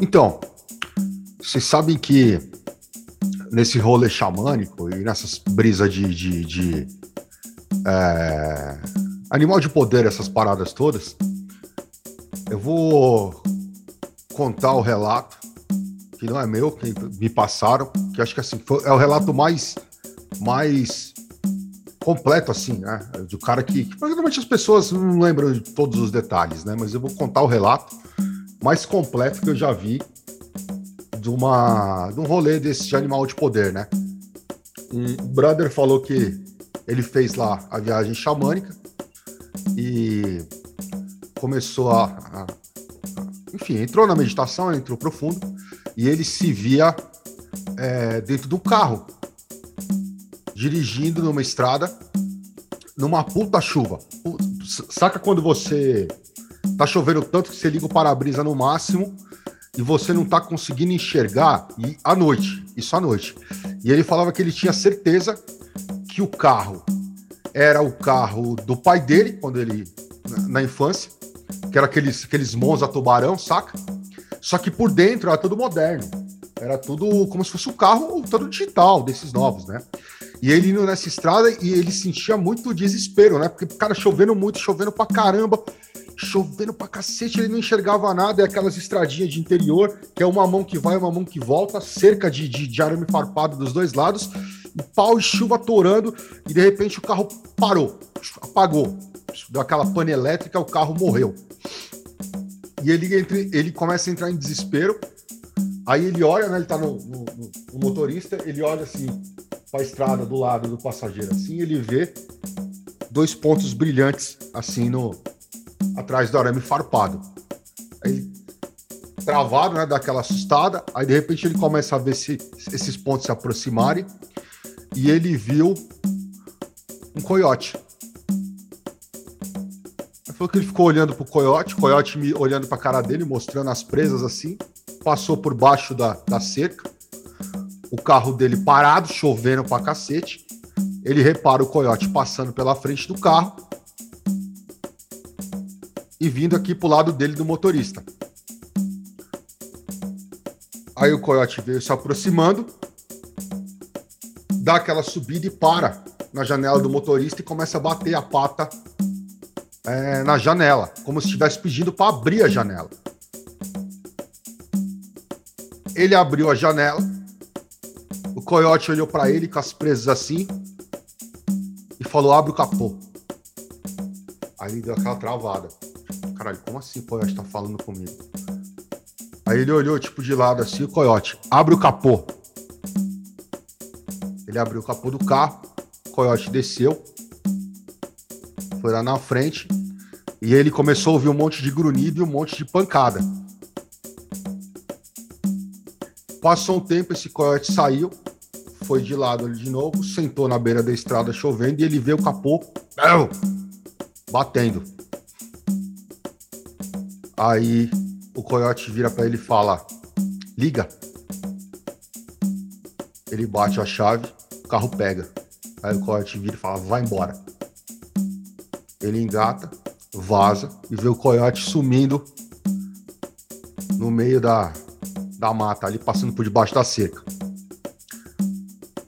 Então, vocês sabem que nesse rolê xamânico e nessas brisas de, de, de é, animal de poder, essas paradas todas, eu vou contar o relato, que não é meu, que me passaram, que acho que assim, foi, é o relato mais, mais completo, assim, né? Do cara que, que. As pessoas não lembram de todos os detalhes, né? Mas eu vou contar o relato mais completo que eu já vi de, uma, de um rolê desse de animal de poder, né? Um brother falou que ele fez lá a viagem xamânica e começou a, a, a enfim, entrou na meditação, entrou profundo e ele se via é, dentro do carro dirigindo numa estrada numa puta chuva. Saca quando você tá chovendo tanto que você liga o para-brisa no máximo e você não tá conseguindo enxergar e à noite, isso à noite. E ele falava que ele tinha certeza que o carro era o carro do pai dele quando ele na, na infância, que era aqueles aqueles Monza tubarão, saca? Só que por dentro era tudo moderno. Era tudo como se fosse um carro todo digital desses novos, né? E ele indo nessa estrada e ele sentia muito desespero, né? Porque, cara, chovendo muito, chovendo pra caramba, chovendo pra cacete, ele não enxergava nada. É aquelas estradinhas de interior, que é uma mão que vai, uma mão que volta, cerca de, de, de arame farpado dos dois lados, e pau e chuva torando, e de repente o carro parou, apagou. Deu aquela pane elétrica, o carro morreu. E ele, entre, ele começa a entrar em desespero. Aí ele olha, né? Ele tá no, no, no motorista, ele olha assim, para a estrada do lado do passageiro. Assim ele vê dois pontos brilhantes assim no atrás do arame farpado. Aí travado, né, daquela assustada, aí de repente ele começa a ver se, esses pontos se aproximarem e ele viu um coiote. Aí falou que ele ficou olhando pro coiote, o coiote me olhando para a cara dele, mostrando as presas assim, passou por baixo da, da cerca o carro dele parado, chovendo pra cacete. Ele repara o coiote passando pela frente do carro e vindo aqui pro lado dele do motorista. Aí o coiote veio se aproximando, dá aquela subida e para na janela do motorista e começa a bater a pata é, na janela, como se estivesse pedindo para abrir a janela. Ele abriu a janela coiote olhou para ele com as presas assim e falou: abre o capô. Aí deu aquela travada. Caralho, como assim o coiote tá falando comigo? Aí ele olhou, tipo, de lado assim, o coiote, abre o capô. Ele abriu o capô do carro, o coiote desceu, foi lá na frente, e ele começou a ouvir um monte de grunhido e um monte de pancada. Passou um tempo, esse coiote saiu, foi de lado ali de novo, sentou na beira da estrada chovendo e ele vê o capô batendo. Aí o coiote vira para ele e fala: liga. Ele bate a chave, o carro pega. Aí o coiote vira e fala: vai embora. Ele engata, vaza e vê o coiote sumindo no meio da, da mata, ali passando por debaixo da cerca.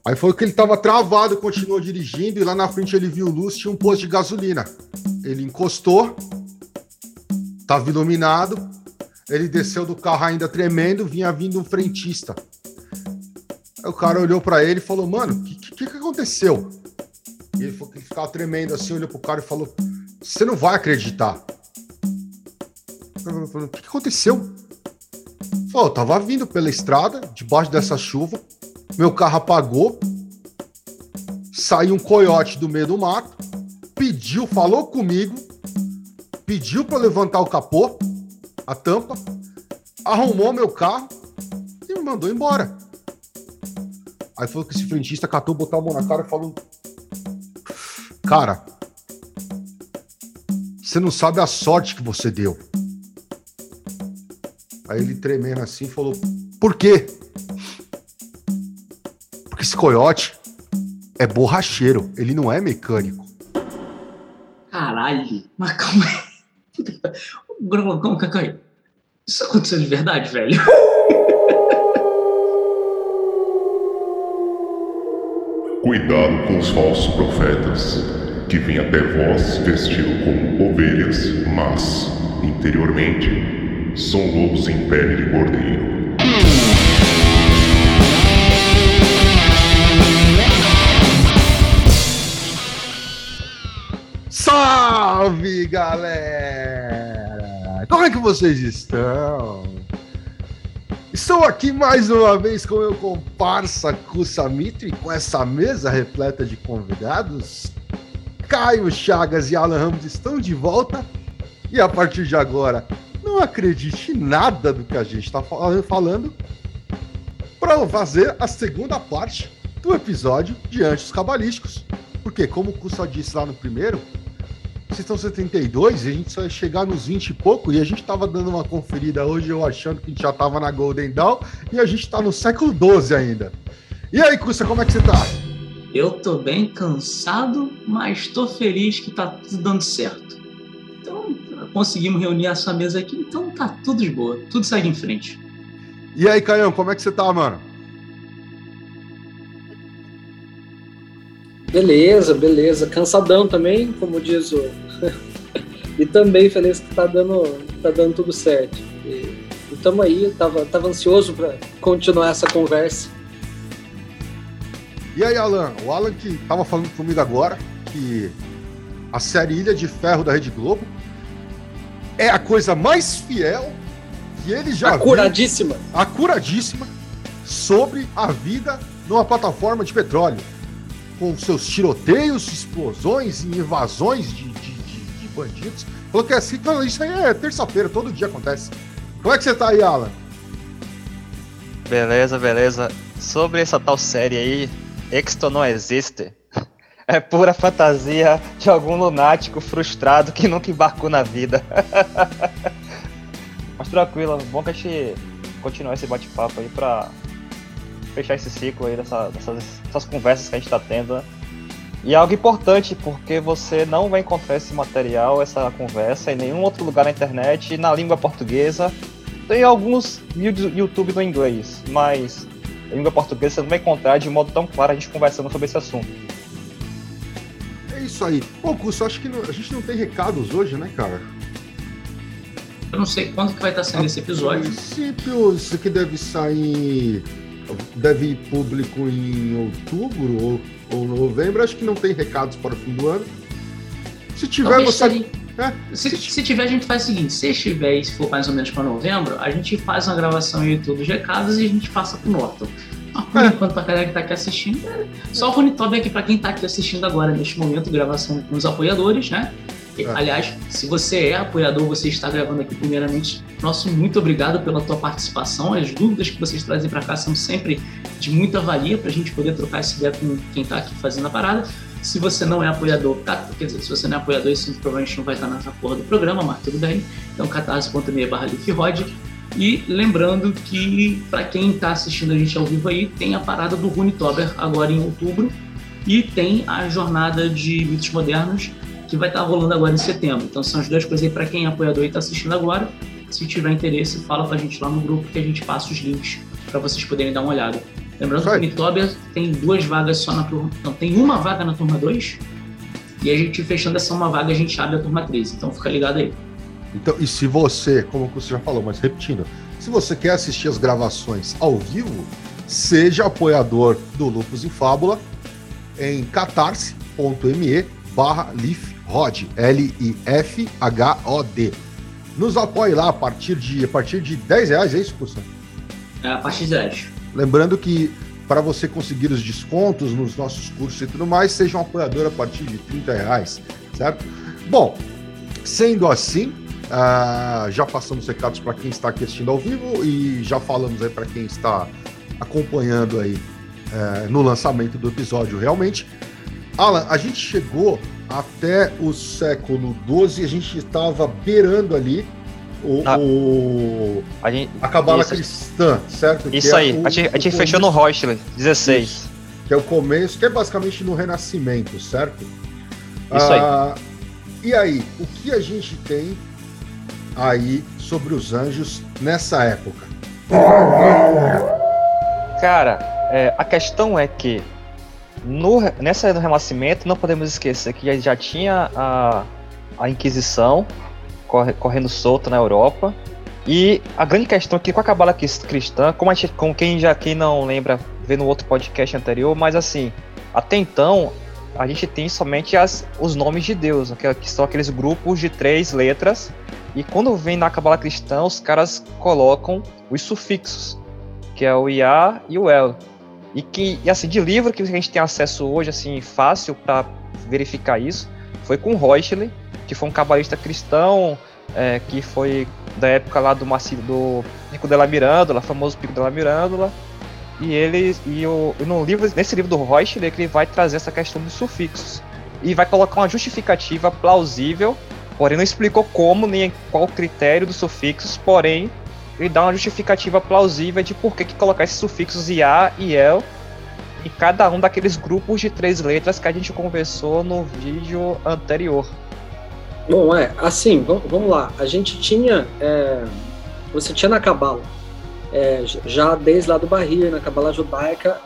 Aí foi que ele estava travado, continuou dirigindo e lá na frente ele viu luz, tinha um posto de gasolina. Ele encostou, estava iluminado, ele desceu do carro ainda tremendo, vinha vindo um frentista. Aí o cara olhou para ele e falou: Mano, o que, que, que, aconteceu? E ele, falou, ele ficava tremendo assim, olhou pro cara e falou: Você não vai acreditar. O que, que aconteceu? Falou: Eu tava vindo pela estrada, debaixo dessa chuva, meu carro apagou, saiu um coiote do meio do mato, pediu, falou comigo, pediu para levantar o capô, a tampa, arrumou meu carro e me mandou embora. Aí falou que esse frentista catou, botou a mão na cara e falou: Cara, você não sabe a sorte que você deu. Aí ele tremendo assim falou: Por quê? esse coiote é borracheiro, ele não é mecânico. Caralho, mas como? Como, como, como, Isso acontecendo de verdade, velho. Cuidado com os falsos profetas, que vêm até vós vestido como ovelhas, mas, interiormente, são lobos em pele de cordeiro. Salve, galera! Como é que vocês estão? Estou aqui mais uma vez com meu comparsa Kussamitri, com essa mesa repleta de convidados. Caio Chagas e Alan Ramos estão de volta. E a partir de agora, não acredite em nada do que a gente está falando para fazer a segunda parte do episódio de Anjos Cabalísticos. Porque, como o Kussa disse lá no primeiro, vocês estão 72 e a gente só ia chegar nos 20 e pouco. E a gente tava dando uma conferida hoje, eu achando que a gente já tava na Golden Dawn. E a gente tá no século 12 ainda. E aí, Custa, como é que você tá? Eu tô bem cansado, mas tô feliz que tá tudo dando certo. Então, conseguimos reunir essa mesa aqui, então tá tudo de boa. Tudo segue em frente. E aí, Caião, como é que você tá, mano? Beleza, beleza. Cansadão também, como diz o. e também feliz que tá dando, tá dando tudo certo. E estamos aí, tava, tava ansioso para continuar essa conversa. E aí, Alan? O Alan que tava falando comigo agora que a série Ilha de Ferro da Rede Globo é a coisa mais fiel que ele já acuradíssima. viu. Acuradíssima sobre a vida numa plataforma de petróleo com seus tiroteios, explosões e invasões de, de, de, de bandidos. Falou que é assim, isso aí é terça-feira, todo dia acontece. Como é que você tá aí, Alan? Beleza, beleza. Sobre essa tal série aí, Exto não existe. É pura fantasia de algum lunático frustrado que nunca embarcou na vida. Mas tranquilo, bom que a gente continuar esse bate-papo aí pra fechar esse ciclo aí dessa, dessas, dessas conversas que a gente está tendo. Né? E é algo importante, porque você não vai encontrar esse material, essa conversa, em nenhum outro lugar na internet, na língua portuguesa. Tem alguns vídeos YouTube no inglês, mas na língua portuguesa você não vai encontrar de modo tão claro a gente conversando sobre esse assunto. É isso aí. Pô, Curso, acho que não, a gente não tem recados hoje, né, cara? Eu não sei quando que vai estar saindo a esse episódio. princípio, isso aqui deve sair deve ir público em outubro ou, ou novembro. Acho que não tem recados para o fim do ano. Se tiver, você. É, se, se, tiver, a gente faz o seguinte: se estiver e se for mais ou menos para novembro, a gente faz uma gravação no YouTube dos recados e a gente passa pro Norton. Mas por é. enquanto, pra galera que tá aqui assistindo, é só o Runitob aqui para quem tá aqui assistindo agora, neste momento, gravação com os apoiadores, né? É. Aliás, se você é apoiador, você está gravando aqui primeiramente, nosso muito obrigado pela tua participação. As dúvidas que vocês trazem para cá são sempre de muita valia para a gente poder trocar essa ideia com quem está aqui fazendo a parada. Se você não é apoiador, tá, quer dizer, se você não é apoiador, isso provavelmente não vai estar nessa porra do programa, mas tudo bem. Então, catarse.me barra E lembrando que, para quem está assistindo a gente ao vivo aí, tem a parada do Runitober agora em outubro e tem a jornada de mitos modernos que vai estar rolando agora em setembro. Então são as duas coisas aí para quem é apoiador e está assistindo agora. Se tiver interesse, fala com a gente lá no grupo que a gente passa os links para vocês poderem dar uma olhada. Lembrando que o Unitobia tem duas vagas só na turma. Não, tem uma vaga na turma 2. E a gente fechando essa uma vaga, a gente abre a turma 3. Então fica ligado aí. Então, e se você, como você já falou, mas repetindo, se você quer assistir as gravações ao vivo, seja apoiador do Lupus em Fábula em catarse.me barra LifHod, L-I-F-H-O-D. Nos apoie lá a partir de, a partir de 10 reais, é isso, Custa? É, a partir de 10. Lembrando que para você conseguir os descontos nos nossos cursos e tudo mais, seja um apoiador a partir de 30 reais, certo? Bom, sendo assim, uh, já passamos recados para quem está aqui assistindo ao vivo e já falamos aí para quem está acompanhando aí uh, no lançamento do episódio realmente. Alan, a gente chegou até o século XII, a gente estava beirando ali o, ah, o a, gente, a cabala isso, cristã, certo? Isso é aí, o, a gente, a gente fechou no Reuschler, 16. Isso, que é o começo, que é basicamente no Renascimento, certo? Isso ah, aí. E aí, o que a gente tem aí sobre os anjos nessa época? Cara, é, a questão é que no, nessa do Renascimento não podemos esquecer que já tinha a, a Inquisição corre, correndo solta na Europa. E a grande questão é que com a cabala cristã, como, a gente, quem já quem não lembra, vê no outro podcast anterior, mas assim, até então a gente tem somente as, os nomes de Deus, que, que são aqueles grupos de três letras. E quando vem na cabala cristã, os caras colocam os sufixos, que é o Iá e o El. E que, e assim, de livro que a gente tem acesso hoje, assim, fácil para verificar isso, foi com Reuchle, que foi um cabalista cristão, é, que foi da época lá do maciço do Pico de la Mirândola, famoso Pico de la Mirândola. E ele e, o, no livro, nesse livro do Reuchle, ele vai trazer essa questão dos sufixos e vai colocar uma justificativa plausível, porém não explicou como nem qual critério dos sufixos, porém ele dá uma justificativa plausível de por que, que colocar esses sufixos IA e EL em cada um daqueles grupos de três letras que a gente conversou no vídeo anterior. Bom, é, assim, vamos lá. A gente tinha. É, você tinha na Cabala, é, já desde lá do Barrir, na Cabala judaica,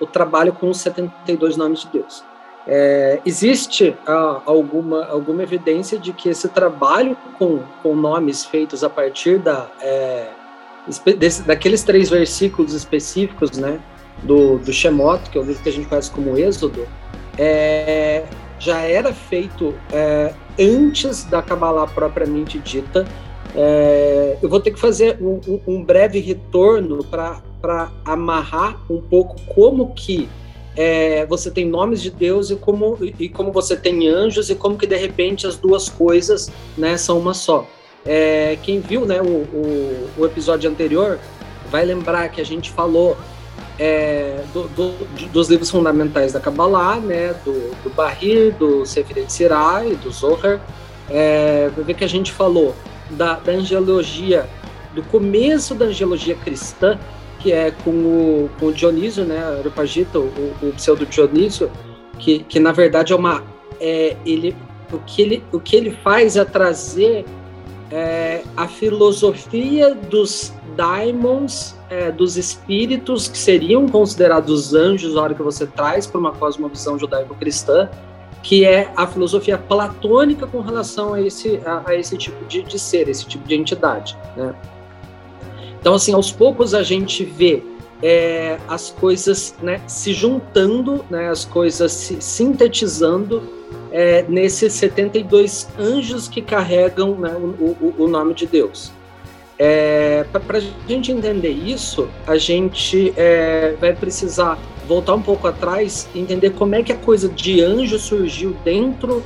o trabalho com os 72 nomes de Deus. É, existe alguma, alguma evidência de que esse trabalho com, com nomes feitos a partir da, é, desse, daqueles três versículos específicos né, do, do Shemot, que é o livro que a gente conhece como Êxodo, é, já era feito é, antes da Kabbalah propriamente dita. É, eu vou ter que fazer um, um breve retorno para amarrar um pouco como que é, você tem nomes de Deus e como, e como você tem anjos e como que de repente as duas coisas né, são uma só. É, quem viu né, o, o, o, episódio anterior vai lembrar que a gente falou é, do, do, dos livros fundamentais da Kabbalah, né, do, do Bahir, do Sefer Sirah e do Zohar. É, vai ver que a gente falou da, da do começo da angelologia cristã, que é com o, com o Dionísio, né, Arupagita, o, o pseudo Dionísio, que, que na verdade é uma. É, ele, o, que ele, o que ele faz é trazer é, a filosofia dos daimons, é, dos espíritos que seriam considerados anjos na hora que você traz para uma cosmovisão judaico-cristã, que é a filosofia platônica com relação a esse, a, a esse tipo de, de, ser, esse tipo de entidade. Né? Então, assim, aos poucos a gente vê é, as coisas né, se juntando, né, as coisas se sintetizando é, nesses 72 anjos que carregam né, o, o, nome de Deus. É, Para a gente entender isso, a gente é, vai precisar voltar um pouco atrás e entender como é que a coisa de anjo surgiu dentro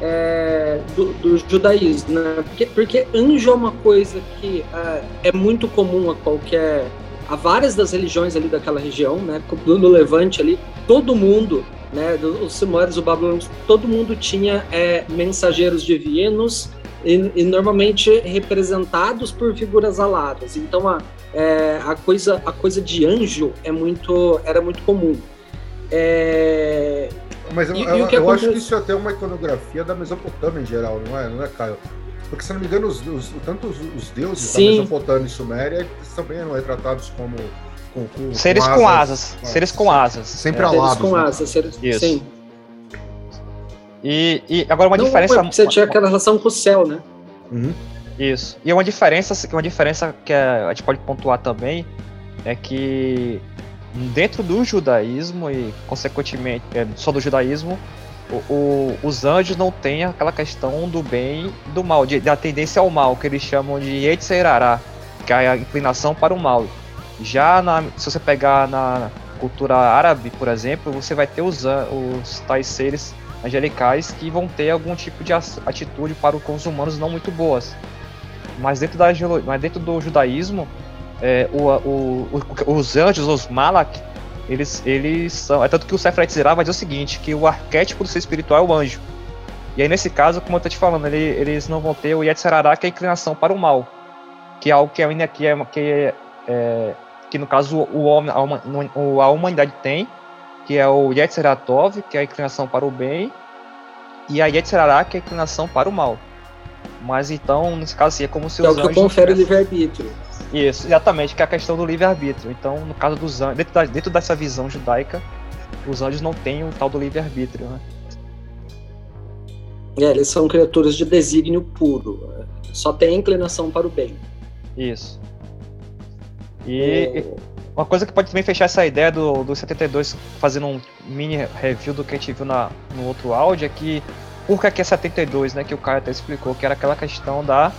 é, do, do, judaísmo, né? Porque, porque, anjo é uma coisa que é, é, muito comum a qualquer, a várias das religiões ali daquela região, né? No Levante ali, todo mundo, né? Os Sumérios, os Babilônios, todo mundo tinha é, mensageiros divinos e, e, normalmente representados por figuras aladas. Então a, é, a coisa, a coisa de anjo é muito, era muito comum. É, mas eu, e, eu, e eu acho que isso é até uma iconografia da Mesopotâmia em geral, não é, não é, Caio? Porque, se não me engano, os, os, tanto os, os deuses Sim. da Mesopotâmia e Suméria também eram retratados como. Com, com, seres com asas. Com asas. Seres com asas. Sempre é. alados. Seres com né? asas. Seres... Isso. Sim. E, e agora uma não, diferença. Você tinha aquela relação com o céu, né? Uhum. Isso. E uma diferença, uma diferença que a gente pode pontuar também é que dentro do judaísmo e, consequentemente, é, só do judaísmo, o, o, os anjos não têm aquela questão do bem e do mal, de, da tendência ao mal, que eles chamam de Yetzirará, que é a inclinação para o mal. Já na, se você pegar na cultura árabe, por exemplo, você vai ter os, os tais seres angelicais que vão ter algum tipo de atitude para com os humanos não muito boas. Mas dentro, da, mas dentro do judaísmo, é, o, o, o, os anjos, os Malak, eles, eles são. É tanto que o Sefret Zerah vai dizer o seguinte: que o arquétipo do ser espiritual é o anjo. E aí, nesse caso, como eu tô te falando, ele, eles não vão ter o Yetzirará, que é a inclinação para o mal. Que é algo que, ainda é, que, é, é, que no caso o homem, a, a humanidade tem, que é o Yetzeratov, que é a inclinação para o bem, e a Yetzirará, que é a inclinação para o mal. Mas então, nesse caso, assim, é como se é os o que confere o livre-arbítrio. Isso, exatamente, que é a questão do livre-arbítrio. Então, no caso dos anjos, dentro, da, dentro dessa visão judaica, os anjos não têm o tal do livre-arbítrio, né? É, eles são criaturas de desígnio puro. Só tem inclinação para o bem. Isso. E uma coisa que pode também fechar essa ideia do, do 72, fazendo um mini review do que a gente viu na, no outro áudio, é que por que é 72, né? Que o Caio até explicou, que era aquela questão da,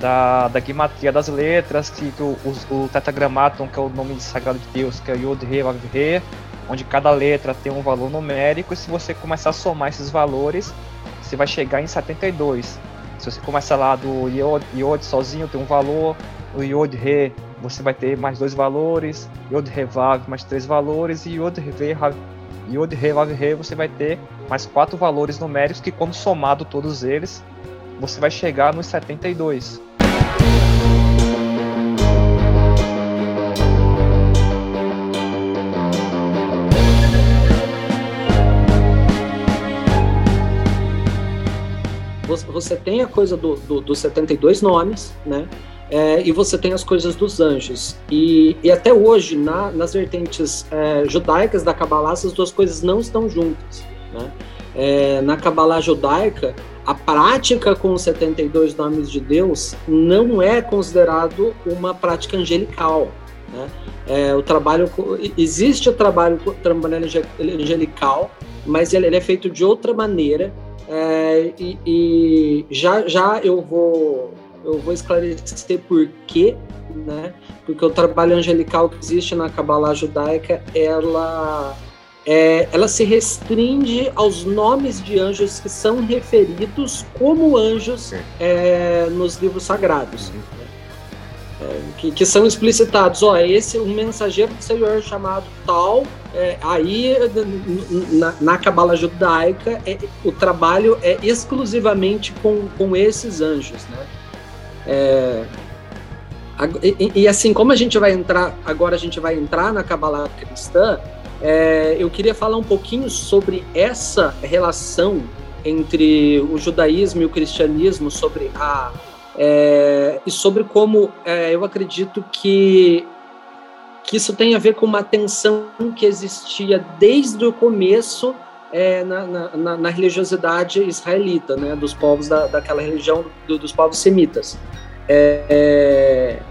da, da guimatria das letras, que, que o, o, o tetragramaton, que é o nome sagrado de Deus, que é Yod Re Vav Re, onde cada letra tem um valor numérico, e se você começar a somar esses valores, você vai chegar em 72. Se você começa lá do Yod, Yod sozinho, tem um valor, o Yod Re você vai ter mais dois valores, Yod Revav mais três valores e Yod Revav Yod Revav Re você vai ter mais quatro valores numéricos que quando somado todos eles, você vai chegar nos 72. Você tem a coisa dos do, do 72 nomes, né? É, e você tem as coisas dos anjos. E, e até hoje, na, nas vertentes é, judaicas da Kabbalah, essas duas coisas não estão juntas. Né? É, na Kabbalah judaica, a prática com os 72 nomes de Deus não é considerado uma prática angelical. Né? É, o trabalho existe o trabalho, angelical, mas ele, ele, é feito de outra maneira. É, e, e já já eu vou eu vou esclarecer por quê, né? Porque o trabalho angelical que existe na Kabbalah judaica, ela é, ela se restringe aos nomes de anjos que são referidos como anjos é, nos livros sagrados. Né? É, que, que, são explicitados, ó, esse um mensageiro do Senhor chamado tal, é, aí na, na Cabala judaica é, o trabalho é exclusivamente com, com esses anjos, né? É, e, e, assim, como a gente vai entrar, agora a gente vai entrar na Kabbalah cristã, é, eu queria falar um pouquinho sobre essa relação entre o judaísmo e o cristianismo, sobre a é, e sobre como é, eu acredito que que isso tem a ver com uma tensão que existia desde o começo é, na, na, na, religiosidade israelita, né, dos povos da, daquela religião do, dos povos semitas. É, é,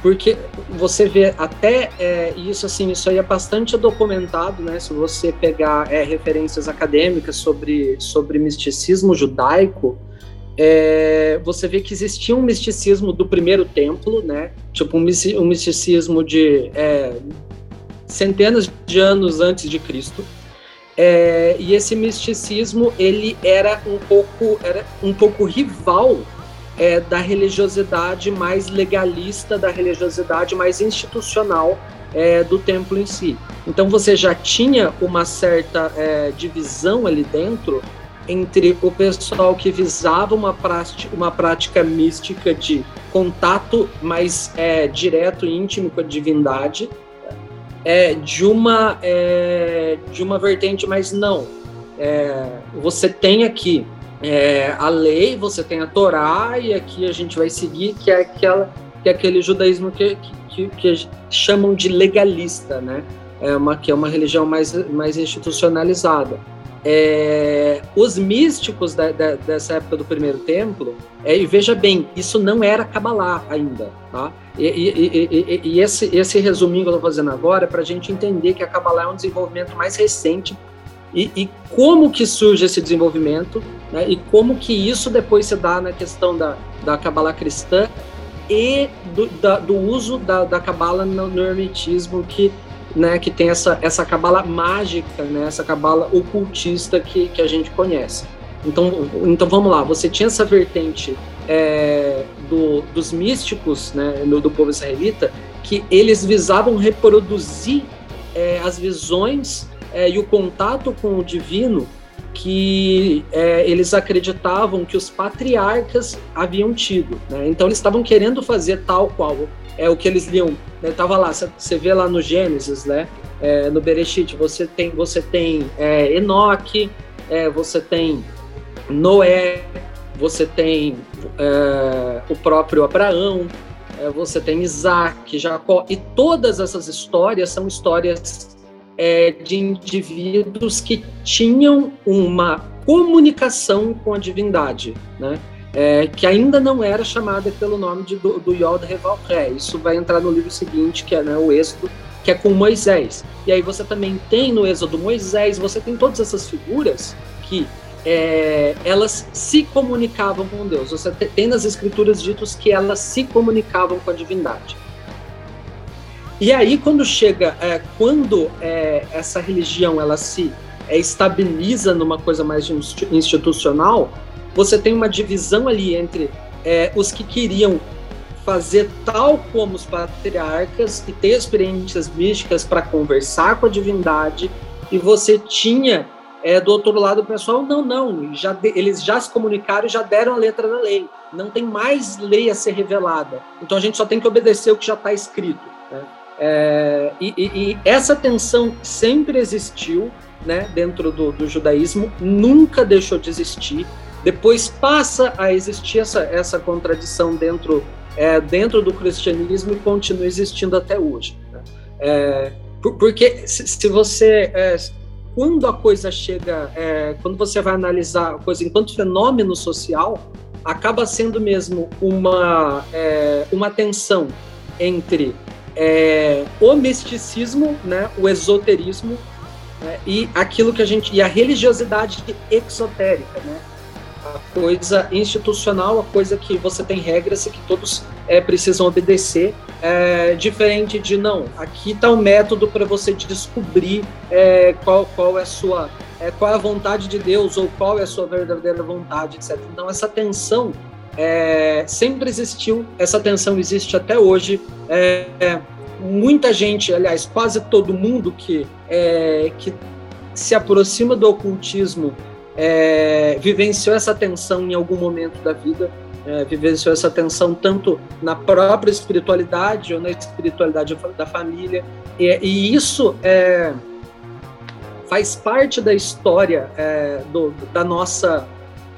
porque você vê até é, isso assim, isso aí é bastante documentado, né? Se você pegar é, referências acadêmicas sobre, sobre misticismo judaico, é, você vê que existia um misticismo do primeiro templo, né? Tipo um, misticismo de é, centenas de anos antes de Cristo é, e esse misticismo ele era um pouco era um pouco rival é, da religiosidade mais legalista, da religiosidade mais institucional é, do templo em si. Então você já tinha uma certa é, divisão ali dentro entre o pessoal que visava uma prática, uma prática mística de contato mais é, direto e íntimo com a divindade é, de uma é, de uma vertente, mas não. É, você tem aqui é, a lei, você tem a Torá e aqui a gente vai seguir que é aquela que é aquele judaísmo que, que, que chamam de legalista, né? É uma que é uma religião mais mais institucionalizada. É, os místicos da, da, dessa época do primeiro templo, é, e veja bem, isso não era Kabbalah ainda, tá? E, e, e, e esse, esse resuminho que eu estou fazendo agora é para a gente entender que a Kabbalah é um desenvolvimento mais recente e, como que surge esse desenvolvimento né? e como que isso depois se dá na questão da, da Kabbalah cristã e do, da, do uso da, da Kabbalah no, no hermetismo que né, que tem essa, essa cabala mágica, né, essa cabala ocultista que, que a gente conhece. Então, então vamos lá, você tinha essa vertente é, do, dos místicos né, do, do, povo israelita, que eles visavam reproduzir é, as visões é, e o contato com o divino que é, eles acreditavam que os patriarcas haviam tido. Né? Então eles estavam querendo fazer tal qual é o que eles liam. Né? Tava lá, você vê lá no Gênesis, né? É, no Bereshit, você tem, você tem é, Enoque, é, você tem Noé, você tem é, o próprio Abraão, é, você tem Isaac, Jacó, e todas essas histórias são histórias é, de indivíduos que tinham uma comunicação com a divindade, né? É, que ainda não era chamada pelo nome de, do, do Yod Revalré. Isso vai entrar no livro seguinte, que é né, o Êxodo, que é com Moisés. E aí você também tem no Êxodo Moisés, você tem todas essas figuras que é, elas se comunicavam com Deus. Você tem nas escrituras ditos que elas se comunicavam com a divindade. E aí quando chega, é, quando é, essa religião ela se é, estabiliza numa coisa mais institucional, você tem uma divisão ali entre é, os que queriam fazer tal como os patriarcas e ter experiências místicas para conversar com a divindade, e você tinha é, do outro lado o pessoal, não, não, já de, eles já se comunicaram e já deram a letra da lei. Não tem mais lei a ser revelada. Então a gente só tem que obedecer o que já está escrito. Né? É, e, e, e, essa tensão sempre existiu né, dentro do, do, judaísmo, nunca deixou de existir. Depois passa a existir essa, essa contradição dentro, é, dentro do cristianismo e continua existindo até hoje. Né? É, porque se, se você é, quando a coisa chega, é, quando você vai analisar a coisa enquanto fenômeno social, acaba sendo mesmo uma, é, uma tensão entre é, o misticismo, né, o esoterismo né, e aquilo que a gente e a religiosidade exotérica, né, a coisa institucional, a coisa que você tem regras e que todos é, precisam obedecer, é, diferente de não, aqui está o método para você descobrir é, qual, qual é a sua qual é a vontade de Deus ou qual é a sua verdadeira vontade, etc. Então essa tensão sempre existiu, essa tensão existe até hoje. Muita gente, aliás, quase todo mundo que, que se aproxima do ocultismo é, vivenciou essa tensão em algum momento da vida, é, vivenciou essa tensão tanto na própria espiritualidade ou na espiritualidade da família, e, e isso é, faz parte da história é, do, da nossa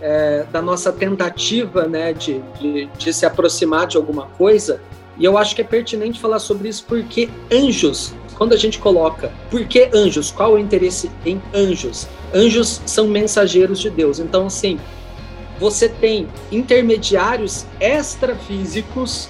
é, da nossa tentativa né, de, de, de se aproximar de alguma coisa, e eu acho que é pertinente falar sobre isso porque anjos quando a gente coloca por que anjos, qual o interesse em anjos? Anjos são mensageiros de Deus. Então, assim, você tem intermediários extrafísicos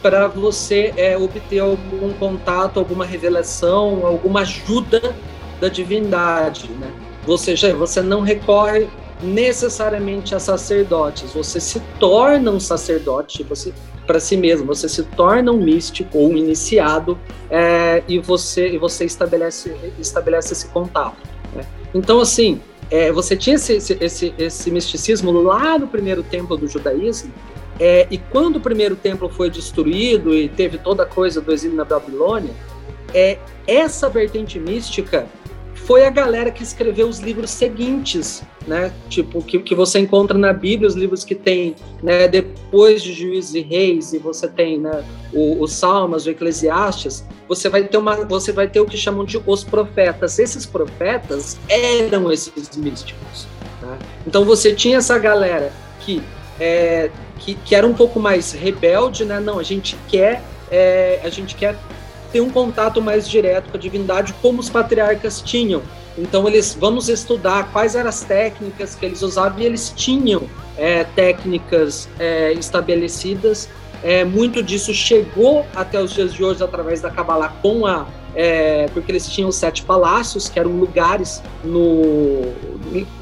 para você é, obter algum contato, alguma revelação, alguma ajuda da divindade, né? Você já você não recorre necessariamente a sacerdotes, você se torna um sacerdote, você para si mesmo. Você se torna um místico ou um iniciado é, e você e você estabelece estabelece esse contato. Né? Então assim, é, você tinha esse, esse, esse misticismo lá no primeiro templo do judaísmo. É, e quando o primeiro templo foi destruído e teve toda a coisa do exílio na Babilônia, é, essa vertente mística foi a galera que escreveu os livros seguintes, né? Tipo, que, que você encontra na Bíblia, os livros que tem, né, depois de Juízes e Reis, e você tem, né, os Salmos, o Eclesiastes, você vai ter uma, você vai ter o que chamam de os profetas. Esses profetas eram esses místicos. Né? Então você tinha essa galera que é, que, que era um pouco mais rebelde, né? Não, a gente quer é, a gente quer ter um contato mais direto com a divindade, como os patriarcas tinham. Então eles vamos estudar quais eram as técnicas que eles usavam e eles tinham é, técnicas é, estabelecidas. É, muito disso chegou até os dias de hoje através da Kabbalah com a é, porque eles tinham sete palácios que eram lugares no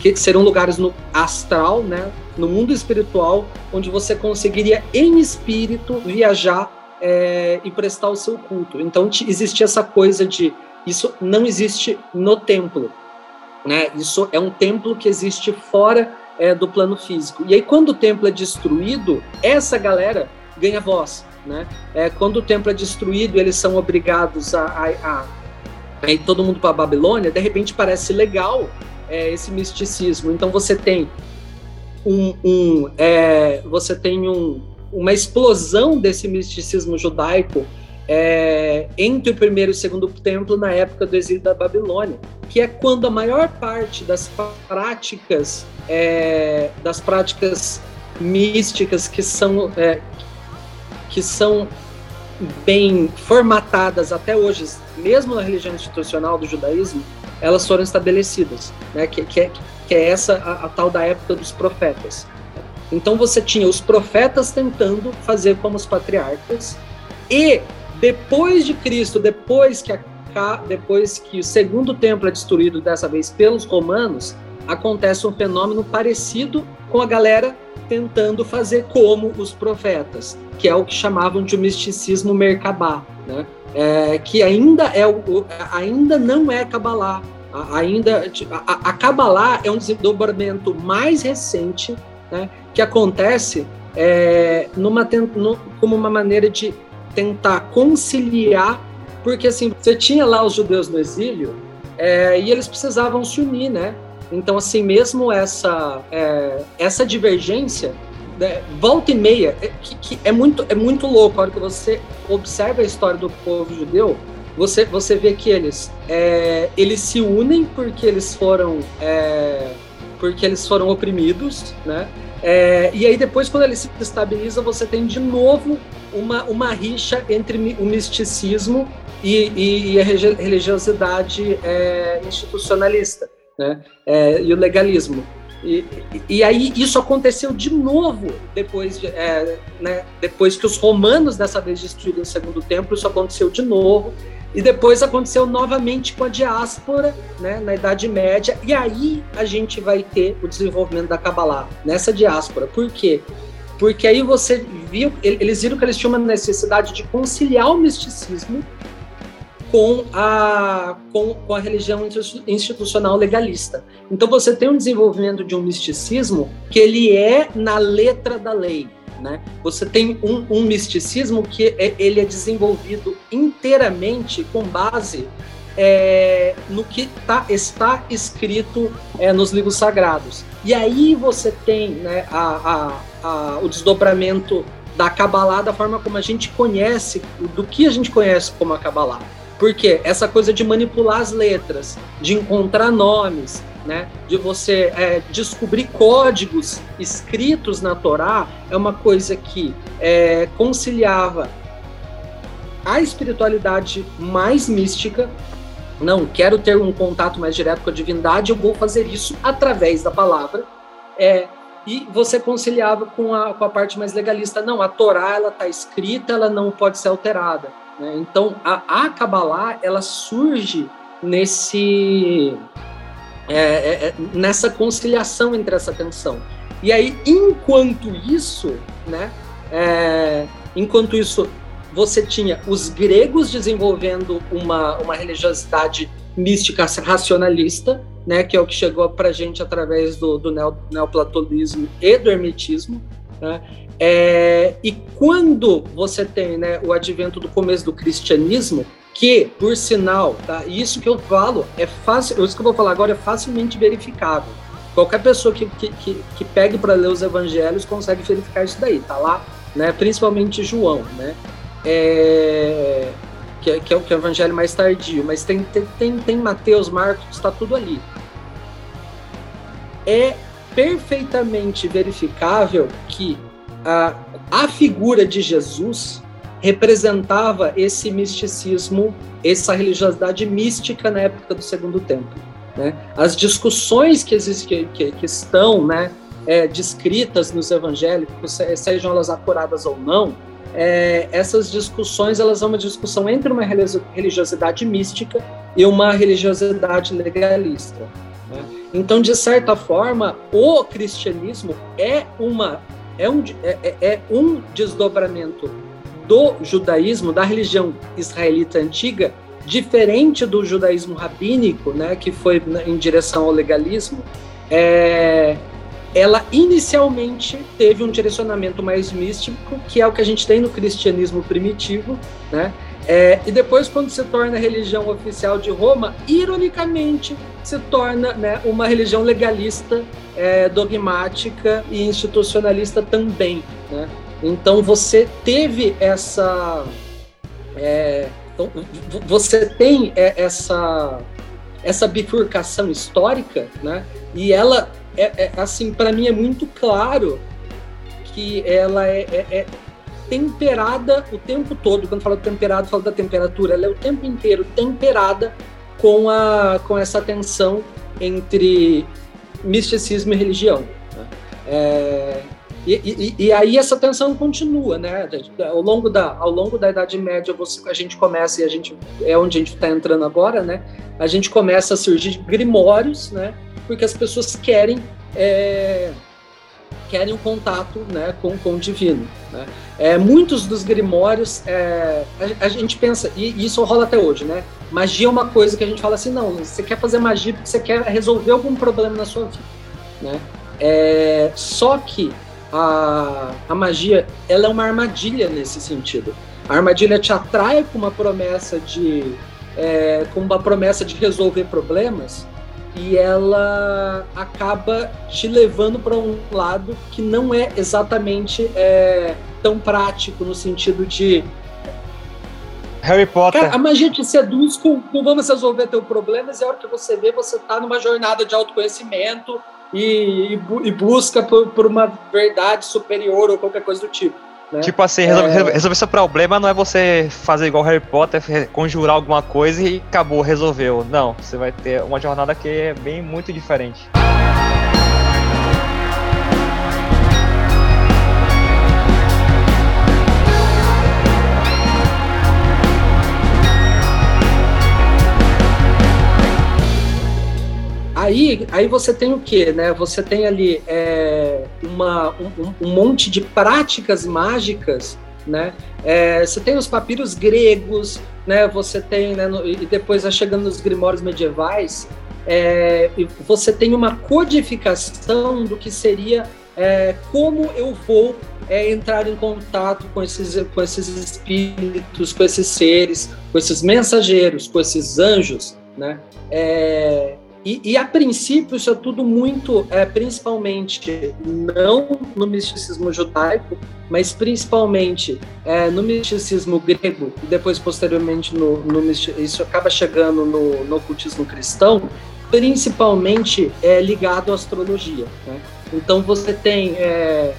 que serão lugares no astral, né, no mundo espiritual, onde você conseguiria em espírito viajar é, e prestar o seu culto. Então existe essa coisa de isso não existe no templo, né? Isso é um templo que existe fora é, do plano físico. E aí quando o templo é destruído, essa galera ganha voz, né? É, quando o templo é destruído, eles são obrigados a, a, a, ir todo mundo para a Babilônia. De repente parece legal é, esse misticismo. Então você tem um, um é, você tem um uma explosão desse misticismo judaico é, entre o primeiro e o segundo templo na época do exílio da Babilônia, que é quando a maior parte das práticas é, das práticas místicas que são é, que são bem formatadas até hoje, mesmo na religião institucional do judaísmo, elas foram estabelecidas, né? que, que, é, que é essa a, a tal da época dos profetas. Então você tinha os profetas tentando fazer como os patriarcas, e depois de Cristo, depois que, a, depois que o segundo templo é destruído dessa vez pelos romanos, acontece um fenômeno parecido com a galera tentando fazer como os profetas, que é o que chamavam de misticismo merkabá, né? É, que ainda é o, ainda não é Kabbalah, ainda a, a Kabbalah é um desdobramento mais recente, né, que acontece é, numa no, como uma maneira de tentar conciliar, porque assim você tinha lá os judeus no exílio é, e eles precisavam se unir, né? Então, assim, mesmo essa, é, essa divergência, né, volta e meia, é, que, que, é, muito, é muito louco. A hora que você observa a história do povo judeu, você, você vê que eles, é, eles se unem porque eles foram, é, porque eles foram oprimidos, né? É, e aí depois, quando ele se estabiliza, você tem de novo uma, uma rixa entre o misticismo e, e, e a religiosidade é, institucionalista né? É, e o legalismo. E, e, aí isso aconteceu de novo depois, de, é, né, depois que os romanos dessa vez destruíram o segundo templo, isso aconteceu de novo. E depois aconteceu novamente com a diáspora, né, na Idade Média. E aí a gente vai ter o desenvolvimento da Kabbalah nessa diáspora. Por quê? Porque aí você viu, eles viram que eles tinham uma necessidade de conciliar o misticismo com a, com, com a religião institucional legalista. Então você tem um desenvolvimento de um misticismo que ele é na letra da lei. Né? Você tem um, um misticismo que é, ele é desenvolvido inteiramente com base é, no que tá, está escrito é, nos livros sagrados. E aí você tem né, a, a, a, o desdobramento da Kabbalah da forma como a gente conhece, do que a gente conhece como a Kabbalah. Porque essa coisa de manipular as letras, de encontrar nomes, né, de você é, descobrir códigos escritos na Torá, é uma coisa que é, conciliava a espiritualidade mais mística. Não, quero ter um contato mais direto com a divindade, eu vou fazer isso através da palavra. É, e você conciliava com a, com a parte mais legalista. Não, a Torá ela está escrita, ela não pode ser alterada. Né? Então, a, a Kabbalah, ela surge nesse, é, é, é, nessa conciliação entre essa tensão. E aí, enquanto isso, né, é, enquanto isso, você tinha os gregos desenvolvendo uma, uma religiosidade mística racionalista, né, que é o que chegou para a gente através do, do neoplatonismo e do hermetismo, né, é, e quando você tem né, o advento do começo do cristianismo, que, por sinal, tá, isso que eu falo é fácil, isso que eu vou falar agora é facilmente verificável. Qualquer pessoa que, que, que, que pegue para ler os evangelhos consegue verificar isso daí, tá lá, né, principalmente João, né, é, que, é, que, é, que é o evangelho mais tardio, mas tem, tem, tem Mateus, Marcos, está tudo ali. É perfeitamente verificável que a, a figura de Jesus representava esse misticismo, essa religiosidade mística na época do Segundo Templo. Né? As discussões que, que, que estão né, é, descritas nos evangélicos, sejam elas acuradas ou não, é, essas discussões elas são uma discussão entre uma religiosidade mística e uma religiosidade legalista. Né? Então, de certa forma, o cristianismo é uma é um, é, é, é um desdobramento do judaísmo, da religião israelita antiga, diferente do judaísmo rabínico, né, que foi em direção ao legalismo, é, ela inicialmente teve um direcionamento mais místico, que é o que a gente tem no cristianismo primitivo, né? É, e depois, quando se torna a religião oficial de Roma, ironicamente se torna né, uma religião legalista, é, dogmática e institucionalista também. Né? Então você teve essa. É, então, você tem é, essa, essa bifurcação histórica, né? e ela, é, é assim, para mim é muito claro que ela é, é, é temperada o tempo todo. Quando fala temperado, fala da temperatura. Ela é o tempo inteiro temperada com, a, com essa tensão entre misticismo e religião. Né? E, e, e, aí essa tensão continua, né? Ao longo da, ao longo da Idade Média, você, a gente começa, e a gente é onde a gente está entrando agora, né? A gente começa a surgir grimórios, né? Porque as pessoas querem é, querem um contato né, com, com o divino. Né? É, muitos dos grimórios, é, a, a, gente pensa, e isso rola até hoje, né? Magia é uma coisa que a gente fala assim, não, você quer fazer magia porque você quer resolver algum problema na sua vida. Né? É, só que a, a magia ela é uma armadilha nesse sentido. A armadilha te atrai com uma promessa de é, com uma promessa de resolver problemas, e ela acaba te levando para um lado que não é exatamente é, tão prático no sentido de Harry Potter. Cara, a magia te seduz com, com vamos resolver teu problemas e a hora que você vê, você tá numa jornada de autoconhecimento e, e, busca por, por, uma verdade superior ou qualquer coisa do tipo. Né? Tipo assim, resolver, é... resolver seu problema não é você fazer igual Harry Potter, conjurar alguma coisa e acabou, resolveu. Não, você vai ter uma jornada que é bem muito diferente. Aí, aí você tem o quê? Né? Você tem ali é, uma, um, um, monte de práticas mágicas, né? É, você tem os papiros gregos, né? Você tem, né, no, e depois chegando nos grimórios medievais, é, você tem uma codificação do que seria é, como eu vou é, entrar em contato com esses, com esses espíritos, com esses seres, com esses mensageiros, com esses anjos, né? É, e, e, a princípio isso é tudo muito, é, principalmente não no misticismo judaico, mas principalmente é, no misticismo grego e depois posteriormente no, no isso acaba chegando no, no ocultismo cristão, principalmente é, ligado à astrologia. Né? Então você tem é,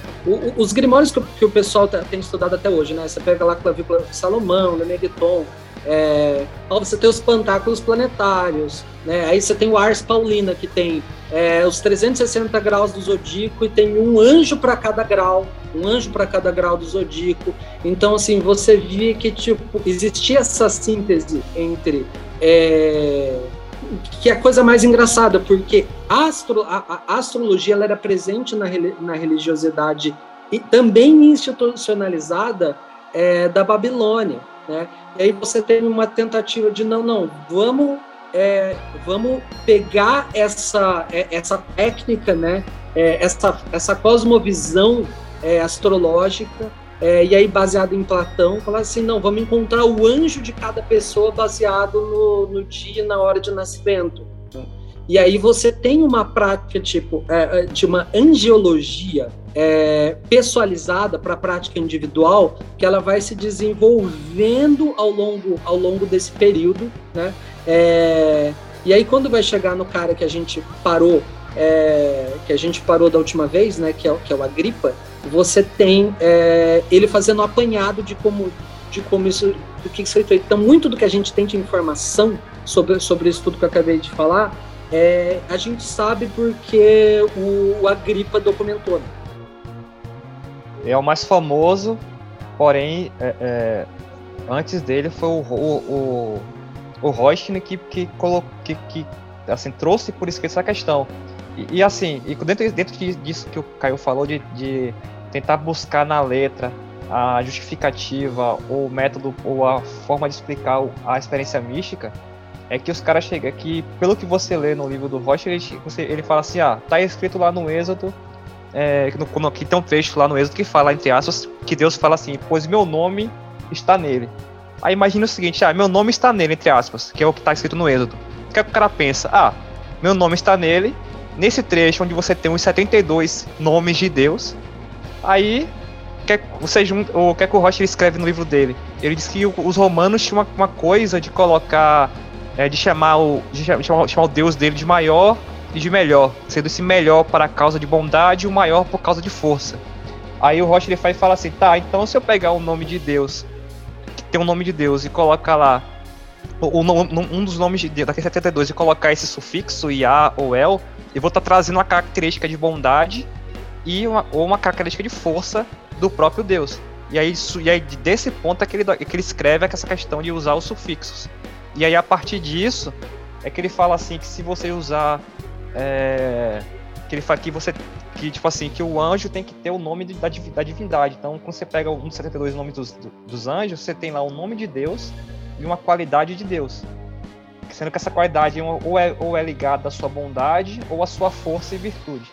os grimórios que, o pessoal tá, tem estudado até hoje, né? Você pega lá a clavícula de Salomão, Megaton, é, você tem os pantáculos planetários, né? Aí você tem o Ars Paulina, que tem é, os 360 graus do zodíaco e tem um anjo para cada grau, um anjo para cada grau do zodíaco. Então, assim, você vê que tipo existia essa síntese entre é, que é a coisa mais engraçada, porque a, astro, a, a astrologia ela era presente na, na religiosidade e também institucionalizada é, da Babilônia. Né? E aí você tem uma tentativa de não, não, vamos, é, vamos pegar essa, é, essa técnica, né? É, essa, essa cosmovisão é, astrológica, é, e aí baseado em Platão, falar assim, não, vamos encontrar o anjo de cada pessoa baseado no, no dia e na hora de nascimento. E aí você tem uma prática tipo é, de uma angiologia é, pessoalizada para a prática individual que ela vai se desenvolvendo ao longo, ao longo desse período, né? É, e aí quando vai chegar no cara que a gente parou, é, que a gente parou da última vez, né? Que é, que é o Agripa, você tem é, ele fazendo um apanhado de como de como isso, do que isso foi feito. Então muito do que a gente tem de informação sobre sobre isso tudo que eu acabei de falar, é, a gente sabe porque o, o Agripa documentou. Né? é o mais famoso, porém, é, é, antes dele foi o, o, o, o que, que, que, que assim, trouxe por escrito essa questão. E, e, assim, e dentro, dentro disso que o Caio falou, de, de tentar buscar na letra a justificativa, o método ou a forma de explicar a experiência mística, é que os caras chegam aqui, pelo que você lê no livro do Rocha, ele, ele fala assim, ah, tá escrito lá no Êxodo é, no, que tem um trecho lá no Êxodo que fala, entre aspas, que Deus fala assim, pois meu nome está nele. Aí imagina o seguinte, ah, meu nome está nele, entre aspas, que é o que está escrito no Êxodo. O que, é que o cara pensa? Ah, meu nome está nele, nesse trecho onde você tem os 72 nomes de Deus, aí que você o que é que o Rocha escreve no livro dele? Ele diz que os romanos tinham uma, uma coisa de colocar, é, de chamar o de chamar, chamar o Deus dele de maior e de melhor, sendo esse melhor para a causa de bondade e o maior por causa de força. Aí o Rocha ele faz e fala assim, tá, então se eu pegar o nome de Deus, que tem o um nome de Deus, e colocar lá o, o, um dos nomes de Deus, daquele 72, e colocar esse sufixo IA ou El, eu vou estar tá trazendo uma característica de bondade e uma, ou uma característica de força do próprio Deus. E aí, e aí desse ponto é que ele, é que ele escreve essa questão de usar os sufixos. E aí a partir disso é que ele fala assim que se você usar é, que ele fala que você que tipo assim que o anjo tem que ter o nome da, da divindade. Então quando você pega um dos 72 nomes dos, dos anjos, você tem lá o nome de Deus e uma qualidade de Deus. Sendo que essa qualidade ou é, ou é ligada à sua bondade ou à sua força e virtude.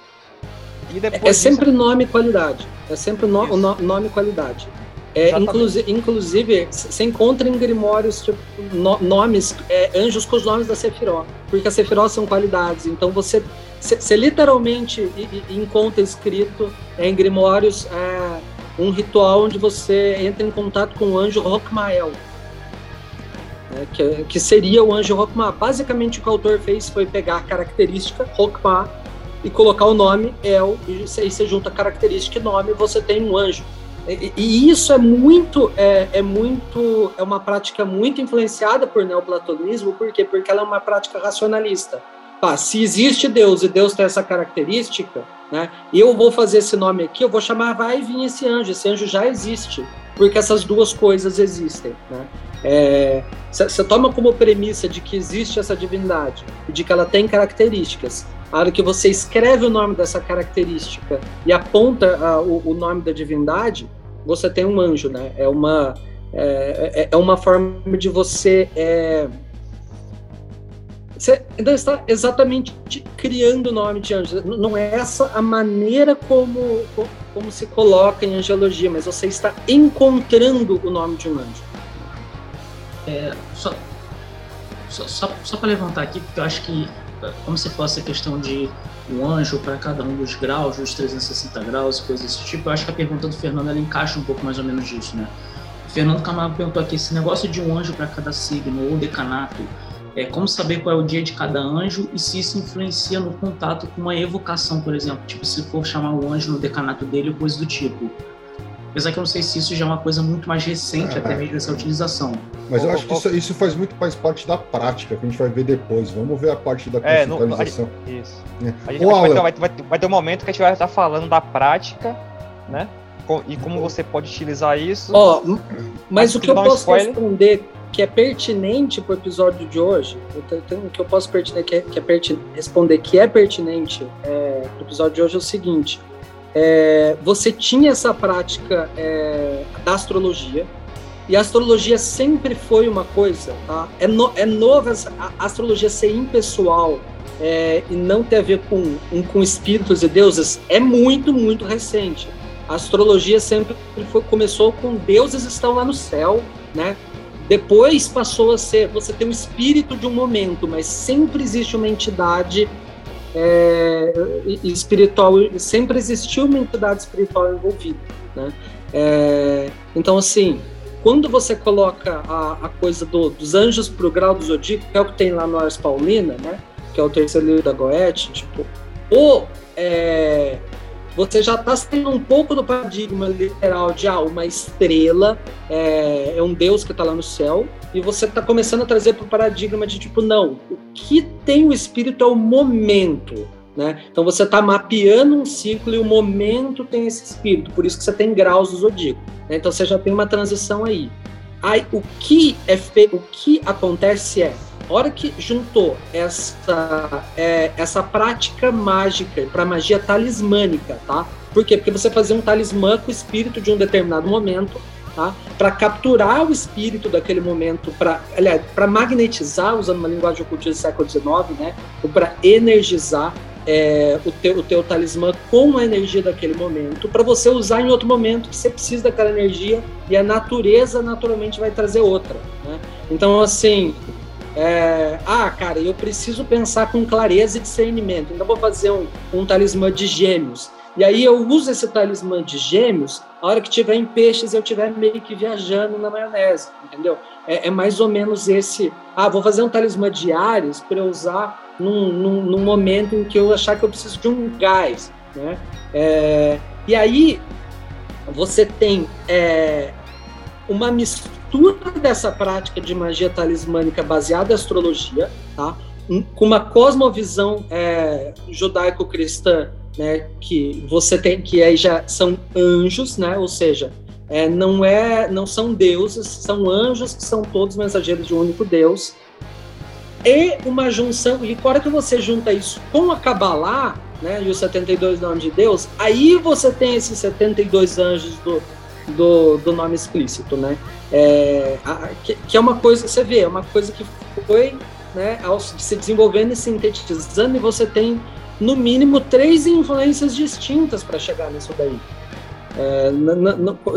E é, é sempre nome e qualidade. É sempre no, o no, nome e qualidade. É, inclusive, inclusive, você encontra em Grimórios tipo, no, nomes, é, anjos com os nomes da Sephiroth, porque as Sephiroth são qualidades. Então você, você literalmente encontra escrito em Grimórios é, um ritual onde você entra em contato com o anjo Rockmael, né, que, que, seria o anjo Rockma. Basicamente, o que o autor fez foi pegar a característica Rockma e colocar o nome El, e você junta a característica e nome, você tem um anjo. E, isso é muito, é, é, muito, é uma prática muito influenciada por neoplatonismo, por quê? Porque ela é uma prática racionalista. Tá, se existe Deus e Deus tem essa característica, né? Eu vou fazer esse nome aqui, eu vou chamar vai vir esse anjo. Esse anjo já existe, porque essas duas coisas existem, né? Você é, toma como premissa de que existe essa divindade e de que ela tem características. A hora que você escreve o nome dessa característica e aponta uh, o, o, nome da divindade, você tem um anjo, né? É uma, é, é, é uma forma de você. É, você ainda está exatamente criando o nome de anjo. Não é essa a maneira como, como se coloca em angelologia, mas você está encontrando o nome de um anjo. É, só só, só, só para levantar aqui, porque eu acho que, como você falou, essa questão de um anjo para cada um dos graus, dos 360 graus e coisas desse tipo, eu acho que a pergunta do Fernando ela encaixa um pouco mais ou menos disso, né? O Fernando Camargo perguntou aqui: esse negócio de um anjo para cada signo ou decanato, é como saber qual é o dia de cada anjo e se isso influencia no contato com uma evocação, por exemplo, tipo, se for chamar o anjo no decanato dele ou coisa do tipo. Apesar que eu não sei se isso já é uma coisa muito mais recente, é, até mesmo essa utilização. Mas eu acho que isso, isso, faz muito mais parte da prática, que a gente vai ver depois. Vamos ver a parte da conceitualização. É, no, isso. É. A gente vai, vai, vai, vai, ter um momento que a gente vai estar falando da prática, né? E como você pode utilizar isso. Ó, oh, mas o que eu posso spoiler. responder que é pertinente para o episódio de hoje, o que eu posso pertinente, que é, que é pertinente, responder que é pertinente é, para o episódio de hoje é o seguinte: é, você tinha essa prática é, da astrologia, e a astrologia sempre foi uma coisa, tá? É, no, é nova a astrologia ser impessoal é, e não ter a ver com, com espíritos e deuses é muito, muito recente. A astrologia sempre foi, começou com deuses estão lá no céu, né? Depois passou a ser, você tem um espírito de um momento, mas sempre existe uma entidade é, espiritual, sempre existiu uma entidade espiritual envolvida. Né? É, então, assim, quando você coloca a, a coisa do, dos anjos para o grau do zodíaco, que é o que tem lá no Ars Paulina, né? que é o terceiro livro da Goethe, tipo, ou é, você já está saindo um pouco do paradigma literal de ah, uma estrela é, é um Deus que está lá no céu, e você está começando a trazer para o paradigma de tipo, não, o que tem o espírito é o momento. Né? Então você está mapeando um ciclo e o momento tem esse espírito, por isso que você tem graus do zodíaco. Né? Então você já tem uma transição aí. Aí o que é fe... o que acontece é hora que juntou essa, é, essa prática mágica para magia talismânica, tá? Por quê? Porque você fazia um talismã com o espírito de um determinado momento, tá? Para capturar o espírito daquele momento, para para magnetizar, usando uma linguagem ocultista do século XIX, né? Ou para energizar é, o, teu, o teu talismã com a energia daquele momento, para você usar em outro momento que você precisa daquela energia e a natureza naturalmente vai trazer outra. Né? Então, assim, é, ah, cara, eu preciso pensar com clareza e discernimento. Então vou fazer um, um talismã de gêmeos. E aí eu uso esse talismã de gêmeos a hora que tiver em peixes eu tiver meio que viajando na maionese, entendeu? É, é mais ou menos esse. Ah, vou fazer um talismã de Ares para eu usar num, num, num, momento em que eu achar que eu preciso de um gás, né? É, e aí você tem é, uma mistura dessa prática de magia talismânica baseada em astrologia, tá? com uma cosmovisão é, judaico-cristã, né, que você tem que aí já são anjos, né, ou seja, é, não é, não são deuses, são anjos que são todos mensageiros de um único Deus. E uma junção, e hora que você junta isso com a Kabbalah, né, e os 72 nomes de Deus, aí você tem esses 72 anjos do, do, do nome explícito, né? É, a, que, que, é uma coisa, você vê, é uma coisa que foi né, se desenvolvendo e sintetizando, e você tem, no mínimo, três influências distintas para chegar nisso daí. É,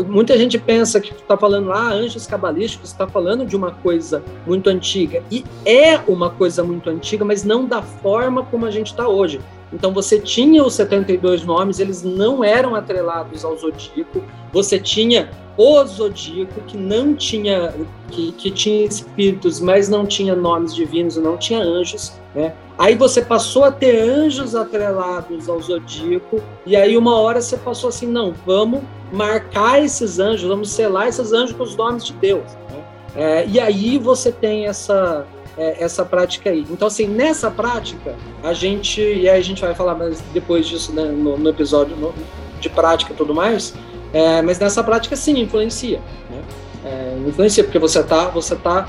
muita gente pensa que está falando lá, ah, anjos cabalísticos, está falando de uma coisa muito antiga. E é uma coisa muito antiga, mas não da forma como a gente está hoje. Então você tinha os 72 nomes, eles não eram atrelados ao zodíaco. Você tinha o zodíaco que não tinha que, que tinha espíritos, mas não tinha nomes divinos, não tinha anjos, né? Aí você passou a ter anjos atrelados ao zodíaco e aí uma hora você passou assim, não, vamos marcar esses anjos, vamos selar esses anjos com os nomes de Deus. Né? É, e aí você tem essa é, essa prática aí. Então assim, nessa prática a gente e aí a gente vai falar mais depois disso né, no, no, episódio no, de prática e tudo mais é, mas nessa prática, sim, influencia. Né? É, influencia, porque você está você tá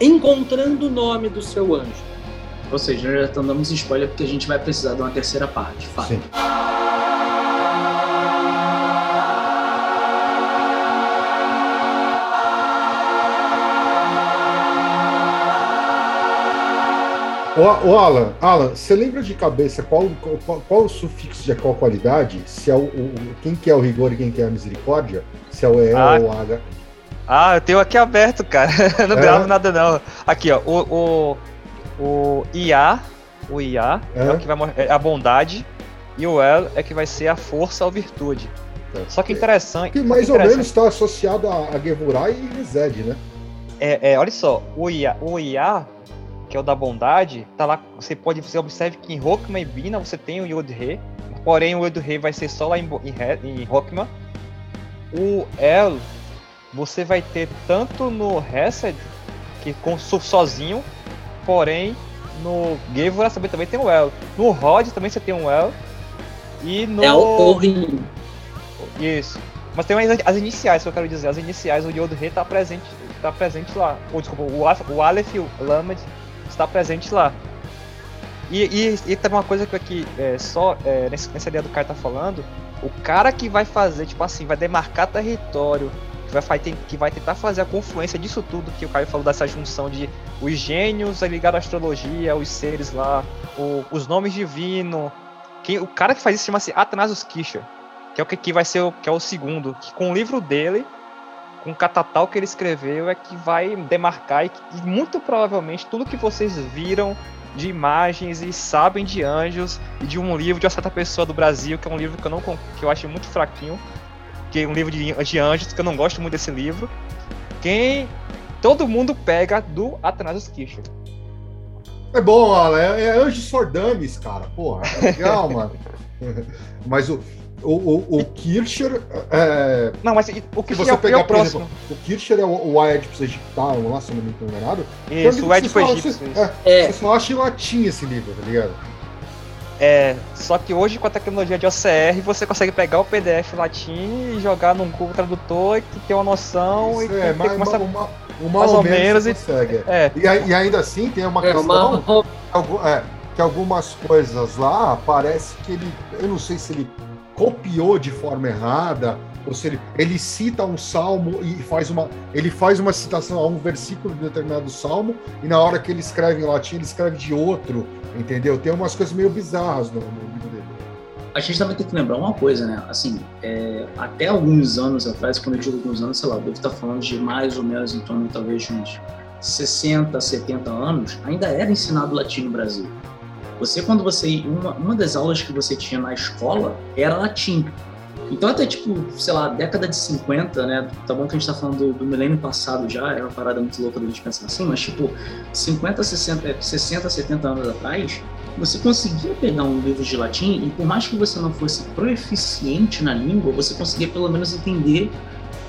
encontrando o nome do seu anjo. Ou seja, nós já estamos dando spoiler porque a gente vai precisar de uma terceira parte. Fato. Sim. Ô, ô, Alan, Alan, você lembra de cabeça qual, qual, qual o sufixo de qual qualidade? Se é o, o, quem que é o rigor e quem que é a misericórdia? Se é o E ah, ou o H? Ah, eu tenho aqui aberto, cara. não é? gravo nada não. Aqui, ó, o, o, o IA, o IA é, é o que vai é a bondade e o El é que vai ser a força ou virtude. Só que interessante. Que mais ou menos está associado a, a Gevurah e Resed, né? É, é, olha só, o IA, o IA que é o da bondade, tá lá, você pode, você observe que em Rokma e Bina você tem o Yod-He, porém o Yod-He vai ser só lá em, em, em. O El, você vai ter tanto no Hesed, que com sozinho, porém no Gevura também, também tem o El. No Rod também você tem um El. E no... É o Rim. Isso. Mas tem as, as iniciais, que eu quero dizer. As iniciais, o Yod-He tá presente, tá presente lá. Ou, desculpa, o, o Aleph e o Lamed está presente lá. E, e, e também uma coisa que aqui, é, só é, nessa ideia do cara tá falando, o cara que vai fazer, tipo assim, vai demarcar território, que vai, que vai tentar fazer a confluência disso tudo que o Caio falou, dessa junção de os gênios ligados à astrologia, os seres lá, o, os nomes divinos. Quem, o cara que faz isso chama-se Athanasius Kircher, que é o que, que vai ser o, que é o segundo, que com o livro dele o catatal que ele escreveu é que vai demarcar e, e muito provavelmente tudo que vocês viram de imagens e sabem de anjos e de um livro de uma certa pessoa do Brasil, que é um livro que eu não que eu acho muito fraquinho, que é um livro de, de anjos, que eu não gosto muito desse livro. Quem todo mundo pega do Athanasius Kircher. É bom, Alan, é, é Anjos Sordames, cara. Porra, é legal, mano. Mas o, o, o, o Kircher. É... Não, mas o que você é, pegar, é o próximo. Exemplo, o Kircher é o, o Aedipus egiptal, lá, se eu não me engano enganado. Isso, o Aedipus egípcio. É, é. Você só acha em latim esse livro, tá ligado? É, só que hoje com a tecnologia de OCR você consegue pegar o PDF latim e jogar num Google Tradutor que tem uma noção Isso e é, mas, uma, uma, uma, mais ou menos, menos consegue. É. E, e, ainda assim tem uma é, questão uma... é, que algumas coisas lá parece que ele, eu não sei se ele copiou de forma errada, ou se ele, cita um salmo e faz uma, ele faz uma citação a um versículo de determinado salmo, e na hora que ele escreve em latim, ele escreve de outro, entendeu? Tem umas coisas meio bizarras no, livro dele. A gente também tem que lembrar uma coisa, né? Assim, é, até alguns anos atrás, quando eu digo alguns anos, sei lá, eu devo estar falando de mais ou menos em torno, talvez, de uns 60, 70 anos, ainda era ensinado latim no Brasil. Você, quando você. Uma, uma das aulas que você tinha na escola era latim. Então até tipo, sei lá, década de 50, né? Tá bom que a gente tá falando do, do milênio passado já, é uma parada muito louca da gente pensar assim, mas tipo, 50, 60, 60, 70 anos atrás, você conseguia pegar um livro de latim e por mais que você não fosse proeficiente na língua, você conseguia pelo menos entender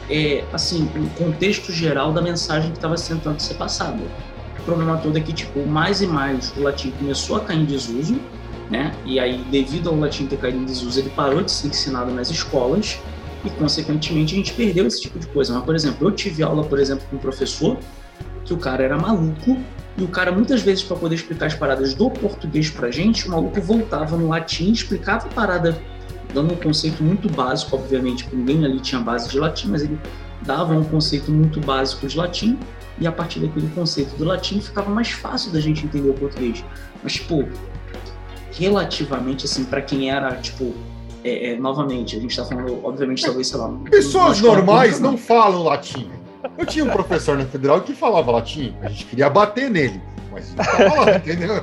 é, assim, o contexto geral da mensagem que estava tentando ser passada. Problema todo é que, tipo, mais e mais o latim começou a cair em desuso, né? E aí, devido ao latim ter caído em desuso, ele parou de ser ensinado nas escolas e, consequentemente, a gente perdeu esse tipo de coisa. Mas, por exemplo, eu tive aula, por exemplo, com um professor que o cara era maluco e o cara, muitas vezes, para poder explicar as paradas do português pra gente, o maluco voltava no latim, explicava a parada dando um conceito muito básico, obviamente, porque ninguém ali tinha base de latim, mas ele dava um conceito muito básico de latim e a partir daquele conceito do latim ficava mais fácil da gente entender o português. Mas, tipo, relativamente, assim, para quem era, tipo, é, é, novamente, a gente está falando, obviamente, talvez, sei lá. Pessoas normais não falam latim. Eu tinha um professor na federal que falava latim, a gente queria bater nele. Mas não tava lá, entendeu?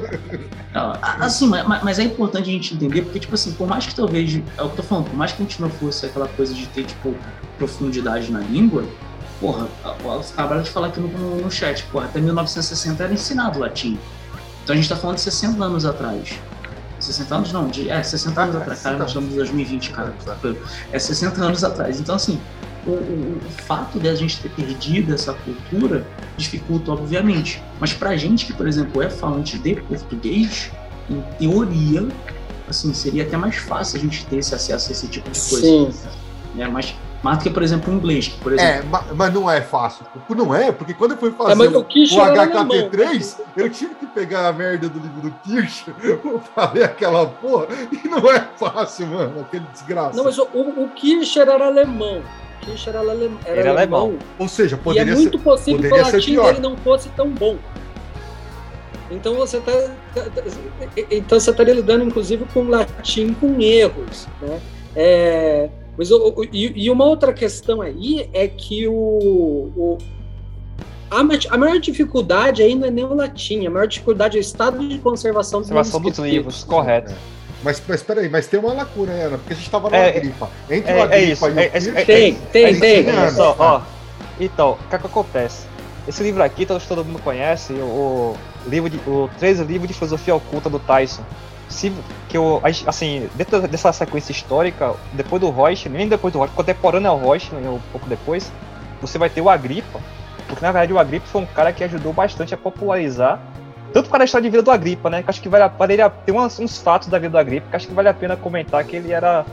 Não, assim, mas, mas, é importante a gente entender, porque, tipo assim, por mais que talvez, é o que eu tô falando, por mais que a gente não fosse aquela coisa de ter, tipo, profundidade na língua, porra, acabaram de falar aqui no, no, chat, porra, até 1960 era ensinado latim. Então a gente tá falando de 60 anos atrás. 60 anos não, de, é, 60 anos atrás, cara, nós estamos em 2020, cara. É 60 anos atrás. Então, assim, o, o, o, fato de a gente ter perdido essa cultura dificulta, obviamente. Mas para gente que, por exemplo, é falante de português, em teoria, assim, seria até mais fácil a gente ter esse acesso a esse tipo de coisa. Sim. É, mas mais do que, por exemplo, o inglês. Por exemplo. É, mas não é fácil. Não é, porque quando eu fui fazer é, o, o HKT3, eu tive que pegar a merda do livro do Kirsch, falei aquela porra, e não é fácil, mano, aquele desgraça. Não, mas o, o Kirsch era alemão. Kirsch era, ale, era, era alemão. alemão. Ou seja, poderia ser. E é muito ser, possível que o latim dele não fosse tão bom. Então você está então você estaria lidando, inclusive, com latim com erros. Né? É, mas, o, e, e, uma outra questão aí é que o, o a, a, maior dificuldade aí não é nem o latim, a maior dificuldade é o estado de conservação, conservação dos livros, correto. Mas, mas peraí, mas tem uma lacuna, Ana, porque a gente estava na é, gripa. Entre é, a é gripa é isso, e o é, Tem, tem, tem. Olha só, ó. Então, o que, é que acontece? Esse livro aqui, todo, todo mundo conhece, o, o livro de, o 13 livro de filosofia oculta do Tyson se, que eu, assim, dentro dessa sequência histórica, depois do Roche, nem depois do Roche, contemporâneo ao Roche, um pouco depois, você vai ter o Agripa, porque na verdade o Agripa foi um cara que ajudou bastante a popularizar, tanto para a história de vida do Agripa, né, que acho que vale a pena, tem uns, uns fatos da vida do Agripa que acho que vale a pena comentar que ele era,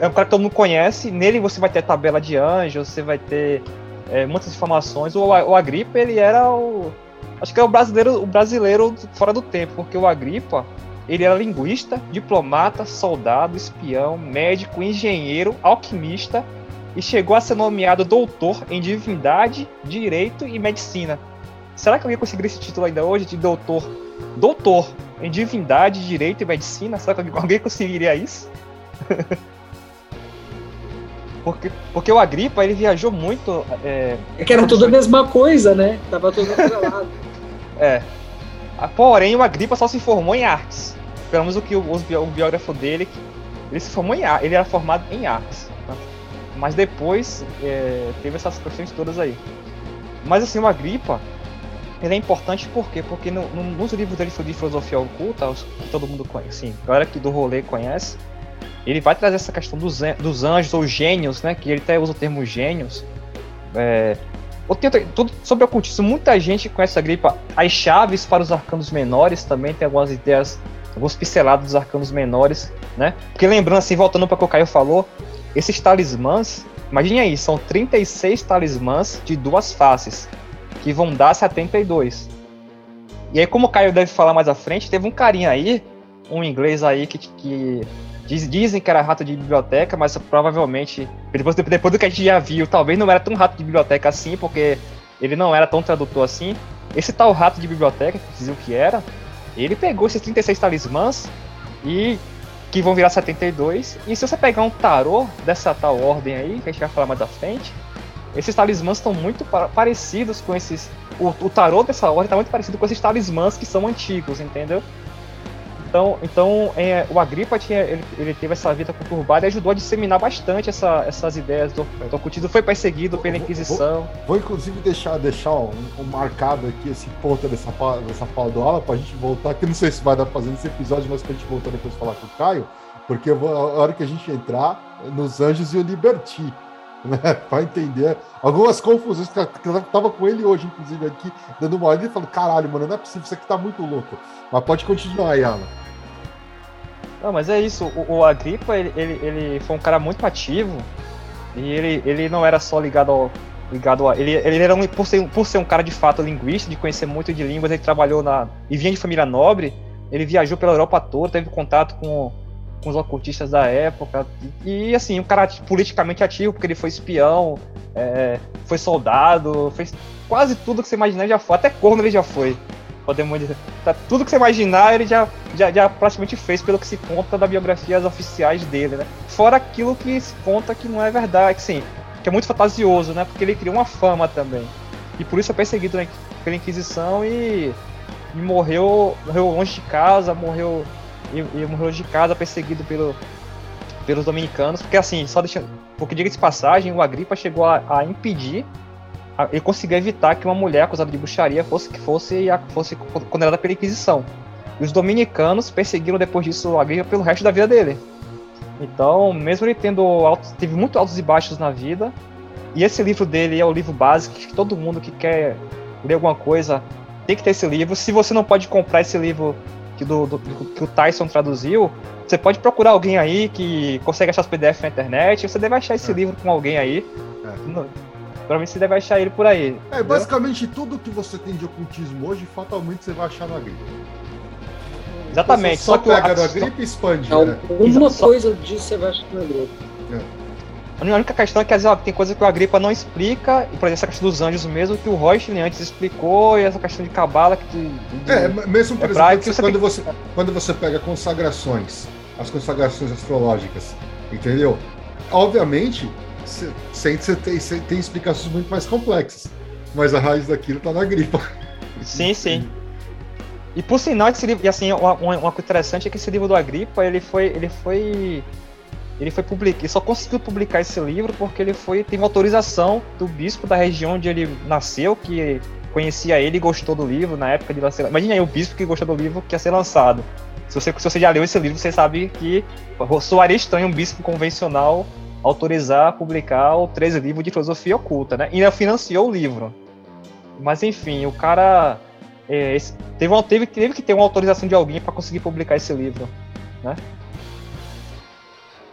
é um cara que todo mundo conhece, nele você vai ter a tabela de anjos, você vai ter é, muitas informações, o, o Agripa, ele era o, acho que é o brasileiro, o brasileiro fora do tempo, porque o Agripa, ele era linguista, diplomata, soldado, espião, médico, engenheiro, alquimista e chegou a ser nomeado doutor em divindade, direito e medicina. Será que alguém conseguiria esse título ainda hoje de doutor? Doutor em divindade, direito e medicina? Será que alguém conseguiria isso? porque, porque o Agripa ele viajou muito. É, é que era tudo a mesma coisa, né? Tava tudo atrelado. é. Porém, o Agripa só se formou em artes pelo menos o que o, o biógrafo dele, ele se formou em ele era formado em artes. Tá? Mas depois é, teve essas questões todas aí. Mas assim, o Agripa, ele é importante por quê? Porque no, no, nos livros dele de filosofia oculta, que todo mundo conhece, assim, a galera que do rolê conhece, ele vai trazer essa questão dos, dos anjos ou gênios, né? Que ele até usa o termo gênios. É, tudo sobre ocultismo, muita gente conhece a gripa. As chaves para os arcanos menores também tem algumas ideias alguns pincelados dos arcanos menores, né? Porque lembrando assim, voltando para o que o Caio falou, esses talismãs, imagine aí, são 36 talismãs de duas faces, que vão dar 72. E aí, como o Caio deve falar mais à frente, teve um carinha aí, um inglês aí que, que diz, dizem que era rato de biblioteca, mas provavelmente, depois, depois do que a gente já viu, talvez não era tão rato de biblioteca assim, porque ele não era tão tradutor assim. Esse tal rato de biblioteca, que diziam que era, ele pegou esses 36 talismãs e que vão virar 72. E se você pegar um tarô dessa tal ordem aí, que a gente vai falar mais à frente, esses talismãs estão muito parecidos com esses. O, o tarô dessa ordem está muito parecido com esses talismãs que são antigos, entendeu? Então, então é, o Agripa tinha, ele, ele, teve essa vida conturbada e ajudou a disseminar bastante essa, essas ideias do, do ocultismo. Foi perseguido pela Inquisição. Vou, vou, inclusive deixar, deixar um, um, marcado aqui esse ponto dessa, dessa fala do Alan, pra gente voltar, que não sei se vai dar pra fazer nesse episódio, mas pra gente voltar depois falar com o Caio, porque vou, a hora que a gente entrar nos Anjos e o Liberti. Né, entender algumas confusões que eu tava com ele hoje, inclusive, aqui, dando uma olhada e falando: caralho, mano, não é possível, isso aqui tá muito louco. Mas pode continuar aí, Alan. Não, mas é isso, o, o Agripa, ele, ele, ele, foi um cara muito ativo e ele, ele não era só ligado ao. Ligado a, ele, ele era um, por, ser, por ser um cara de fato linguista, de conhecer muito de línguas, ele trabalhou na. e vinha de família nobre, ele viajou pela Europa toda, teve contato com com os ocultistas da época. E, assim, um cara politicamente ativo, porque ele foi espião, é, foi soldado, fez quase tudo que você imaginar já foi. Até corno ele já foi. Podemos dizer. Tá, tudo que você imaginar ele já, já, já praticamente fez, pelo que se conta das biografias oficiais dele, né? Fora aquilo que se conta que não é verdade, sim, que é muito fantasioso, né? Porque ele criou uma fama também. E por isso é perseguido pela Inquisição e, e morreu, morreu longe de casa, morreu e, e morreu de casa perseguido pelo, pelos dominicanos, porque assim, só deixando. Porque diga de passagem, o Agripa chegou a, a impedir, a, ele conseguiu evitar que uma mulher acusada de bruxaria fosse que fosse, fosse condenada pela Inquisição. E os dominicanos perseguiram depois disso o Agripa pelo resto da vida dele. Então, mesmo ele tendo altos, teve muito altos e baixos na vida, e esse livro dele é o livro básico que todo mundo que quer ler alguma coisa tem que ter esse livro. Se você não pode comprar esse livro que, do, do, que o Tyson traduziu, você pode procurar alguém aí que consegue achar os PDF na internet, você deve achar esse é. livro com alguém aí. É. Provavelmente você deve achar ele por aí. É, entendeu? basicamente tudo que você tem de ocultismo hoje, fatalmente você vai achar na gripe. Exatamente. Você só, só pega na gripe e expande. Né? Alguma coisa disso você vai achar na gripe. É. A única questão é que às vezes, ó, tem coisa que o Agripa não explica, e por exemplo, essa questão dos anjos mesmo, que o Reuchlin antes explicou, e essa questão de cabala que de, de, É, mesmo por exemplo, você quando, tem... você, quando você pega consagrações, as consagrações astrológicas, entendeu? Obviamente, você tem, tem explicações muito mais complexas, mas a raiz daquilo tá na gripa. Sim, sim. E por sinal, esse livro, e assim, uma, uma coisa interessante é que esse livro do Agripa, ele foi, ele foi ele foi publicar, ele só conseguiu publicar esse livro porque ele foi teve autorização do bispo da região onde ele nasceu, que conhecia ele e gostou do livro na época de lançar. Imagina aí o bispo que gostou do livro que ia ser lançado. Se você, se você já leu esse livro, você sabe que soaria estranho um bispo convencional autorizar publicar o 13 livros de filosofia oculta, né? E ainda financiou o livro. Mas enfim, o cara é, teve, teve, teve que ter uma autorização de alguém para conseguir publicar esse livro, né?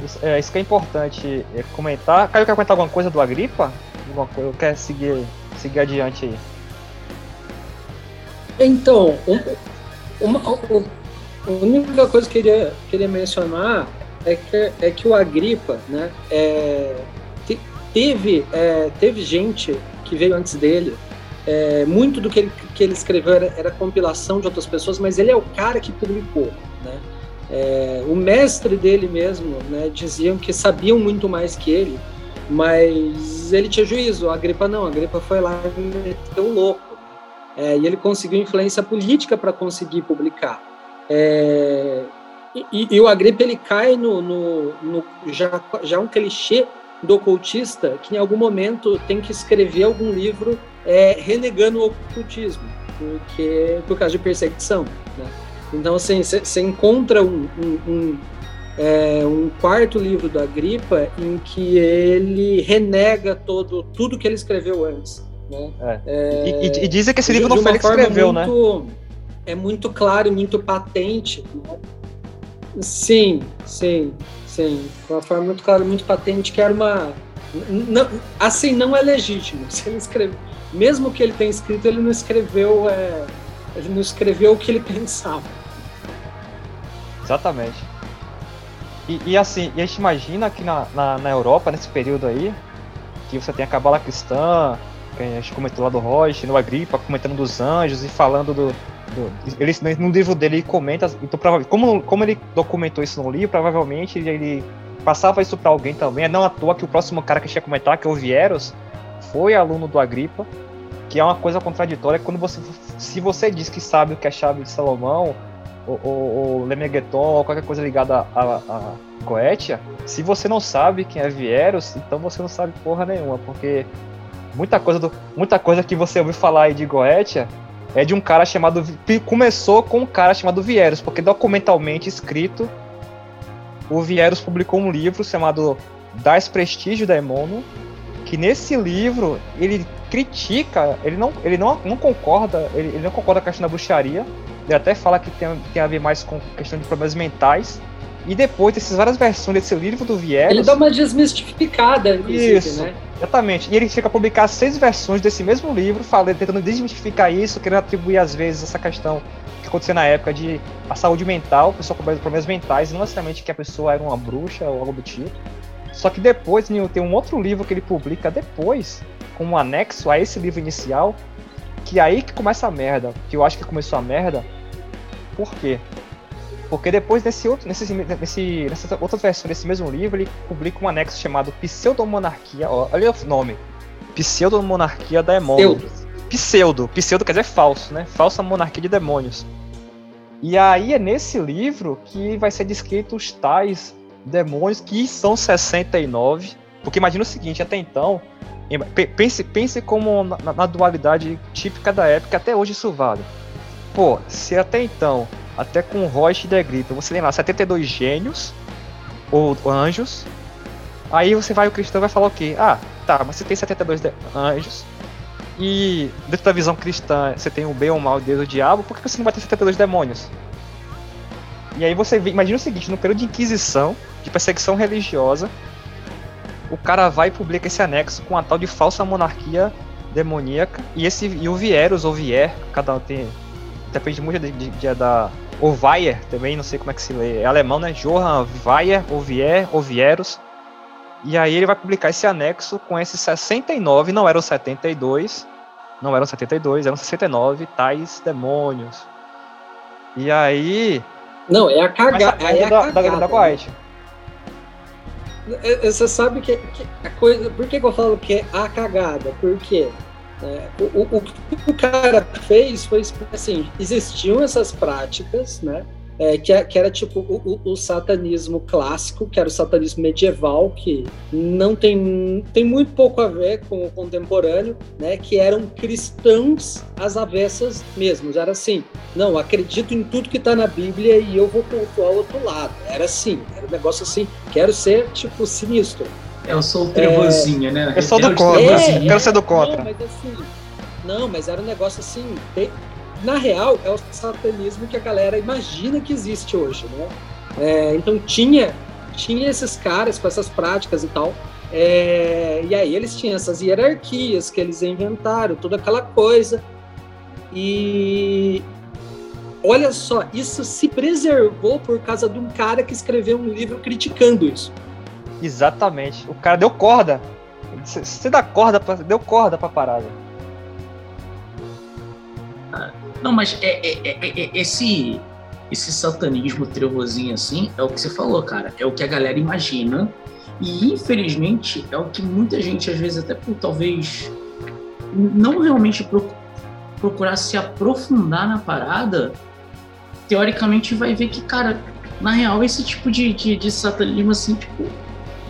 Isso, é, isso que é importante é, comentar. Caio, quer comentar alguma coisa do Agripa? Alguma coisa? Quer seguir, seguir adiante aí? Então, uma, a única coisa que eu queria, queria mencionar é que, é que o Agripa, né, é, teve, é, teve gente que veio antes dele. É, muito do que ele, que ele escreveu era, era compilação de outras pessoas, mas ele é o cara que publicou, né? É, o mestre dele mesmo, né, diziam que sabiam muito mais que ele, mas ele tinha juízo. A Agripa não, a Agripa foi lá e meteu louco. É, e ele conseguiu influência política para conseguir publicar. É, e, e, o Agripa ele cai no, no, no, já, já um clichê do ocultista que em algum momento tem que escrever algum livro é, renegando o ocultismo, porque por causa de perseguição. Né? Então, assim, você encontra um, um, um, é, um, quarto livro da Gripa em que ele renega todo, tudo que ele escreveu antes. Né? É. É, e, e, dizem que esse livro não foi ele que escreveu, né? muito, né? É muito claro e muito patente. Né? Sim, sim, sim. De uma forma muito clara e muito patente que era uma... Não, assim, não é legítimo. Se ele escreveu, mesmo que ele tenha escrito, ele não escreveu... Ele não escreveu o que ele pensava. Exatamente. E, e assim, e a gente imagina que na, na, na, Europa, nesse período aí, que você tem a Cabala Cristã, que a gente comentou lá do Roche, no Agripa, comentando dos anjos e falando do. do ele, no livro dele ele comenta, então, como, como ele documentou isso no livro, provavelmente ele, ele passava isso para alguém também. É não à toa que o próximo cara que a gente ia comentar, que é o Vieros, foi aluno do Agripa, que é uma coisa contraditória quando você se você diz que sabe o que é chave de Salomão, ou, ou, ou ou qualquer coisa ligada a, a, a Goetia, se você não sabe quem é Vieros, então você não sabe porra nenhuma, porque muita coisa, do, muita coisa que você ouviu falar aí de Goetia é de um cara chamado. Começou com um cara chamado Vieros, porque documentalmente escrito, o Vieros publicou um livro chamado Das Prestígio Daemono, que nesse livro ele critica, ele não, ele não, não concorda, ele, ele não concorda com a questão da bruxaria, ele até fala que tem, tem a ver mais com questão de problemas mentais, e depois dessas várias versões desse livro do Viegas. Ele dá uma desmistificada, isso, né? Exatamente. E ele chega a publicar seis versões desse mesmo livro, falando, tentando desmistificar isso, querendo atribuir às vezes essa questão que aconteceu na época de a saúde mental, pessoa com problemas mentais, não necessariamente que a pessoa era uma bruxa ou algo do tipo. Só que depois tem um outro livro que ele publica depois, com um anexo a esse livro inicial, que é aí que começa a merda. Que eu acho que começou a merda. Por quê? Porque depois desse outro, nesse, nesse, nessa outra versão desse mesmo livro, ele publica um anexo chamado Pseudomonarquia. Ó, olha o nome. Pseudomonarquia Demônios. Pseudo. Pseudo. Pseudo quer dizer falso, né? Falsa monarquia de demônios. E aí é nesse livro que vai ser descrito os tais demônios que são 69. Porque imagina o seguinte, até então, pense, pense como na, na dualidade típica da época, até hoje isso vale. Pô, se até então até com Roche de Grito. Você tem lá 72 gênios, ou anjos. Aí você vai, o cristão vai falar o quê? Ah, tá, mas você tem 72 anjos. E dentro da visão cristã você tem o bem ou o mal, Deus e o diabo, por que você não vai ter 72 demônios? E aí você vê, imagina o seguinte, no período de inquisição, de perseguição religiosa, o cara vai e publica esse anexo com a tal de falsa monarquia demoníaca, e esse e o Vieros ou Vier, cada um tem depende muito de, de, de, da ou Weyer também, não sei como é que se lê. É alemão, né? Johann Weyer, ou Vier, ou Vieros. E aí ele vai publicar esse anexo com esses 69, não eram 72, não eram 72, eram 69 tais demônios. E aí. Não, é a cagada. É a da, cagada. Da, da, é, é, Você sabe que, que, a coisa. Por que, que eu falo que é a cagada? Porque é, o, o, o, que o cara fez foi assim: existiam essas práticas, né? É, que, é, que, era tipo o, o, satanismo clássico, que era o satanismo medieval, que não tem, tem muito pouco a ver com o contemporâneo, né? Que eram cristãos às avessas mesmo. Era assim, não, acredito em tudo que está na Bíblia e eu vou cultuar o outro lado. Era assim, era um negócio assim, quero ser tipo sinistro. Eu sou o trevozinho, é... né? Eu sou do contra. É, Quero ser do contra. Não, mas assim. Não, mas era um negócio assim. Na real, é o satanismo que a galera imagina que existe hoje, né? É, então tinha, tinha esses caras com essas práticas e tal. É, e aí eles tinham essas hierarquias que eles inventaram, toda aquela coisa. E olha só, isso se preservou por causa de um cara que escreveu um livro criticando isso. Exatamente. O cara deu corda. Você dá corda, pra, deu corda pra parada. Não, mas é, é, é, é, esse esse satanismo trevozinho assim é o que você falou, cara. É o que a galera imagina. E infelizmente é o que muita gente, às vezes, até por talvez não realmente procurar se aprofundar na parada, teoricamente vai ver que, cara, na real, esse tipo de, de, de satanismo assim, tipo,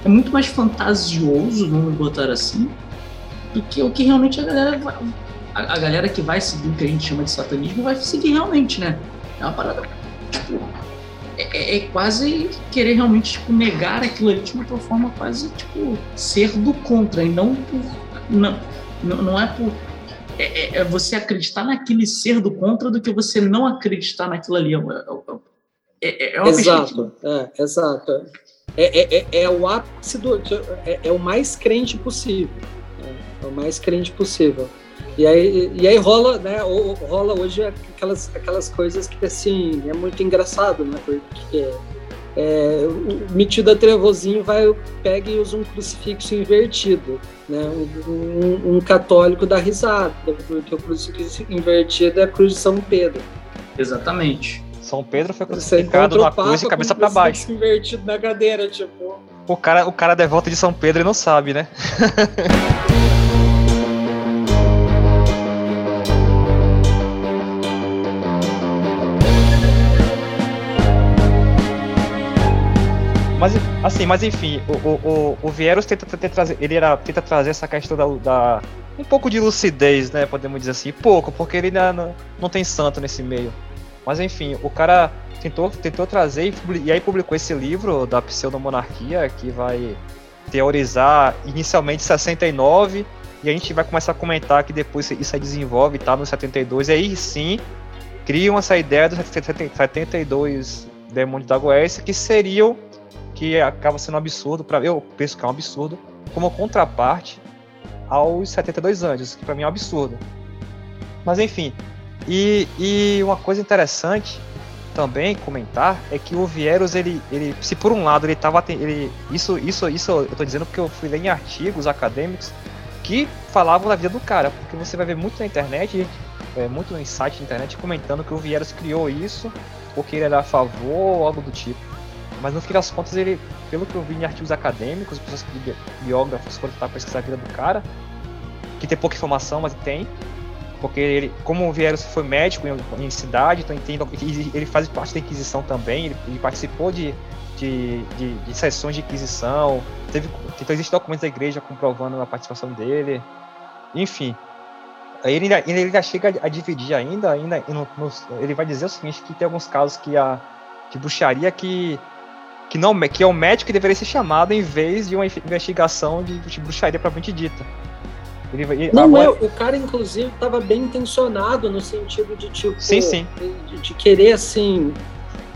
é muito mais fantasioso, vamos botar assim, do que o que realmente a galera a, a, galera que vai seguir o que a gente chama de satanismo vai seguir realmente, né? É uma parada, tipo, é, é, é quase querer realmente, tipo, negar aquilo ali de uma forma quase, tipo, ser do contra, e não por, não, não, é por é, é, é, você acreditar naquele ser do contra do que você não acreditar naquilo ali. É, é, é exato, é, exato é, o ápice do. É, o mais crente possível. É o mais crente possível. E aí, e aí rola, né? Rola hoje aquelas, aquelas coisas que assim é muito engraçado, né? Porque é, o metida trevozinho vai pega e usa um crucifixo invertido, né? Um, um, um, católico dá risada, porque o crucifixo invertido é a cruz de São Pedro. Exatamente. São Pedro foi crucificado numa cruz de cabeça para baixo. invertido na cadeira, tipo. O cara, o cara é devoto de São Pedro e não sabe, né? Mas, assim, mas enfim, o, o, o, o Vieros tenta, tenta, trazer, ele era, tenta trazer essa questão da, da, um pouco de lucidez, né, podemos dizer assim, pouco, porque ele não, não tem santo nesse meio. Mas enfim, o cara tentou, tentou trazer e, e aí publicou esse livro da pseudomonarquia que vai teorizar inicialmente 69 e a gente vai começar a comentar que depois isso aí desenvolve tá no 72 e aí sim criam essa ideia dos 72 demônios da Goécia que seriam que acaba sendo um absurdo para eu penso que é um absurdo como contraparte aos 72 anjos, que para mim é um absurdo. Mas enfim, e, e uma coisa interessante também comentar é que o Vieros ele, ele se por um lado ele tava ele isso isso isso eu tô dizendo porque eu fui ler em artigos acadêmicos que falavam da vida do cara, porque você vai ver muito na internet, é, muito no site da internet comentando que o Vieros criou isso porque ele era a favor ou algo do tipo. Mas no fim das contas, ele, pelo que eu vi em artigos acadêmicos, pessoas biógrafos foram tentar pesquisar a vida do cara, que tem pouca informação, mas tem. Porque ele, como o Vieira foi médico em, em cidade, então entendo, ele faz parte da Inquisição também, ele, ele participou de, de, de, de, sessões de Inquisição, teve, então existem documentos da igreja comprovando a participação dele, enfim. Ele ainda, ele ainda chega a dividir ainda, ainda no, no, ele vai dizer o seguinte, que tem alguns casos que a de bruxaria que que não que é o médico que deveria ser chamado em vez de uma investigação de, de bruxaria propriamente dita. Ele, ele, não agora... é, o cara inclusive estava bem intencionado no sentido de tipo sim, sim. De, de querer assim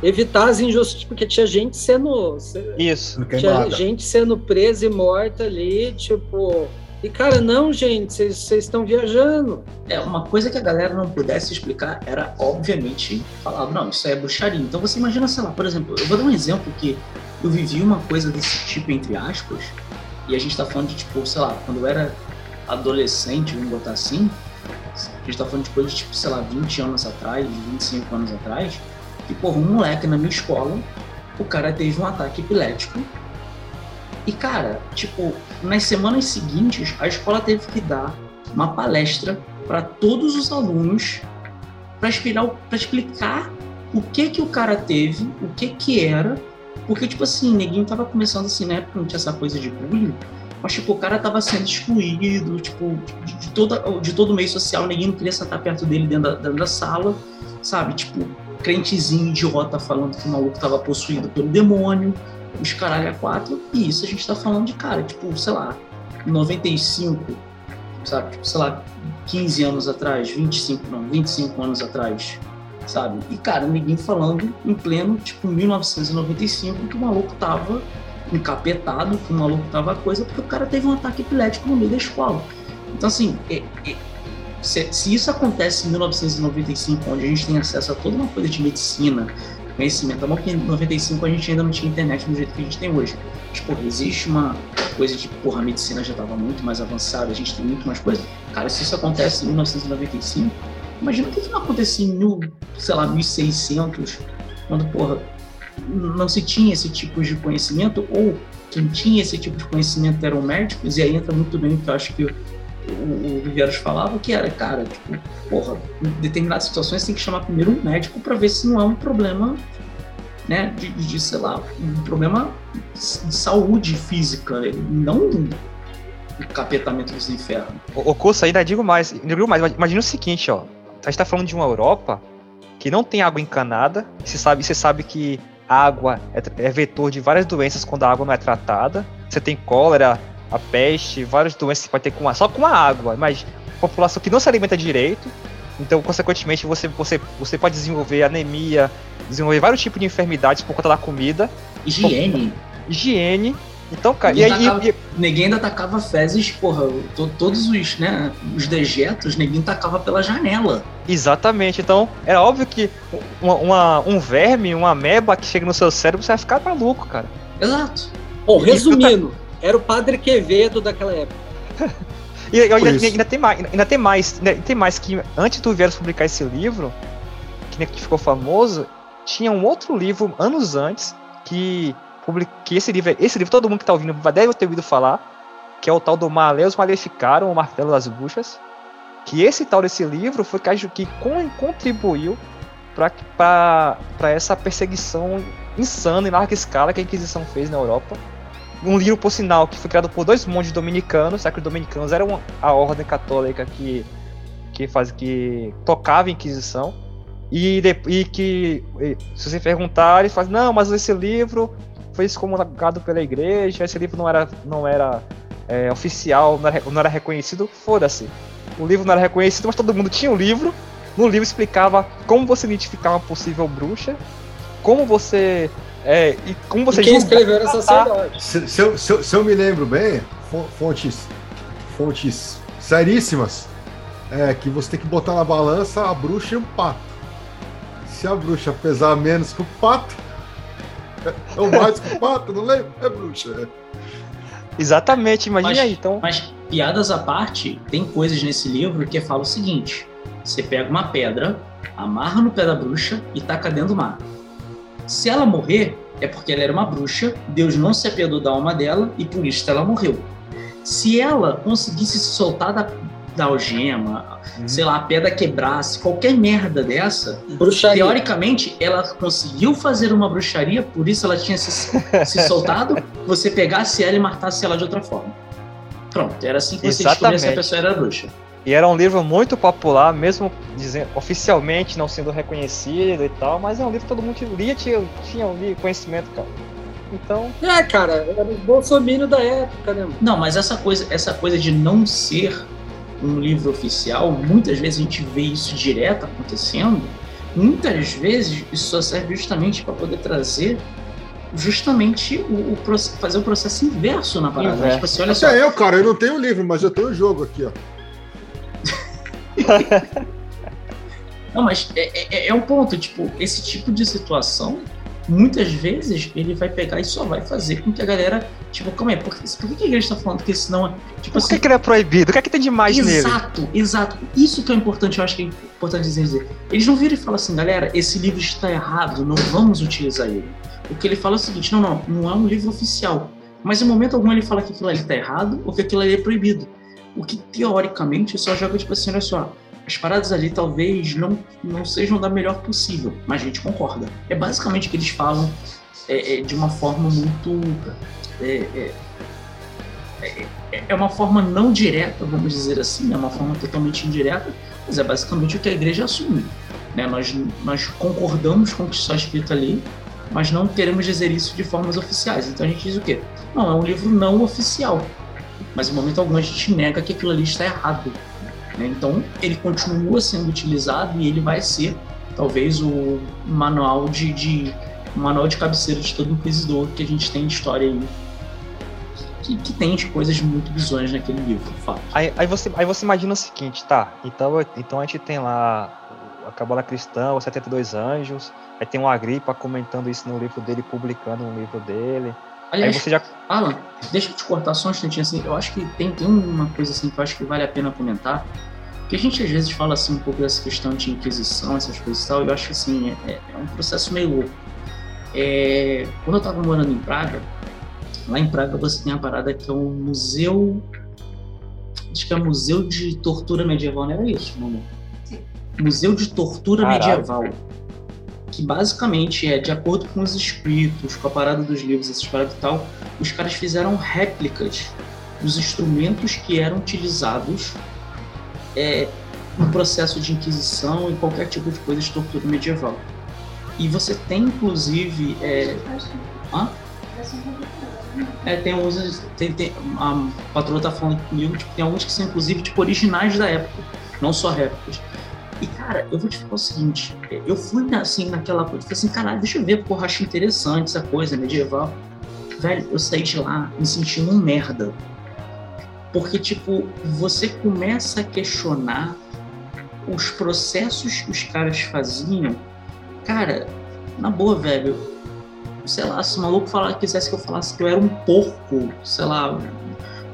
evitar as injustiças porque tinha gente sendo isso tinha gente sendo presa e morta ali tipo e, cara, não, gente, vocês estão viajando. É, uma coisa que a galera não pudesse explicar era, obviamente, falar, não, isso é bruxaria. Então você imagina, sei lá, por exemplo, eu vou dar um exemplo que eu vivi uma coisa desse tipo, entre aspas, e a gente tá falando de, tipo, sei lá, quando eu era adolescente, vamos botar assim, a gente tá falando de coisa de, tipo, sei lá, 20 anos atrás, 25 anos atrás, que, porra, um moleque na minha escola, o cara teve um ataque epilético e, cara, tipo, nas semanas seguintes, a escola teve que dar uma palestra para todos os alunos para explicar, o que que o cara teve, o que que era, porque, tipo assim, neguinho tava começando assim, na época não tinha essa coisa de bullying, mas, tipo, o cara tava sendo excluído, tipo, de, de, toda, de todo meio social, ninguém não queria sentar perto dele dentro da, dentro da sala, sabe? Tipo, crentezinho idiota falando que o maluco tava possuído pelo demônio, os caralho a quatro, e isso a gente tá falando de cara, tipo, sei lá, 95, sabe? Tipo, sei lá, 15 anos atrás, 25, não, 25 anos atrás, sabe? E, cara, ninguém falando em pleno, tipo, 1995, que o maluco tava encapetado, que o maluco tava coisa, porque o cara teve um ataque epilético no meio da escola. Então, assim, é, é, se, se, isso acontece em 1995, onde a gente tem acesso a toda uma coisa de medicina, conhecimento. É bom que em 95 a gente ainda não tinha internet do jeito que a gente tem hoje. Tipo, existe uma coisa de, porra, a medicina já estava muito mais avançada, a gente tem muito mais coisa. Cara, se isso acontece em 1995, imagina o que, que não acontecia em mil, sei lá, 1600, quando, porra, não se tinha esse tipo de conhecimento, ou quem tinha esse tipo de conhecimento eram médicos, e aí entra muito bem o que eu acho que o, o Viveiros falava, que era, cara, tipo, porra, em determinadas situações tem que chamar primeiro um médico para ver se não é um problema, né, de, de, sei lá, um problema de saúde física, não um capetamento dos infernos. O, o curso ainda digo mais, digo mais, imagina o seguinte, ó, a gente tá falando de uma Europa que não tem água encanada, você sabe, você sabe que a água é, é vetor de várias doenças quando a água não é tratada, você tem cólera, a peste, várias doenças que pode ter com a, só com a água, mas população que não se alimenta direito, então consequentemente você, você, você pode desenvolver anemia, desenvolver vários tipos de enfermidades por conta da comida. Higiene. Por, higiene. Então, cara, e aí. Tacava, e, ninguém ainda tacava fezes, porra, to, todos os, né, os dejetos, ninguém tacava pela janela. Exatamente, então era óbvio que uma, uma, um verme, uma ameba que chega no seu cérebro, você vai ficar maluco, cara. Exato. Bom, resumindo, era o Padre Quevedo daquela época. e, ainda, ainda, tem mais, ainda tem mais, ainda tem mais que antes do Vieras publicar esse livro, que, que ficou famoso, tinha um outro livro anos antes que que esse livro, esse livro todo mundo que está ouvindo deve ter ouvido falar, que é o tal do Maleus Maleficaram, o Martelo das Bruxas, que esse tal desse livro foi que, que contribuiu para essa perseguição insano em larga escala que a Inquisição fez na Europa. Um livro, por sinal, que foi criado por dois monges dominicanos, será que os dominicanos eram a ordem católica que, que, faz, que tocava a Inquisição. E, e que, se você perguntar, eles falam, não, mas esse livro foi excomungado pela igreja, esse livro não era, não era é, oficial, não era, não era reconhecido, foda-se. O livro não era reconhecido, mas todo mundo tinha o um livro. No livro explicava como você identificar uma possível bruxa, como você. É, e como você e quem escreveu era sacerdote. Se, se, eu, se, eu, se eu me lembro bem, fontes, fontes seríssimas, é que você tem que botar na balança a bruxa e o pato. Se a bruxa pesar menos que o pato, é, ou mais que o pato, não lembro, é bruxa. Exatamente, imagina mas, aí, então. Mas piadas à parte, tem coisas nesse livro que fala o seguinte: você pega uma pedra, amarra no pé da bruxa e taca dentro do mar. Se ela morrer, é porque ela era uma bruxa, Deus não se apiedou da alma dela e por isso ela morreu. Se ela conseguisse se soltar da, da algema, uhum. sei lá, a pedra quebrasse, qualquer merda dessa, bruxaria. teoricamente ela conseguiu fazer uma bruxaria, por isso ela tinha se, se soltado, você pegasse ela e matasse ela de outra forma. Pronto, era assim que você descobria se a pessoa era bruxa. E era um livro muito popular, mesmo dizendo, oficialmente não sendo reconhecido e tal, mas é um livro que todo mundo lia, tinha, tinha um conhecimento, cara. Então. É, cara, era o bolsominion da época, né? Não, mas essa coisa, essa coisa de não ser um livro oficial, muitas vezes a gente vê isso direto acontecendo. Muitas vezes isso só serve justamente para poder trazer justamente o, o, fazer o processo inverso na parada. Inverso. Tipo assim, olha Até só. eu, cara, eu não tenho livro, mas eu tenho o jogo aqui, ó. Não, mas é, é, é um ponto, tipo, esse tipo de situação, muitas vezes ele vai pegar e só vai fazer com que a galera, tipo, calma aí, por, que, por que a igreja está falando que isso não é. Tipo, por assim, que, que ele é proibido? O que é que tem de mais exato, nele? Exato, exato. Isso que é importante, eu acho que é importante dizer. Eles não viram e falam assim, galera, esse livro está errado, não vamos utilizar ele. O que ele fala é o seguinte: não, não, não é um livro oficial. Mas em momento algum ele fala que aquilo ali está errado ou que aquilo ali é proibido. O que teoricamente só joga tipo assim, olha só, as paradas ali talvez não, não sejam da melhor possível, mas a gente concorda. É basicamente o que eles falam é, é, de uma forma muito. É, é, é, é uma forma não direta, vamos dizer assim, é uma forma totalmente indireta, mas é basicamente o que a igreja assume. Né? Nós, nós concordamos com o que está escrito ali, mas não queremos dizer isso de formas oficiais. Então a gente diz o quê? Não, é um livro não oficial. Mas em momento algum a gente nega que aquilo ali está errado. Né? Então ele continua sendo utilizado e ele vai ser talvez o manual de, de manual de cabeceira de todo inquisidor que a gente tem de história aí. Que, que tem de coisas muito bizonhas naquele livro, fato. Aí, aí, você, aí você imagina o seguinte, tá? Então, então a gente tem lá a Cabala Cristã, os 72 Anjos, aí tem o Agripa comentando isso no livro dele, publicando no livro dele. Aliás, aí você já... Alan, deixa eu te cortar só um instantinho assim. Eu acho que tem, tem uma coisa assim que eu acho que vale a pena comentar. Que a gente às vezes fala assim um pouco dessa questão de inquisição, essas coisas e tal. Eu acho que assim, é, é um processo meio louco. É, quando eu estava morando em Praga, lá em Praga você tem a parada que é um museu. Acho que é Museu de Tortura Medieval, não era isso, não? Museu de Tortura Caralho. Medieval. Que basicamente é, de acordo com os escritos, com a parada dos livros, essas paradas e tal, os caras fizeram réplicas dos instrumentos que eram utilizados é, no processo de inquisição e qualquer tipo de coisa de tortura medieval. E você tem, inclusive. É... Hã? É, tem alguns. Tem, tem, a patroa tá falando comigo, tipo, tem alguns que são, inclusive, tipo, originais da época, não só réplicas. E, cara, eu vou te falar o seguinte: eu fui assim naquela coisa, falei assim, caralho, deixa eu ver, eu acho interessante essa coisa medieval. Velho, eu saí de lá me sentindo um merda. Porque, tipo, você começa a questionar os processos que os caras faziam. Cara, na boa, velho, sei lá, se o maluco falar, quisesse que eu falasse que eu era um porco, sei lá,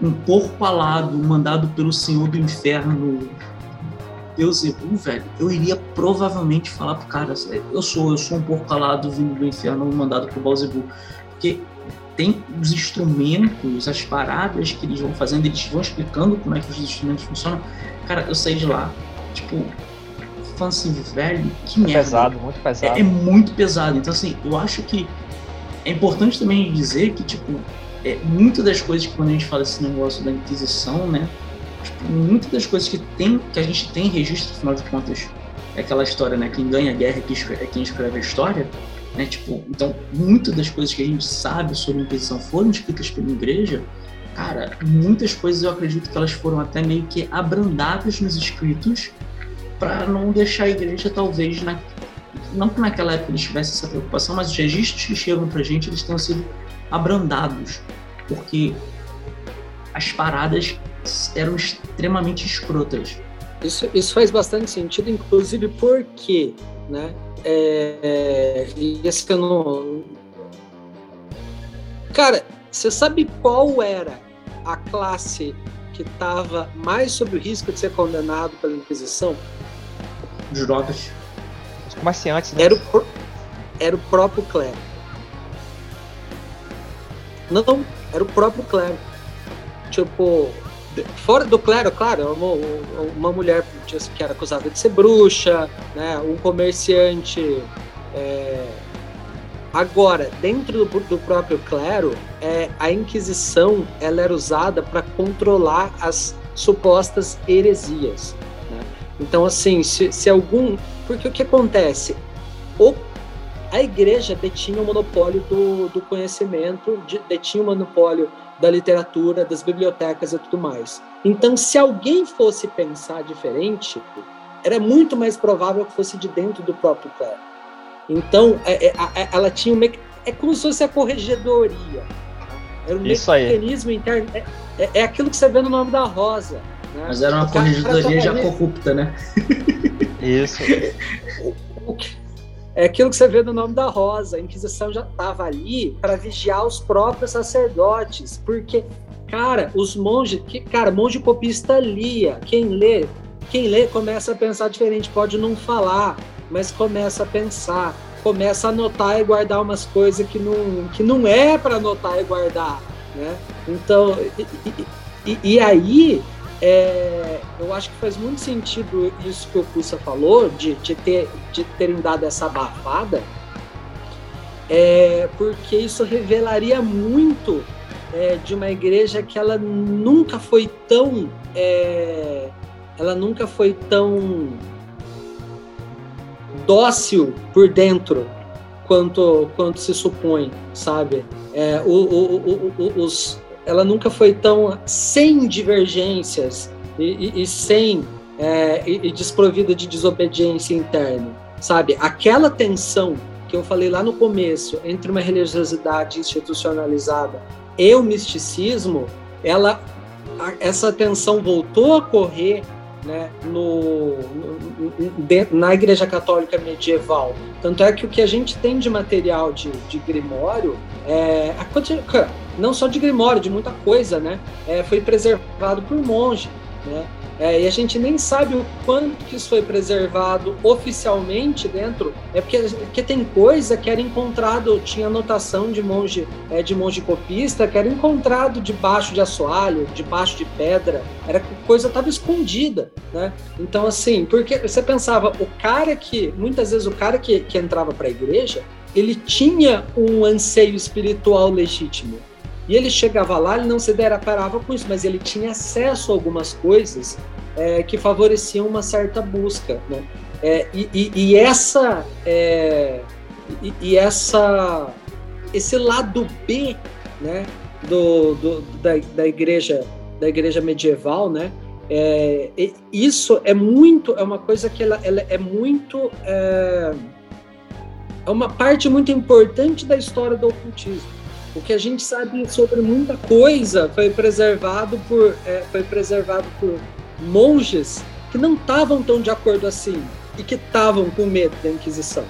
um porco alado mandado pelo Senhor do Inferno Beuzebu, velho, eu iria provavelmente falar pro cara, eu sou, eu sou um porco calado vindo do inferno mandado pro Beuzebu. Porque tem os instrumentos, as paradas que eles vão fazendo, eles vão explicando como é que os instrumentos funcionam. Cara, eu saí de lá, tipo, falando assim, velho, que merda. Pesado, muito pesado. É, é, muito pesado. Então, assim, eu acho que é importante também dizer que, tipo, é, muitas das coisas que quando a gente fala esse negócio da Inquisição, né? Tipo, muitas das coisas que, tem, que a gente tem registro, afinal de contas, é aquela história, né? Quem ganha a guerra é quem escreve a história. Né? Tipo, então, muitas das coisas que a gente sabe sobre a Inquisição foram escritas pela igreja. Cara, muitas coisas eu acredito que elas foram até meio que abrandadas nos escritos para não deixar a igreja, talvez, na, não que naquela época eles tivessem essa preocupação, mas os registros que chegam para a gente, eles tenham sido abrandados, porque as paradas eram extremamente escrotas. Isso, isso faz bastante sentido, inclusive porque, né, é, esse eu não... Cara, você sabe qual era a classe que estava mais sob o risco de ser condenado pela Inquisição? Os drogas. Os comerciantes, né? Era o, era o próprio clero. Não, era o próprio clero. Tipo, fora do clero, claro, uma, uma mulher que era acusada de ser bruxa, né, um comerciante. É... Agora, dentro do, do, próprio clero, é, a Inquisição ela era usada para controlar as supostas heresias. Né? Então, assim, se, se algum. Porque o que acontece? O a igreja detinha o monopólio do, do conhecimento, de, detinha o monopólio da literatura, das bibliotecas e tudo mais. Então, se alguém fosse pensar diferente, era muito mais provável que fosse de dentro do próprio clero. Então, é, é, é, ela tinha um é como se fosse a corregedoria. Era um Isso mecanismo aí. interno. É, é, é, aquilo que você vê no nome da Rosa. Né? Mas era uma corregedoria já corrupta, né? Isso. o, o, é aquilo que você vê no nome da Rosa. A Inquisição já estava ali para vigiar os próprios sacerdotes, porque, cara, os monges, que, cara, monge copista lia. Quem lê, quem lê começa a pensar diferente, pode não falar, mas começa a pensar, começa a anotar e guardar umas coisas que não, que não é para anotar e guardar, né? Então, e, e, e aí é, eu acho que faz muito sentido isso que o Pussa falou, de, de, ter, de terem dado essa abafada, é, porque isso revelaria muito é, de uma igreja que ela nunca foi tão. É, ela nunca foi tão dócil por dentro quanto, quanto se supõe, sabe? É, o, o, o, os, ela nunca foi tão sem divergências e, e, e sem é, e, e desprovida de desobediência interna, sabe? Aquela tensão que eu falei lá no começo entre uma religiosidade institucionalizada e o misticismo, ela essa tensão voltou a ocorrer né, no, no, na Igreja Católica medieval. Tanto é que o que a gente tem de material de, de Grimório, é, a, não só de Grimório, de muita coisa, né, é, foi preservado por monge. Né? É, e a gente nem sabe o quanto que isso foi preservado oficialmente dentro, é porque, porque tem coisa que era encontrado, tinha anotação de monge, é, de monge copista, que era encontrado debaixo de assoalho, debaixo de pedra, era coisa estava escondida, né? Então assim, porque você pensava, o cara que, muitas vezes o cara que, que entrava para a igreja, ele tinha um anseio espiritual legítimo, e ele chegava lá, ele não se deparava com isso, mas ele tinha acesso a algumas coisas é, que favoreciam uma certa busca. Né? É, e, e, e, essa, é, e, e, essa, esse lado B né, do, do, da, da igreja da igreja medieval, né? É, isso é muito, é uma coisa que ela, ela é muito, é, é uma parte muito importante da história do ocultismo. O que a gente sabe sobre muita coisa foi preservado por, é, foi preservado por monges que não estavam tão de acordo assim e que estavam com medo da Inquisição.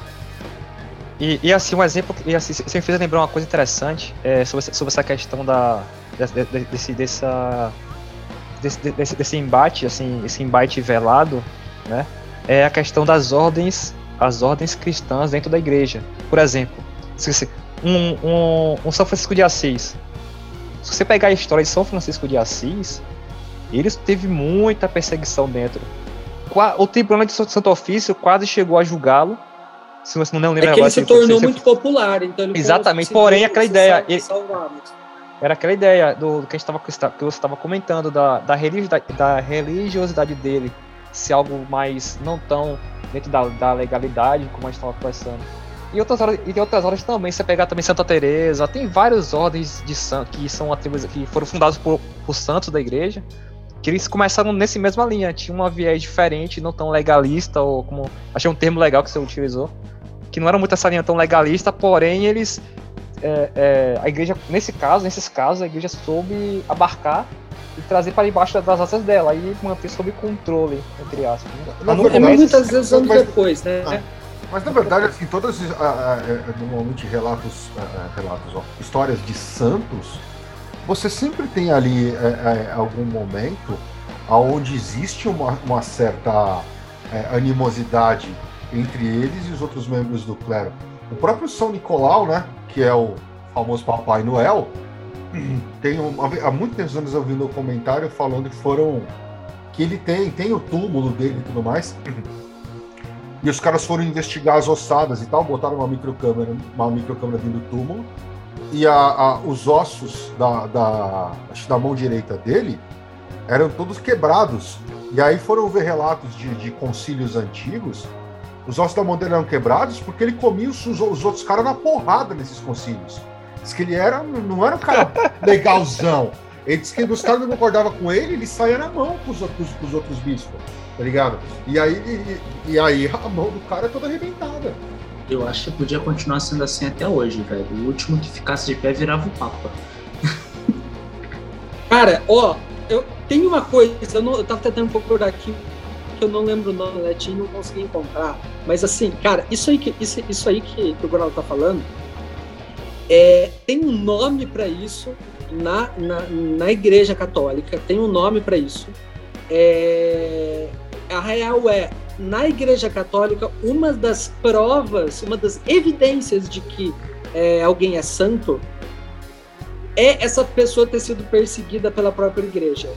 E, e, assim, um exemplo, e assim, você me fez lembrar uma coisa interessante é, sobre, sobre essa questão da, desse, dessa, desse, desse, desse embate, assim, esse embate velado, né? É a questão das ordens, as ordens cristãs dentro da igreja. Por exemplo, se, um, um, um São Francisco de Assis. Se você pegar a história de São Francisco de Assis, ele teve muita perseguição dentro. O Tribunal de Santo Ofício quase chegou a julgá-lo Se você não lembra É que ele se tornou muito popular, então ele Exatamente, porém, aquela ideia, ele- mas- Era aquela ideia do, do que, a gente tava, que você estava comentando, da, da, religiosidade, da religiosidade dele ser algo mais não tão dentro da, da legalidade, como a gente estava conversando. E outras horas, e outras horas também, você pegar também Santa Teresa, tem várias ordens de santos que são atribuídas, que foram fundados por, por santos da igreja, que eles começaram nesse mesma linha, tinha uma viés diferente, não tão legalista, ou como. Achei um termo legal que você utilizou. Que não era muito essa linha tão legalista, porém eles é, é, a igreja, nesse caso, nesses casos, a igreja soube abarcar e trazer para debaixo das asas dela e manter sob controle, entre aspas. Né? Mas É muitas vezes anos depois, né? Ah. Mas na verdade, assim, todas ah, eh, normalmente relatos, relatos, ó, histórias de santos, você sempre tem ali eh, eh, algum momento aonde existe uma, uma certa eh, animosidade entre eles e os outros membros do clero. O próprio São Nicolau, né, que é o famoso Papai Noel, tem um, há muitos anos eu vi um documentário falando que foram que ele tem tem o túmulo dele e tudo mais. E os caras foram investigar as ossadas e tal, botaram uma microcâmera, uma microcâmera dentro do túmulo. E a, a- os ossos da, da, da mão direita dele eram todos quebrados. E aí foram ver relatos de, de concílios antigos. Os ossos da mão dele eram quebrados porque ele comia os, os outros caras na porrada nesses concílios. Diz que ele era, não era um cara legalzão. Ele disse que os caras não concordavam com ele, ele saía na mão com os, outros- com os outros bispos, tá ligado? E aí, e, e aí a mão do cara é toda arrebentada. Eu acho que podia continuar sendo assim até hoje, velho. O último que ficasse de pé virava o Papa. Cara, ó, eu tenho uma coisa, eu, não, eu tava tentando procurar aqui, que eu não lembro o nome latim, não consegui encontrar. Mas assim, cara, isso aí que, isso, isso aí que, que o Gonaldo tá falando, é, tem um nome pra isso na, na, na Igreja Católica, tem um nome pra isso. É, a real é, na Igreja Católica, uma das provas, uma das evidências de que é, alguém é santo é essa pessoa ter sido perseguida pela própria igreja.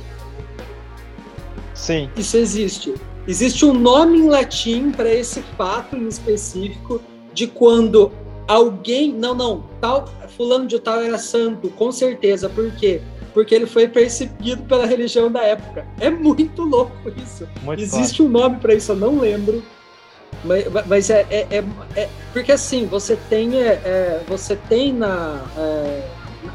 sim, Isso existe. Existe um nome em latim para esse fato em específico de quando alguém, não, não, tal fulano de tal era santo, com certeza. Por quê? Porque ele foi perseguido pela religião da época. É muito louco isso. muito Existe um nome para isso, eu não lembro. Mas, mas é, é, é- é- porque assim você tem é, é, você tem na, é,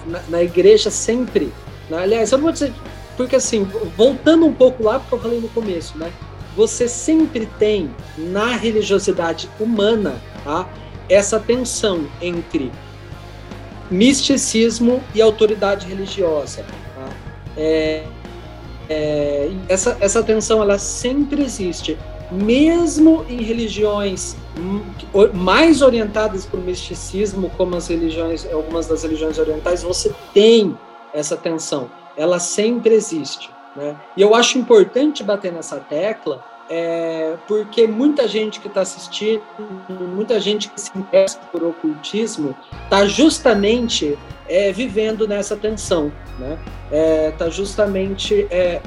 na na igreja sempre, né? aliás eu não vou dizer porque assim voltando um pouco lá porque eu falei no começo, né? Você sempre tem na religiosidade humana, tá? Essa tensão entre misticismo e autoridade religiosa. Tá? É, é, essa, essa tensão ela sempre existe, mesmo em religiões mais orientadas para o misticismo, como as religiões, algumas das religiões orientais, você tem essa tensão. Ela sempre existe. Né? E eu acho importante bater nessa tecla, é, porque muita gente que está assistindo, muita gente que se interessa por ocultismo, está justamente é, vivendo nessa tensão, né? É, tá justamente é,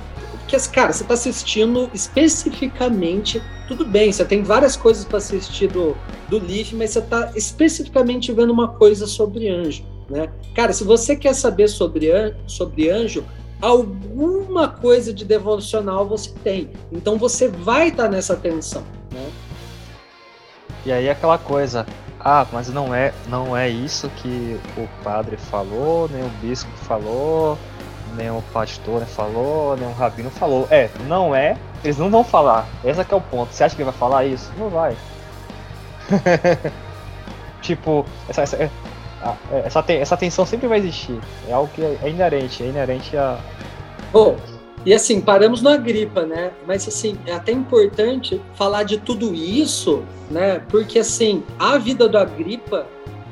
porque, cara, você está assistindo especificamente, tudo bem, você tem várias coisas para assistir do, do Leaf, mas você está especificamente vendo uma coisa sobre anjo, né? Cara, se você quer saber sobre, sobre anjo, alguma coisa de devocional você tem. Então você vai estar nessa tensão, né? E aí aquela coisa, ah, mas não é, não é isso que o padre falou, nem o bispo falou, nem o pastor falou, nem o rabino falou. É, não é, eles não vão falar. Esse que é o ponto. Você acha que ele vai falar isso? Não vai. tipo, essa, essa, é- é- essa, te- essa tensão sempre vai existir. É algo que é inerente, é inerente a. Bom, e assim, paramos na gripa, né? Mas assim, é até importante falar de tudo isso, né? Porque assim, a vida do Agripa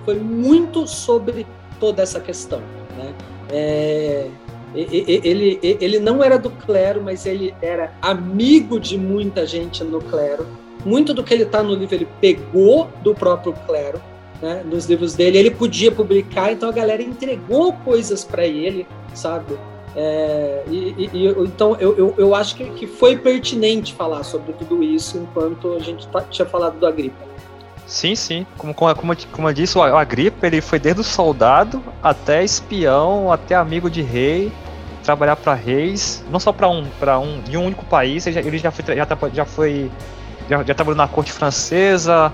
foi muito sobre toda essa questão, né? É, ele, ele não era do clero, mas ele era amigo de muita gente no clero. Muito do que ele está no livro ele pegou do próprio clero, né? Nos livros dele, ele podia publicar, então a galera entregou coisas para ele, sabe? É, e, e- então eu, eu, eu acho que, que foi pertinente falar sobre tudo isso enquanto a gente tá- tinha falado do Agripa. Sim, sim. Como, como, como, eu disse, o Agripa ele foi desde o soldado até espião, até amigo de rei, trabalhar para reis, não só para um, para um de um único país. Ele já, ele já foi, já, já foi, já, já trabalhou na corte francesa,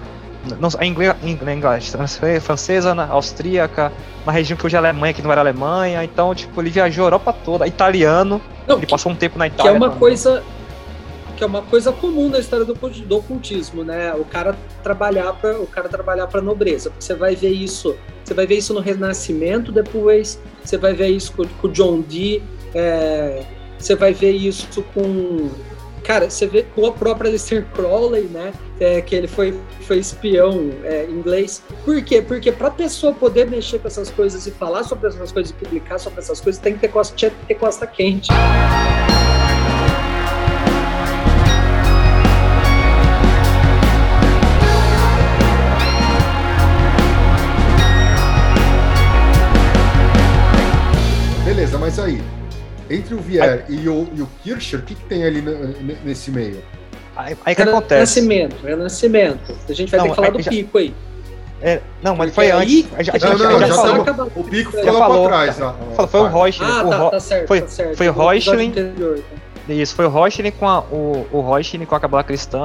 não, em inglês, inglês, francesa, na austríaca, uma região que hoje é Alemanha, que não era Alemanha. Então, tipo, ele viajou a Europa toda, italiano. Não, ele que, passou um tempo na Itália. Que é uma também. coisa que é uma coisa comum na história do, do ocultismo, né? O cara trabalhar para o cara trabalhar para nobreza. Você vai ver isso, você vai ver isso no Renascimento depois, você vai ver isso com, com John Dee, é, você vai ver isso com cara, você vê com a própria Aleister Crowley, né? É, que ele foi, foi espião é, inglês. Por quê? Porque para a pessoa poder mexer com essas coisas e falar sobre essas coisas e publicar sobre essas coisas, tem que ter costa, tinha que ter costa quente. Entre o Vier aí, e, o, e o Kircher, o que, que tem ali nesse meio? Aí, aí que acontece? Renascimento, renascimento. A gente vai não, ter que falar do já, pico aí. É, não, mas foi antes. Aí, já, não, não, já, já falou. O pico ficou lá pra trás. Falou, foi o Rochling. Ah, o tá, tá certo, foi, tá certo. Foi o Rochling. Tá. Isso, foi o Rochling com a, o, o Rochling com a Cabala Cristã,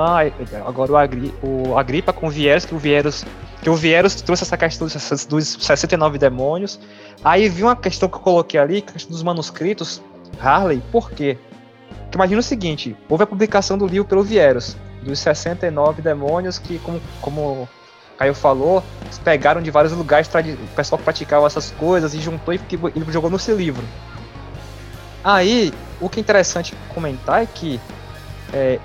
agora o, Agri, o Agripa com o Vieros, que o Vieros, que o Vieros trouxe essa questão dos 69 demônios. Aí vi uma questão que eu coloquei ali, a questão dos manuscritos, Harley, por quê? Porque imagina o seguinte, houve a publicação do livro pelo Vieros, dos 69 demônios que, como, como Caio falou, pegaram de vários lugares, o pessoal praticava essas coisas e juntou e ele jogou seu livro. Aí, o que é interessante comentar é que é,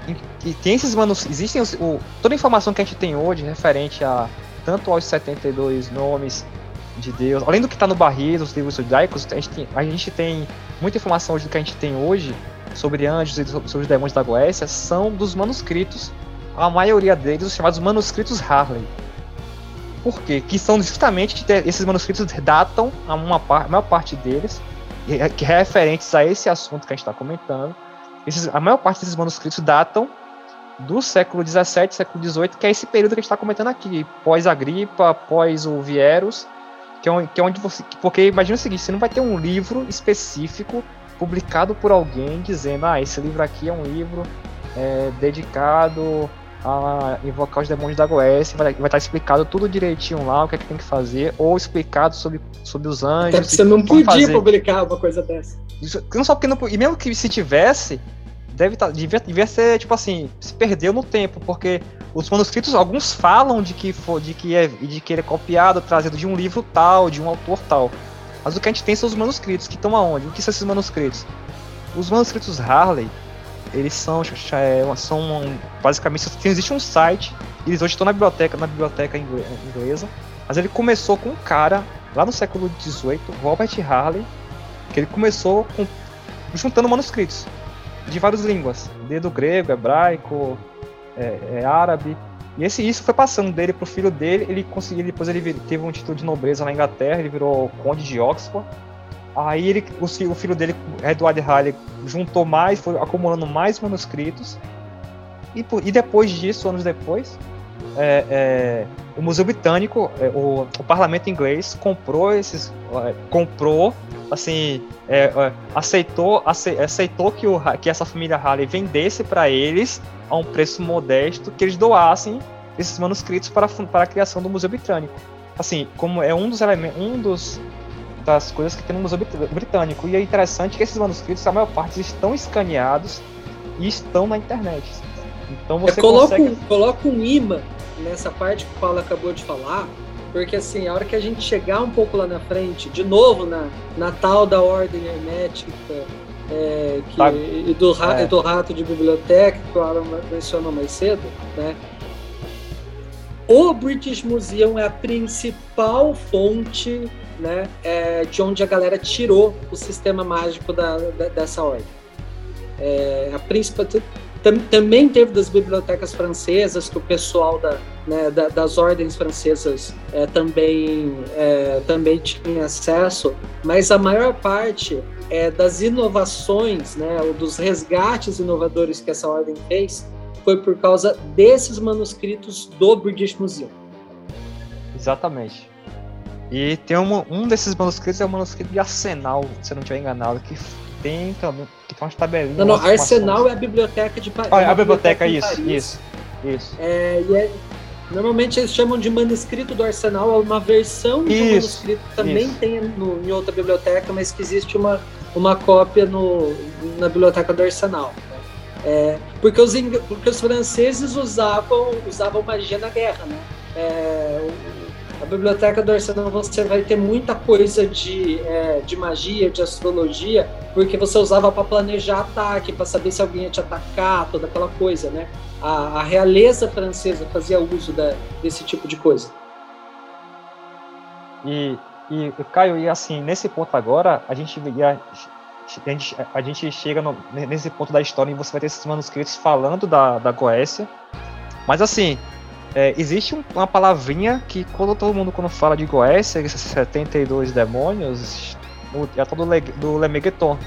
tem esses manuscritos, existem os, o, toda a informação que a gente tem hoje referente a tanto aos 72 nomes de Deus, além do que está no barril, dos livros judaicos, a gente, tem, a gente tem muita informação do que a gente tem hoje sobre anjos e sobre os demônios da Goécia são dos manuscritos, a maioria deles os chamados manuscritos Harley. Por quê? Que são justamente esses manuscritos datam a, uma a maior parte deles, que referentes a esse assunto que a gente está comentando. Esses, a maior parte desses manuscritos datam do século 17, século 18, que é esse período que a gente está comentando aqui, pós Agripa, pós o Vieros, que é, que é onde você. Porque imagina o seguinte: você não vai ter um livro específico publicado por alguém dizendo, ah, esse livro aqui é um livro é, dedicado a invocar os demônios da Goécia, vai, vai estar explicado tudo direitinho lá, o que é que tem que fazer, ou explicado sobre, sobre os anjos. Até você não podia fazer. publicar uma coisa dessa. Isso, não só porque não, e mesmo que se tivesse, deve tá, devia, devia ser, tipo assim, se perdeu no tempo, porque os manuscritos, alguns falam de que, for, de, que é, de que ele é copiado, trazido de um livro tal, de um autor tal. Mas o que a gente tem são os manuscritos, que estão aonde? O que são esses manuscritos? Os manuscritos Harley, eles são, é, são basicamente, existe um site, eles hoje estão na biblioteca, na biblioteca inglesa, mas ele começou com um cara, lá no século XVIII, Robert Harley, que ele começou com, juntando manuscritos de várias línguas, desde o grego, hebraico, é, é árabe. E esse isso foi passando dele pro filho dele. Ele conseguiu, depois ele teve um título de nobreza na Inglaterra, ele virou conde de Oxford. Aí ele, o, o filho dele, Edward Halley, juntou mais, foi acumulando mais manuscritos. E, e depois disso, anos depois, é, é, o Museu Britânico, é, o, o, Parlamento inglês comprou esses, é, comprou, assim, é, é, aceitou, aceitou que, o, que essa família Halley vendesse para eles a um preço modesto que eles doassem esses manuscritos para, para a criação do Museu Britânico. Assim, como é um dos elementos, um dos das coisas que tem no Museu Britânico. E é interessante que esses manuscritos, a maior parte, estão escaneados e estão na internet. Então você coloca, consegue... coloca um imã nessa parte que o Paulo acabou de falar, porque assim, a hora que a gente chegar um pouco lá na frente, de novo na, na tal da ordem hermética, é, que, tá. e, do, é. e do rato de biblioteca, que o Alan mencionou mais cedo, né? O British Museum é a principal fonte né, é, de onde a galera tirou o sistema mágico da, da dessa ordem. É, a principal, tam, também teve das bibliotecas francesas, que o pessoal da, né, da, das ordens francesas é, também, é, também tinha acesso, mas a maior parte é, das inovações, né, dos resgates inovadores que essa ordem fez, foi por causa desses manuscritos do British Museum. Exatamente. E tem um, um desses manuscritos é o manuscrito de Arsenal, se eu não estiver enganado, que tem que tem umas tabelinhas. Não, não, Arsenal é a biblioteca de Paris. Ah, é a biblioteca, isso, isso, isso. É, e é, normalmente eles chamam de manuscrito do Arsenal, uma versão de um manuscrito que também isso. tem no, em outra biblioteca, mas que existe uma, uma cópia no, na biblioteca do Arsenal. É, porque, os, porque os franceses usavam, usavam magia na guerra, né? É, biblioteca do Arsenal você vai ter muita coisa de, é, de magia, de astrologia, porque você usava para planejar ataque, para saber se alguém ia te atacar, toda aquela coisa, né? A, a realeza francesa fazia uso da, desse tipo de coisa. E, e Caio, e assim, nesse ponto agora, a gente a gente, a gente chega no, nesse ponto da história e você vai ter esses manuscritos falando da, da Goécia. Mas assim, é, existe um, uma palavrinha que quando todo mundo quando fala de Goécia, esses 72 demônios, é todo do Lemegeton.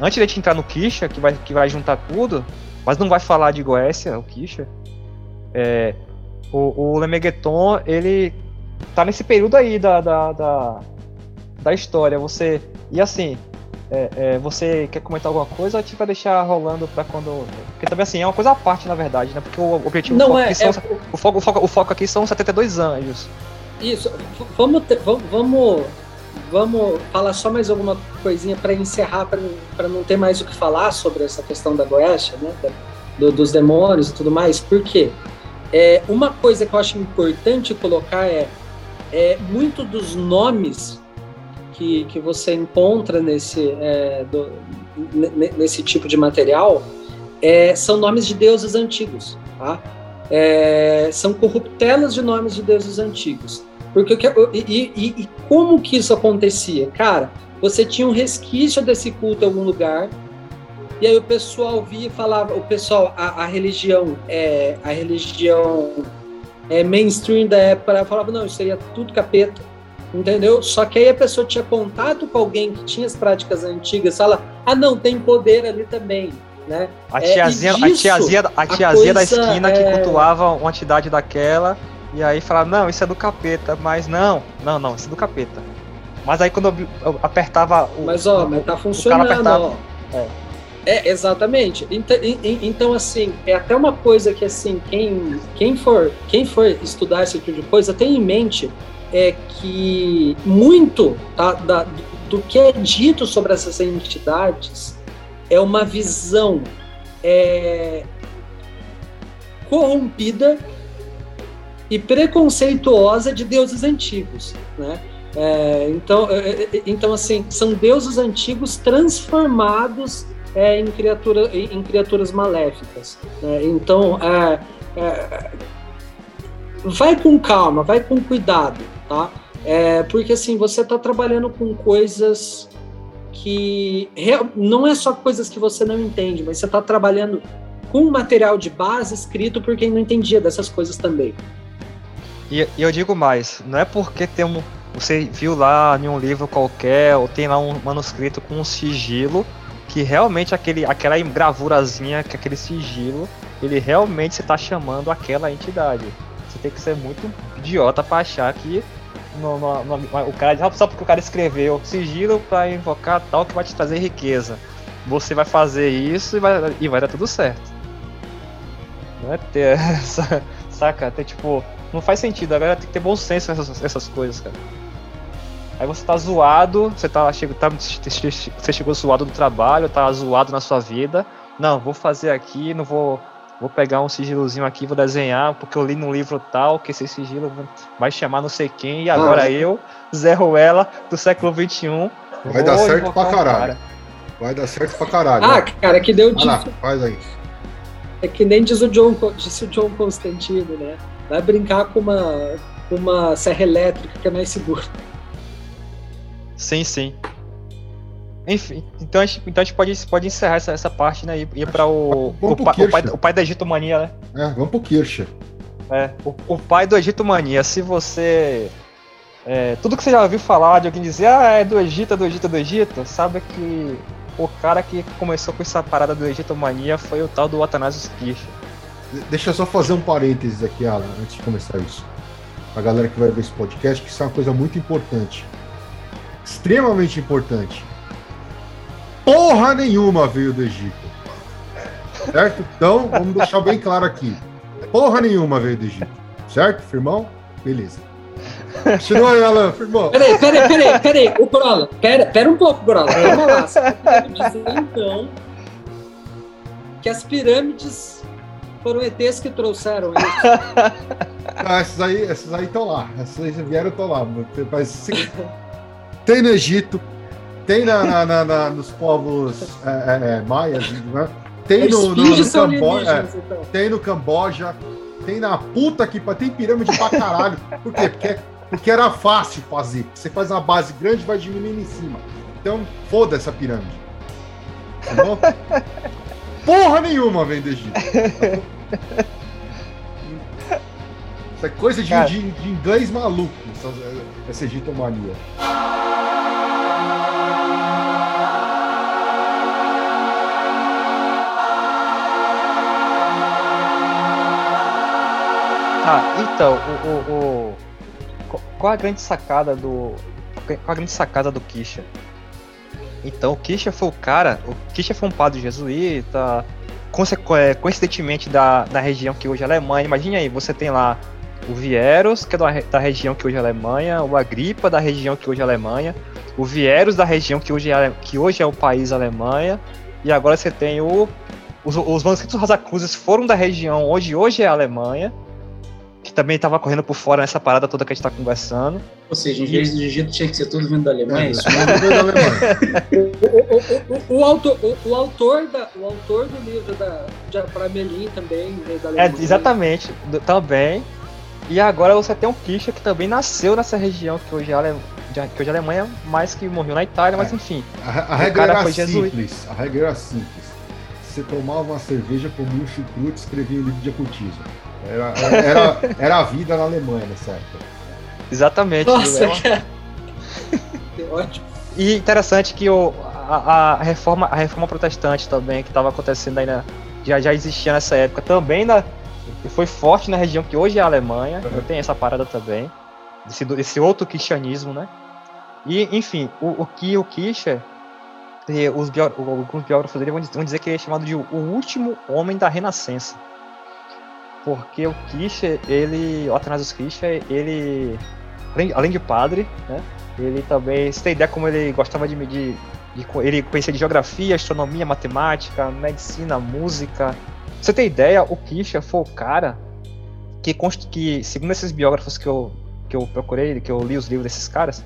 Antes de a gente entrar no Kisha, que vai, que vai juntar tudo, mas não vai falar de Goécia, o Kisha, é, o, o Lemegeton, ele tá nesse período aí da, da, da, da história. Você. E assim, é, é, você quer comentar alguma coisa ou a gente vai deixar rolando para quando. Porque também assim, é uma coisa à parte, na verdade, né? Porque o objetivo Não é, são, é... O, foco, o, foco, o foco aqui são 72 anjos. Isso, vamos, ter, vamos, vamos falar só mais alguma coisinha para encerrar, para não ter mais o que falar sobre essa questão da Goécia, né? Do, dos demônios e tudo mais. Por quê? É, uma coisa que eu acho importante colocar é, é muito dos nomes que, que você encontra nesse, é, do, nesse tipo de material é, são nomes de deuses antigos, tá? É, são corruptelas de nomes de deuses antigos. Porque e, e, e, como que isso acontecia? Cara, você tinha um resquício desse culto em algum lugar, e aí o pessoal via e falava, o pessoal, a, a religião é a religião é, mainstream da época falava, não, isso seria tudo capeta entendeu? Só que aí a pessoa tinha contato com alguém que tinha as práticas antigas, fala, ah não, tem poder ali também, né? A tiazinha, é, a tiazinha, a tiazinha da esquina é... que cultuava uma entidade daquela, e aí falava, não, isso é do capeta, mas não, não, não, isso é do capeta. Mas aí quando eu, eu apertava o. Mas ó, mas tá funcionando, apertava, ó. É. É, exatamente. Então, então, assim, é até uma coisa que, assim, quem, quem, for, quem for estudar esse tipo de coisa, tem em mente é que muito tá, da, do que é dito sobre essas entidades é uma visão é, corrompida e preconceituosa de deuses antigos, né? É, então, é, é, então, assim, são deuses antigos transformados é, em, criatura, em, criaturas maléficas. Né? Então, é, é, vai com calma, vai com cuidado tá? É, porque assim, você está trabalhando com coisas que não é só coisas que você não entende, mas você está trabalhando com material de base escrito por quem não entendia dessas coisas também. E, e eu digo mais, não é porque tem um, você viu lá em um livro qualquer ou tem lá um manuscrito com um sigilo que realmente aquele, aquela gravurazinha, que aquele sigilo, ele realmente está chamando aquela entidade. Você tem que ser muito idiota para achar que no, no, no, o cara só porque o cara escreveu sigilo para invocar tal que vai te trazer riqueza. Você vai fazer isso e vai, e vai dar tudo certo. Não é ter essa. Saca? Tem, tipo, não faz sentido. Agora tem que ter bom senso nessas essas coisas, cara. Aí você tá zoado, você tá, chega, tá, você chegou zoado do trabalho, tá zoado na sua vida. Não, vou fazer aqui, não vou vou pegar um sigilozinho aqui, vou desenhar, porque eu li no livro tal que esse sigilo vai chamar não sei quem, e agora ah, eu, Zé Ruela, do século XXI. Vai dar certo pra caralho. Cara. Vai dar certo pra caralho. Ah, cara, que deu disso. Lá, faz aí. É que nem diz o John, disse o John Constantino, né? Vai brincar com uma, uma serra elétrica que é mais seguro. Sim, sim. Enfim, então a gente, então a gente pode, pode encerrar essa, essa parte, né? E ir para o, o, pa, o, pai, o pai da Egito Mania, né? É, vamos pro Kircher. É, o, o pai do Egito Mania, se você. É, tudo que você já ouviu falar de alguém dizer, ah, é do Egito, é do Egito, é do Egito, sabe que o cara que começou com essa parada do Egito Mania foi o tal do Athanasius Kircher. Deixa eu só fazer um parênteses aqui, Alan, antes de começar isso. a galera que vai ver esse podcast, que isso é uma coisa muito importante. Extremamente importante. Porra nenhuma veio do Egito. Certo? Então, vamos deixar bem claro aqui. Porra nenhuma veio do Egito. Certo, firmão? Beleza. Continua aí, Alan, firmão. Peraí, peraí, peraí, peraí. O Brola, pera, pera um pouco, Brola. Vamos lá. Você tá dizer, então, que as pirâmides foram ETs que trouxeram isso. Ah, essas aí estão lá. Essas aí vieram estão lá. Mas, se- tem no Egito, tem na, na- na- na- nos povos é, é, é, maias, né? tem no, no, no são Camboja, é, então. tem no Camboja, tem na puta que tem pirâmide pra caralho. Por quê? Porque, porque era fácil fazer. Você faz uma base grande, vai diminuindo em cima. Então, foda essa pirâmide. Tá bom? Porra nenhuma vem do Egito. Isso é coisa de, de, de inglês maluco, essa, essa egitomania. Ah, então, o, o, o- qu- qual a grande sacada do. Qual a grande sacada do Kisha? Então, o Kisha foi o cara. O Kisha foi um padre jesuíta, é, coincidentemente da, da região que hoje é Alemanha. Imagine aí, você tem lá o Vieros, que é da, re- da região que hoje é Alemanha, o Agripa, da região que hoje é Alemanha, o Vieros, da região que hoje é, que hoje é o país Alemanha, e agora você tem o. Os, os manuscritos Rosacruzes foram da região hoje, hoje é Alemanha que também tava correndo por fora nessa parada toda que a gente tá conversando. Ou seja, em vez do Egito tinha que ser tudo vindo da Alemanha, é isso? É, Alemanha. O, o, o, autor, o, o autor da, o autor do livro da, de Apramelin também veio da É, Alemanha. exatamente, do- também. E agora você tem um Kisha que também nasceu nessa região que hoje é a, Ale- de- que hoje é a Alemanha, mas que morreu na Itália, mas É. enfim. A, a regra era jesuíta. simples. A regra era simples. Você tomava uma cerveja, comia um chucrute e escrevia um livro de ocultismo. Era, era, era a vida na Alemanha nessa época. Exatamente. Nossa, é cara. Que ótimo. E interessante que o, a, a reforma, a reforma protestante também, que estava acontecendo aí na, já, já existia nessa época, também na, foi forte na região que hoje é a Alemanha. Uhum. Tem essa parada também. Esse, esse outro cristianismo, né? E, enfim, o, o que o Kisha, eh, os bió- alguns biógrafos dele vão dizer, vão dizer que ele é chamado de o último homem da Renascença. Porque o Kisha, ele, o Athanasius Kisha, ele, além, de padre, né? Ele também, você tem ideia como ele gostava de medir, de, ele conhecia de geografia, astronomia, matemática, medicina, música. Você tem ideia, o Kisha foi o cara que, que segundo esses biógrafos que eu, que eu procurei, que eu li os livros desses caras,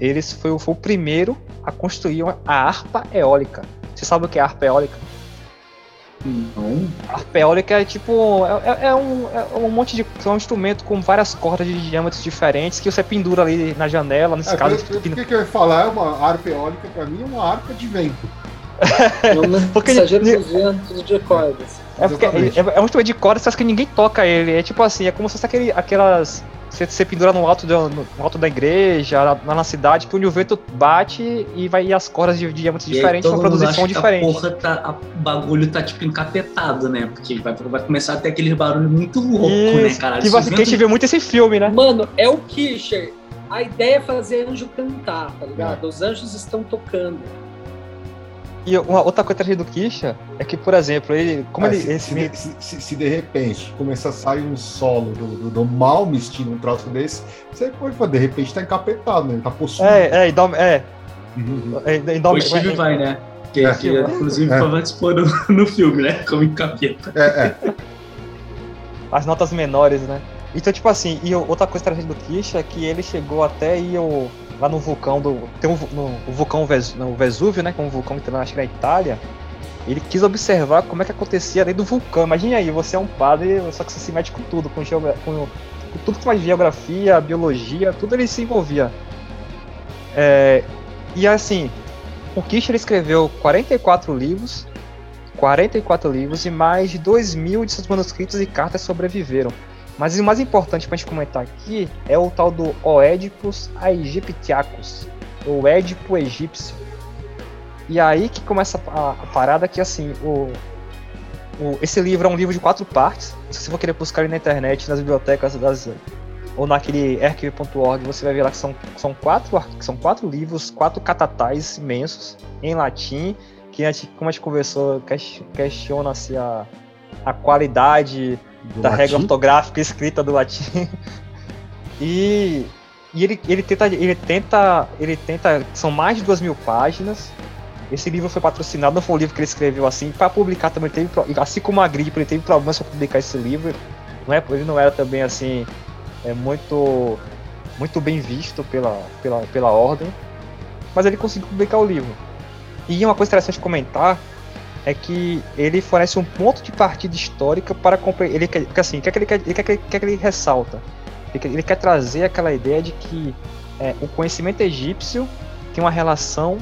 eles foi, o- foi o primeiro a construir a harpa eólica. Você sabe o que é harpa eólica? Não. A harpa eólica é tipo. É, é- é um, é um monte de. É um instrumento com várias cordas de diâmetros diferentes que você pendura ali na janela, nesse É, caso. por que, que eu ia falar? É uma harpa eólica, pra mim, é uma harpa de vento. É Porque- mensageiro dos ventos de cordas. É, porque é, é, um instrumento de corda, só que ninguém toca ele. É tipo assim, é como se fosse aquele, aquelas. Você, você pendura no alto, do, no alto da igreja, lá na cidade, que onde o vento bate e vai e as cordas de diâmetros diferentes vão produzir som que diferente. A porra tá, o bagulho tá tipo encapetado, né? Porque vai, vai começar a ter aquele barulho muito louco, né, Isso, caralho? que, Se você, o que a gente vento- vê muito esse filme, né? Mano, é o Kisher. A ideia é fazer anjo cantar, tá ligado? Os anjos estão tocando. E uma outra coisa interessante do Kisha é que, por exemplo, ele. Como Ah, ele. se, esse se, se- se- se de repente começar a sair um solo do, do, do Malmsteen, um troço desse, você pode falar, de repente tá encapetado, né? Ele tá possuído. É, é, e dá. É, Uhum. é, e dá O Steve é, vai, né? Que, É. que, inclusive É. participou no, no filme, né? Como encapeta. É, é. as notas menores, né? Então, tipo assim, e outra coisa interessante do Kisha é que ele chegou até ir o- lá no vulcão do. Tem um, no, o vulcão Ves, no Vesúvio, né? Que é um vulcão que tem acho que na Itália. Ele quis observar como é que acontecia dentro do vulcão. Imagine aí, você é um padre, só que você se mete com tudo, com, geogra- com, com tudo que faz geografia, biologia, tudo ele se envolvia. É, e assim, o ele escreveu 44 livros, 44 livros e mais de 2 mil de seus manuscritos e cartas sobreviveram. Mas o mais importante pra gente comentar aqui é o tal do Oedipus Aegyptiacus, ou Édipo egípcio. E aí que começa a, a parada que assim, o, o- esse livro é um livro de quatro partes. Se você for querer buscar ele na internet, nas bibliotecas das, ou naquele archive.org, você vai ver lá que são, são, quatro, são quatro livros, quatro catatais imensos em latim, que a gente, como a gente conversou, questiona-se a, a qualidade do da latim? regra ortográfica escrita do latim. e e ele, ele tenta. Ele tenta. Ele tenta. São mais de duas mil páginas. Esse livro foi patrocinado, não foi um livro que ele escreveu assim. Para publicar também teve. Assim como a Grid, ele teve problemas para publicar esse livro. Não é, ele não era também assim. É muito. Muito bem visto pela, pela, pela ordem. Mas ele conseguiu publicar o livro. E uma coisa interessante de comentar é que ele fornece um ponto de partida histórica para ele que assim, que, que ele quer, ele quer, quer que ele ressalta? Ele quer trazer aquela ideia de que é, o conhecimento egípcio tem uma relação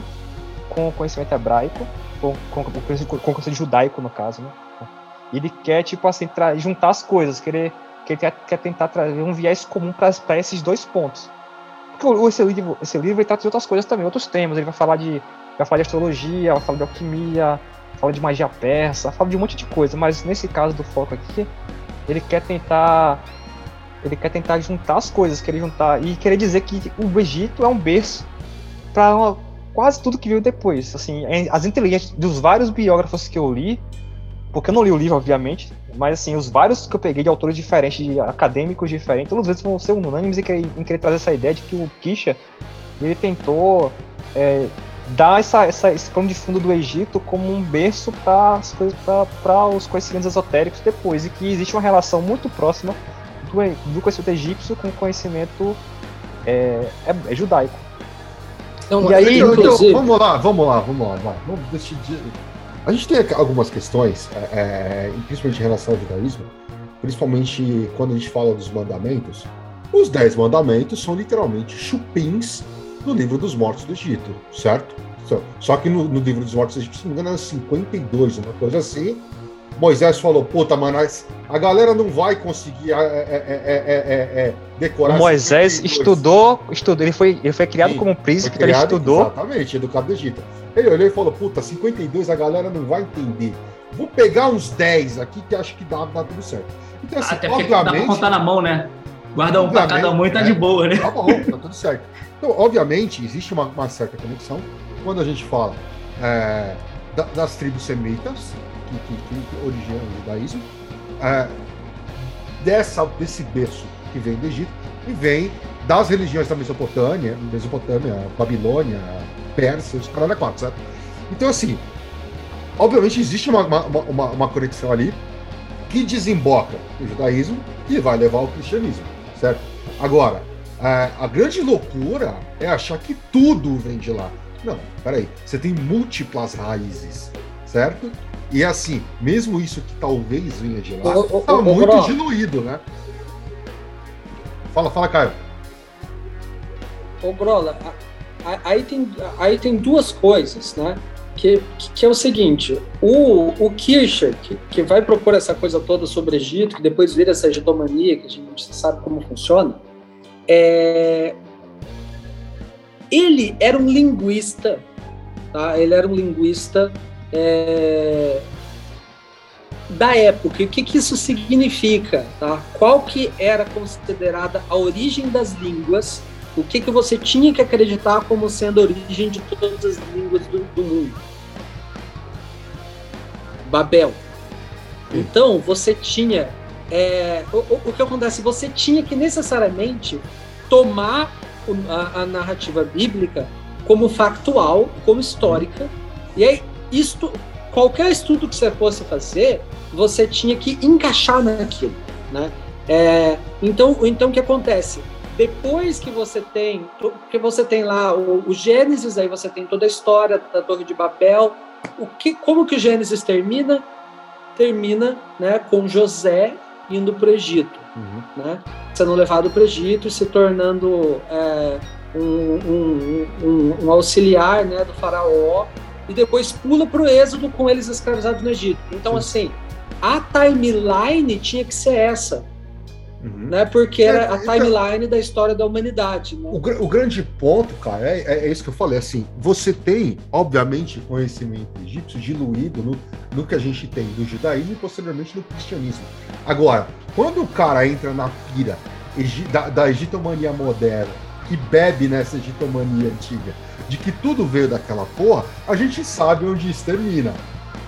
com o conhecimento hebraico, com, com, com, com o conhecimento judaico, no caso, né? Ele quer, tipo assim, juntar as coisas, querer, quer, quer tentar trazer um viés comum para esses dois pontos. Porque esse livro, esse livro ele trata de outras coisas também, outros temas. Ele vai falar de, vai falar de astrologia, vai falar de alquimia, fala de magia persa, fala de um monte de coisa. Mas nesse caso do foco aqui, ele quer tentar ele quer tentar juntar as coisas, querer juntar e querer dizer que o Egito é um berço para quase tudo que veio depois. Assim, é, as inteligências dos vários biógrafos que eu li, porque eu não li o livro, obviamente, mas assim, os vários que eu peguei de autores diferentes, de acadêmicos diferentes, todos eles vão ser unânimes em querer, em querer trazer essa ideia de que o Kisha ele tentou é, dar essa, essa, esse plano de fundo do Egito como um berço para os conhecimentos esotéricos depois, e que existe uma relação muito próxima do, do conhecimento egípcio com o conhecimento é, é, é judaico. Então, e aí, então, vamos lá, vamos lá, vamos lá, vai. Vamos decidir. A gente tem algumas questões, é, é, principalmente em relação ao judaísmo, principalmente quando a gente fala dos mandamentos. Os dez mandamentos são literalmente chupins do livro dos mortos do Egito, certo? Só que no, no livro dos mortos do Egito, se não me engano, era 52, uma coisa assim. Moisés falou, puta, mano, a galera não vai conseguir é, é, é, decorar. O Moisés estudou, estudou, ele foi, ele foi criado Sim, como um príncipe, criado, ele estudou. Exatamente, educado do Egito. Ele olhou e falou, puta, 52 a galera não vai entender. Vou pegar uns 10 aqui que acho que dá, dá tudo certo. Então, assim, Até porque obviamente, dá pra contar na mão, né? Guarda um pra cada mão e tá de boa, né? Tá bom, tá tudo certo. Então, obviamente, existe uma, uma certa conexão quando a gente fala é, das tribos semitas, que, que, que originam o judaísmo, é, dessa, desse berço que vem do Egito e vem das religiões da Mesopotâmia, Mesopotâmia, Babilônia, Pérsia, os caras quatro, certo? Então, assim, obviamente existe uma, uma, uma, uma, conexão ali que desemboca o judaísmo e vai levar ao cristianismo, certo? Agora, a, a grande loucura é achar que tudo vem de lá. Não, peraí, você tem múltiplas raízes, certo? E assim, mesmo isso que talvez venha de lá, está muito diluído, né? Fala, fala, Caio. Ô, Grola, aí tem, aí tem duas coisas, né? Que, que é o seguinte, o, o Kircher, que, que vai propor essa coisa toda sobre Egito, que depois vira essa egitomania, que a gente sabe como funciona, é... ele era um linguista, tá? Ele era um linguista é, da época. E o que, que isso significa? Tá? Qual que era considerada a origem das línguas? O que, que você tinha que acreditar como sendo a origem de todas as línguas do, do mundo? Babel. Então, você tinha. É, o, o, que acontece? Você tinha que necessariamente tomar a, a narrativa bíblica como factual, como histórica, e aí isto, qualquer estudo que você fosse fazer, você tinha que encaixar naquilo, né? É, então, então o que acontece? Depois que você tem, que você tem lá o, o, Gênesis, aí você tem toda a história da Torre de Babel. O que, como que o Gênesis termina? Termina, né, com José indo para o Egito, uhum. né? Sendo levado para o Egito e se tornando é, um, um, um, um, auxiliar, né, do faraó e depois pula para o êxodo com eles escravizados no Egito. Então, Sim. assim, a timeline tinha que ser essa. Uhum. Né, porque era é, a timeline então, da história da humanidade. Né? O, o, grande ponto, cara, é, é, é, isso que eu falei. Assim, você tem, obviamente, conhecimento egípcio diluído no, no que a gente tem do judaísmo e posteriormente no cristianismo. Agora, quando o cara entra na pira da, da egitomania moderna, que bebe nessa egitomania antiga, de que tudo veio daquela porra, a gente sabe onde isso termina,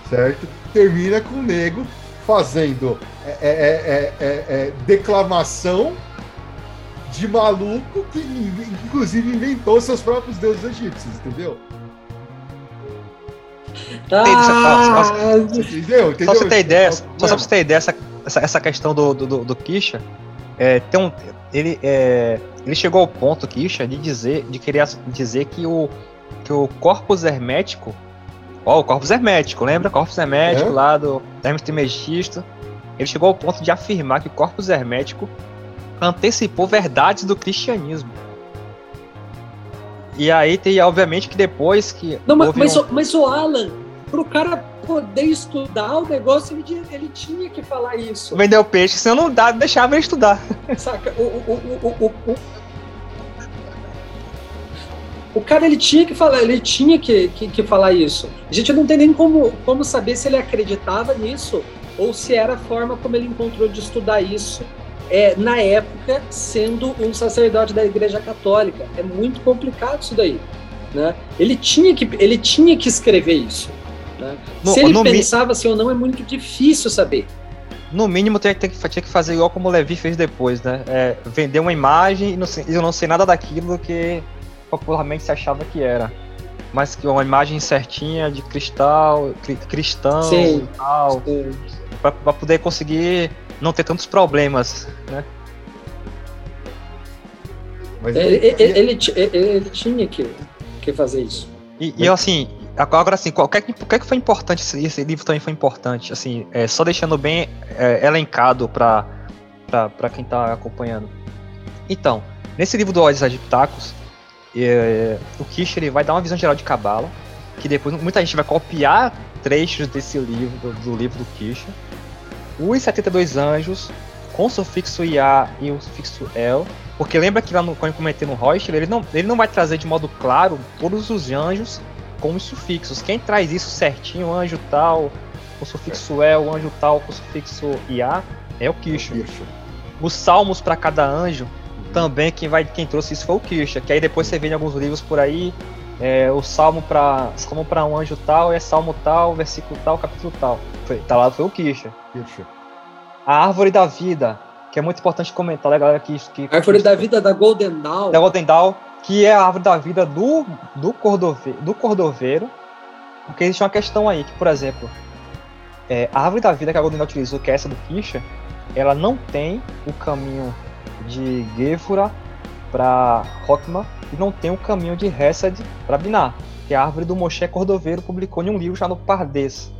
certo? Termina com o nego fazendo é, é, é, é, é declamação de maluco que inclusive inventou seus próprios deuses egípcios, entendeu? Ah, entendeu? entendeu? Só pra você ter ideia, só, só pra você ter ideia, essa, essa, essa questão do, do, do Kisha, é, tem um, ele, é, ele chegou ao ponto, Kisha, de dizer, de querer dizer que o, que o corpus hermético, ó, o corpus hermético, lembra? Corpus hermético é? lá do Hermes Trismegisto. Ele chegou ao ponto de afirmar que o corpus hermético antecipou verdades do cristianismo. E aí tem, obviamente, que depois que. Não, mas, mas, um... o, mas o Alan, pro cara poder estudar o negócio, ele, ele tinha que falar isso. Vender o peixe, senão não dá, deixava ele estudar. Saca? O, o, o, o, o cara ele tinha que falar, ele tinha que, que, que, falar isso. A gente não tem nem como, como saber se ele acreditava nisso ou se era a forma como ele encontrou de estudar isso é, na época, sendo um sacerdote da Igreja Católica. É muito complicado isso daí. Né? Ele, tinha que, ele tinha que escrever isso. Né? No, Se ele pensava mi... assim ou não, é muito difícil saber. No mínimo, tinha que, tinha que fazer igual como o Levi fez depois, né? É, vender uma imagem e não, eu não sei nada daquilo que popularmente se achava que era. Mas que uma imagem certinha de cristal, cri, cristão sim, e tal. Para poder conseguir não ter tantos problemas, né? Mas ele, ele, ele, ele, tinha que, que fazer isso. E, e assim, agora assim, qual que, qual que foi importante, esse, esse, livro também foi importante, assim, é, só deixando bem é, elencado para quem está acompanhando. Então, nesse livro do Odisseia de Pitacos, é, o Kish ele vai dar uma visão geral de Cabala, que depois muita gente vai copiar trechos desse livro, do, do livro do Kish, os 72 anjos com o sufixo IA e o sufixo El, porque lembra que lá no, quando eu comentei no Royster, ele não, ele não vai trazer de modo claro todos os anjos com os sufixos. Quem traz isso certinho, anjo tal, com o sufixo El, anjo tal, com o sufixo IA, é o Kisha. Os salmos para cada anjo, também quem, vai, quem trouxe isso foi o Kisha, que aí depois você vê em alguns livros por aí, é, o salmo para salmo para um anjo tal é salmo tal, versículo tal, capítulo tal. Foi, tá lá foi o Kisha. Kisha. A árvore da vida, que é muito importante comentar, né, galera? Que, que, a árvore que, da vida da Golden Dawn. Da Golden Dawn, que é a árvore da vida do, do, cordoveiro, do cordoveiro. Porque existe uma questão aí, que, por exemplo, é, a árvore da vida que a Golden Dawn utilizou, que é essa do Kisha, ela não tem o caminho de Gefura para Rockman e não tem o caminho de Hesed para Binar, que a árvore do Moshe Cordoveiro publicou em um livro já no Pardes.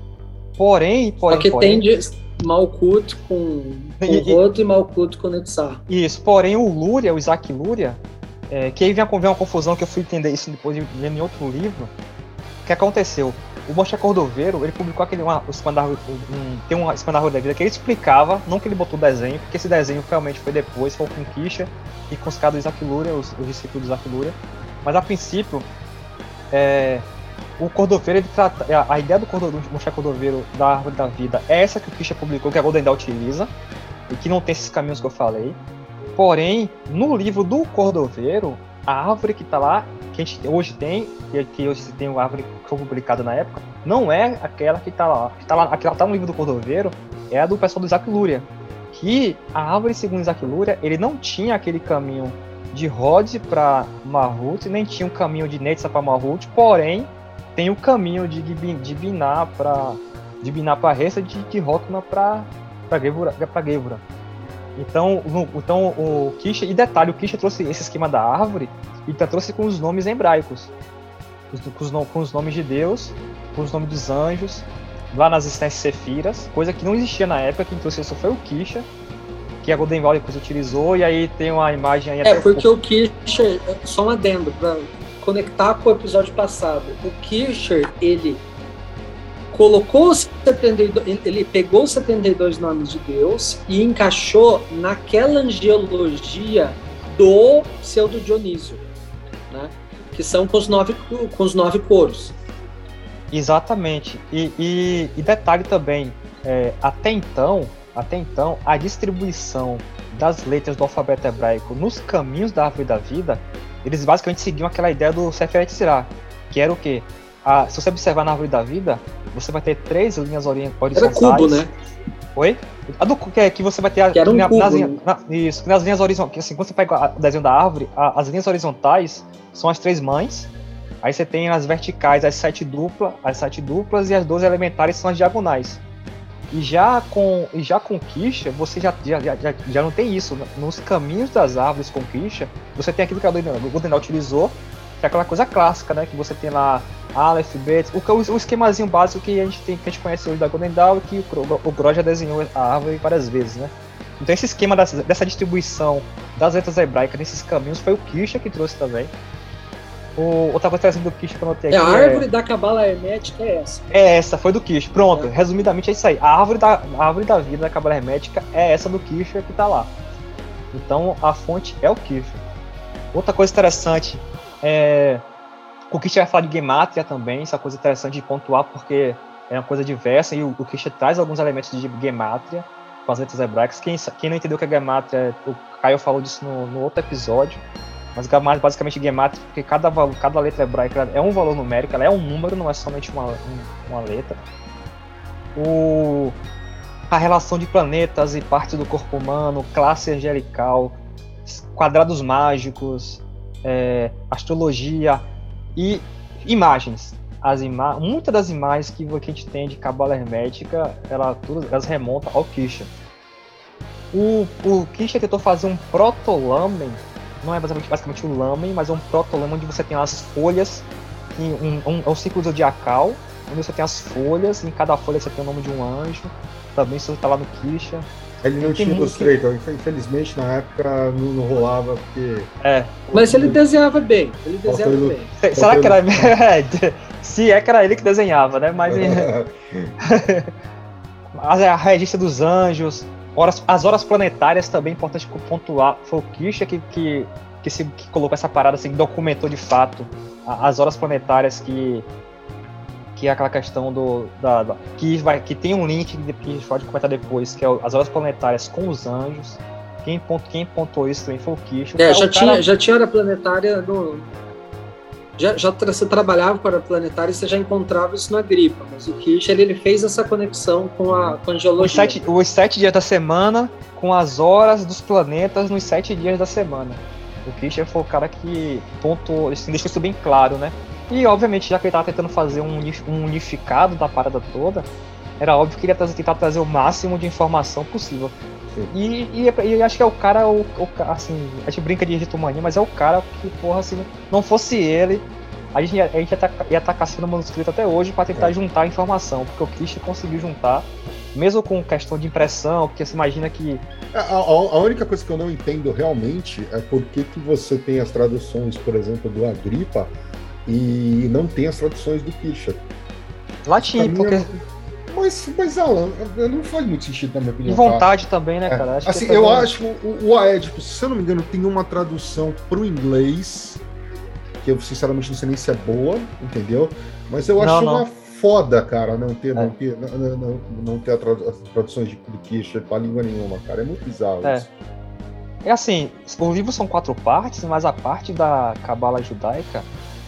Porém, porém, Só que porém, tem de Malkut com, com e, Roto e Malkut com Netzar. Isso, porém o Lúria, o Isaac Lúria, é, que aí vem uma confusão que eu fui entender isso depois de vendo em outro livro. O que aconteceu? O Moshe Cordoveiro, ele publicou aquele uma, um, tem um Espandarro da Vida que ele explicava, não que ele botou desenho, porque esse desenho realmente foi depois, foi com Kisha e com os caras do Isaac Lúria, os, os discípulos do Isaac Lúria. Mas a princípio, é, o Cordoveiro, ele trata, a, a ideia do, Cordo, do Cordoveiro da Árvore da Vida é essa que o Kisha publicou, que a Golden Dawn utiliza, e que não tem esses caminhos que eu falei. Porém, no livro do Cordoveiro, a árvore que está lá que a gente hoje tem, que hoje tem uma árvore que foi publicada na época, não é aquela que está lá. Que tá lá aquela tá no livro do Cordoveiro, é a do pessoal do Isaac Luria. Que a árvore, segundo Isaac Luria, ele não tinha aquele caminho de Rhodes para Mahut, nem tinha um caminho de Netza para Mahut, porém tem o caminho de, de Biná para de Biná para Ressa de, de Rokma para para Gevura. Então, no, então o Kisha, e detalhe, o Kisha trouxe esse esquema da árvore e trouxe com os nomes hebraicos, com os, com os nomes de Deus, com os nomes dos anjos, lá nas existências Sefiras, coisa que não existia na época, quem trouxe isso foi o Kisha, que a Golden Valley depois utilizou, e aí tem uma imagem aí... É, porque o Kisha, só um adendo, para conectar com o episódio passado, o Kircher, ele colocou os 72, ele pegou os 72 nomes de Deus e encaixou naquela angiologia do pseudo Dionísio, né? que são com os nove, com os nove coros. Exatamente. E, e, e detalhe também, é, até então, até então, a distribuição das letras do alfabeto hebraico nos caminhos da árvore da vida, eles basicamente seguiam aquela ideia do Seferet Sirah, que era o quê? A, se você observar na árvore da vida, você vai ter três linhas horizontais. Era cubo, né? Oi? A do que, é, que você vai ter que era um na, cubo, nas, né? na, isso, nas linhas horizontais. Assim, quando você pega o desenho da árvore, a, as linhas horizontais são as três mães. Aí você tem as verticais, as sete duplas, as sete duplas e as 12 elementares são as diagonais. E já com e já com Kisha, você já, já, já, já não tem isso. Nos caminhos das árvores com Kisha, você tem aquilo que o Goldenal utilizou, que é aquela coisa clássica, né? Que você tem lá Aleph, Bet, o, o, esquemazinho básico que a gente tem, que a gente conhece hoje da Golden Dawn, que o, o Gro já desenhou a árvore várias vezes, né? Então esse esquema dessa, dessa distribuição das letras hebraicas nesses caminhos foi o Kisha que trouxe também. O, outra coisa interessante do Kish que eu notei É, a aqui árvore da cabala hermética é essa. é essa, foi do Kish. Pronto, É. resumidamente é isso aí. A árvore, da, a árvore da vida da cabala hermética é essa do Kish que tá lá. Então a fonte é o Kish. Outra coisa interessante é. O Kish vai falar de Gematria também, isso é coisa interessante de pontuar porque é uma coisa diversa e o, o Kish traz alguns elementos de Gematria com as letras hebraicas. Quem, quem não entendeu o que é Gematria, o Caio falou disso no, no outro episódio. Mas Gematria, basicamente Gematria, porque cada, cada letra hebraica é um valor numérico, ela é um número, não é somente uma, um- uma letra. O, a relação de planetas e partes do corpo humano, classe angelical, quadrados mágicos, é, astrologia e imagens. As ima muitas das imagens que, a gente tem de cabala hermética, ela, todas, elas remontam ao Kisha. O, o Kisha tentou fazer um proto-lamen, não é basicamente, basicamente um lamen, mas é um proto-lamen onde você tem as folhas, um, um, é um ciclo zodiacal, onde você tem as folhas, em cada folha você tem o nome de um anjo. Também isso tá lá no Kisha. Ele não tinha Illustrator, infelizmente na época não, não rolava, porque. É. Mas ele desenhava bem. Ele desenhava Faltou bem. Se- Será que era. Se é que era ele que desenhava, né? Mas a, a regista dos anjos, horas, as horas planetárias também é importante pontuar. Foi o Kisha que, que, que, se, que colocou essa parada, assim, que documentou de fato as horas planetárias que. Que é aquela questão do. Da, da- que, vai, que tem um link que a gente pode comentar depois, que é as horas planetárias com os anjos. Quem, pont, quem pontuou isso também foi o Kisha. É, O já, cara- tinha, já tinha hora planetária no. Já, já tra- você trabalhava para a planetária e você já encontrava isso na gripa, mas o Kircher ele fez essa conexão com a, com a Os geologia. sete, os sete dias da semana com as horas dos planetas nos sete dias da semana. O Kischer foi o cara que pontuou, assim, deixou isso bem claro, né? E obviamente, já que ele estava tentando fazer um, um unificado da parada toda, era óbvio que ele ia trazer- tentar trazer o máximo de informação possível. E, e, e acho que é o cara, o, o assim, a gente brinca de Egiptomania, mas é o cara que, porra, se não fosse ele, a gente, ia- a gente ia estar ia tá caçando manuscrito até hoje para tentar É. juntar a informação, porque o Kischer conseguiu juntar mesmo com questão de impressão, porque você imagina que. A, a- a única coisa que eu não entendo realmente é por que, que você tem as traduções, por exemplo, do Agripa e não tem as traduções do Kisha. Latim, mim porque. é- Mas, mas Alan, não faz muito sentido na minha E opinião. tá? vontade também, né, É. cara? Acho assim, que eu acho o, o Aédipo, se eu não me engano, tem uma tradução pro inglês, que eu sinceramente não sei nem se é boa, entendeu? Mas eu Não, acho não. uma foda, cara, não ter, É. não ter, não, não- não- ter as traduções de, do Kisha pra língua nenhuma, cara. É muito bizarro É. isso. É assim, o livro são quatro partes, mas a parte da cabala judaica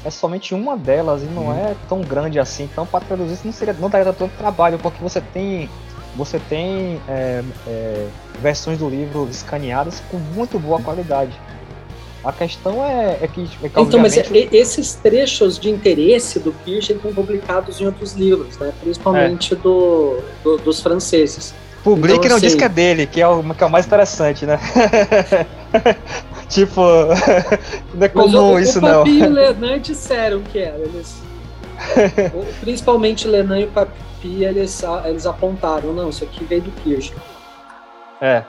é somente uma delas e não Hum. é tão grande assim. Então, para traduzir isso não seria não daria tanto trabalho, porque você tem você tem é, é, versões do livro escaneadas com muito boa qualidade. A questão é, é que, é que Então, mas obviamente, e- esses trechos de interesse do Kircher estão publicados em outros livros, né? principalmente do, do- dos franceses. Publica então, e não diz assim- que é dele, que é o, que é o mais interessante, né? tipo, não é comum o, isso o não. Papi e o Lenan disseram que era. Eles, o- principalmente Lenan e o Papi, eles, eles apontaram, não, isso aqui veio do Kircher. É.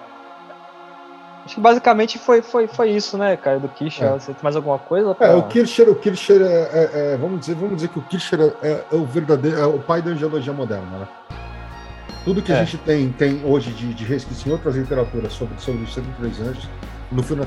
Acho que basicamente foi, foi, foi isso, né, cara, do Kisha. É. Você tem mais alguma coisa? É, pra- o Kircher, o Kircher é, é- é- vamos dizer, vamos dizer que o Kircher é, é o verdadeiro, é o pai da angiologia moderna, né? Tudo que a É. gente tem, tem hoje de, de resquício em outras literaturas sobre, sobre os 103 anjos, no final,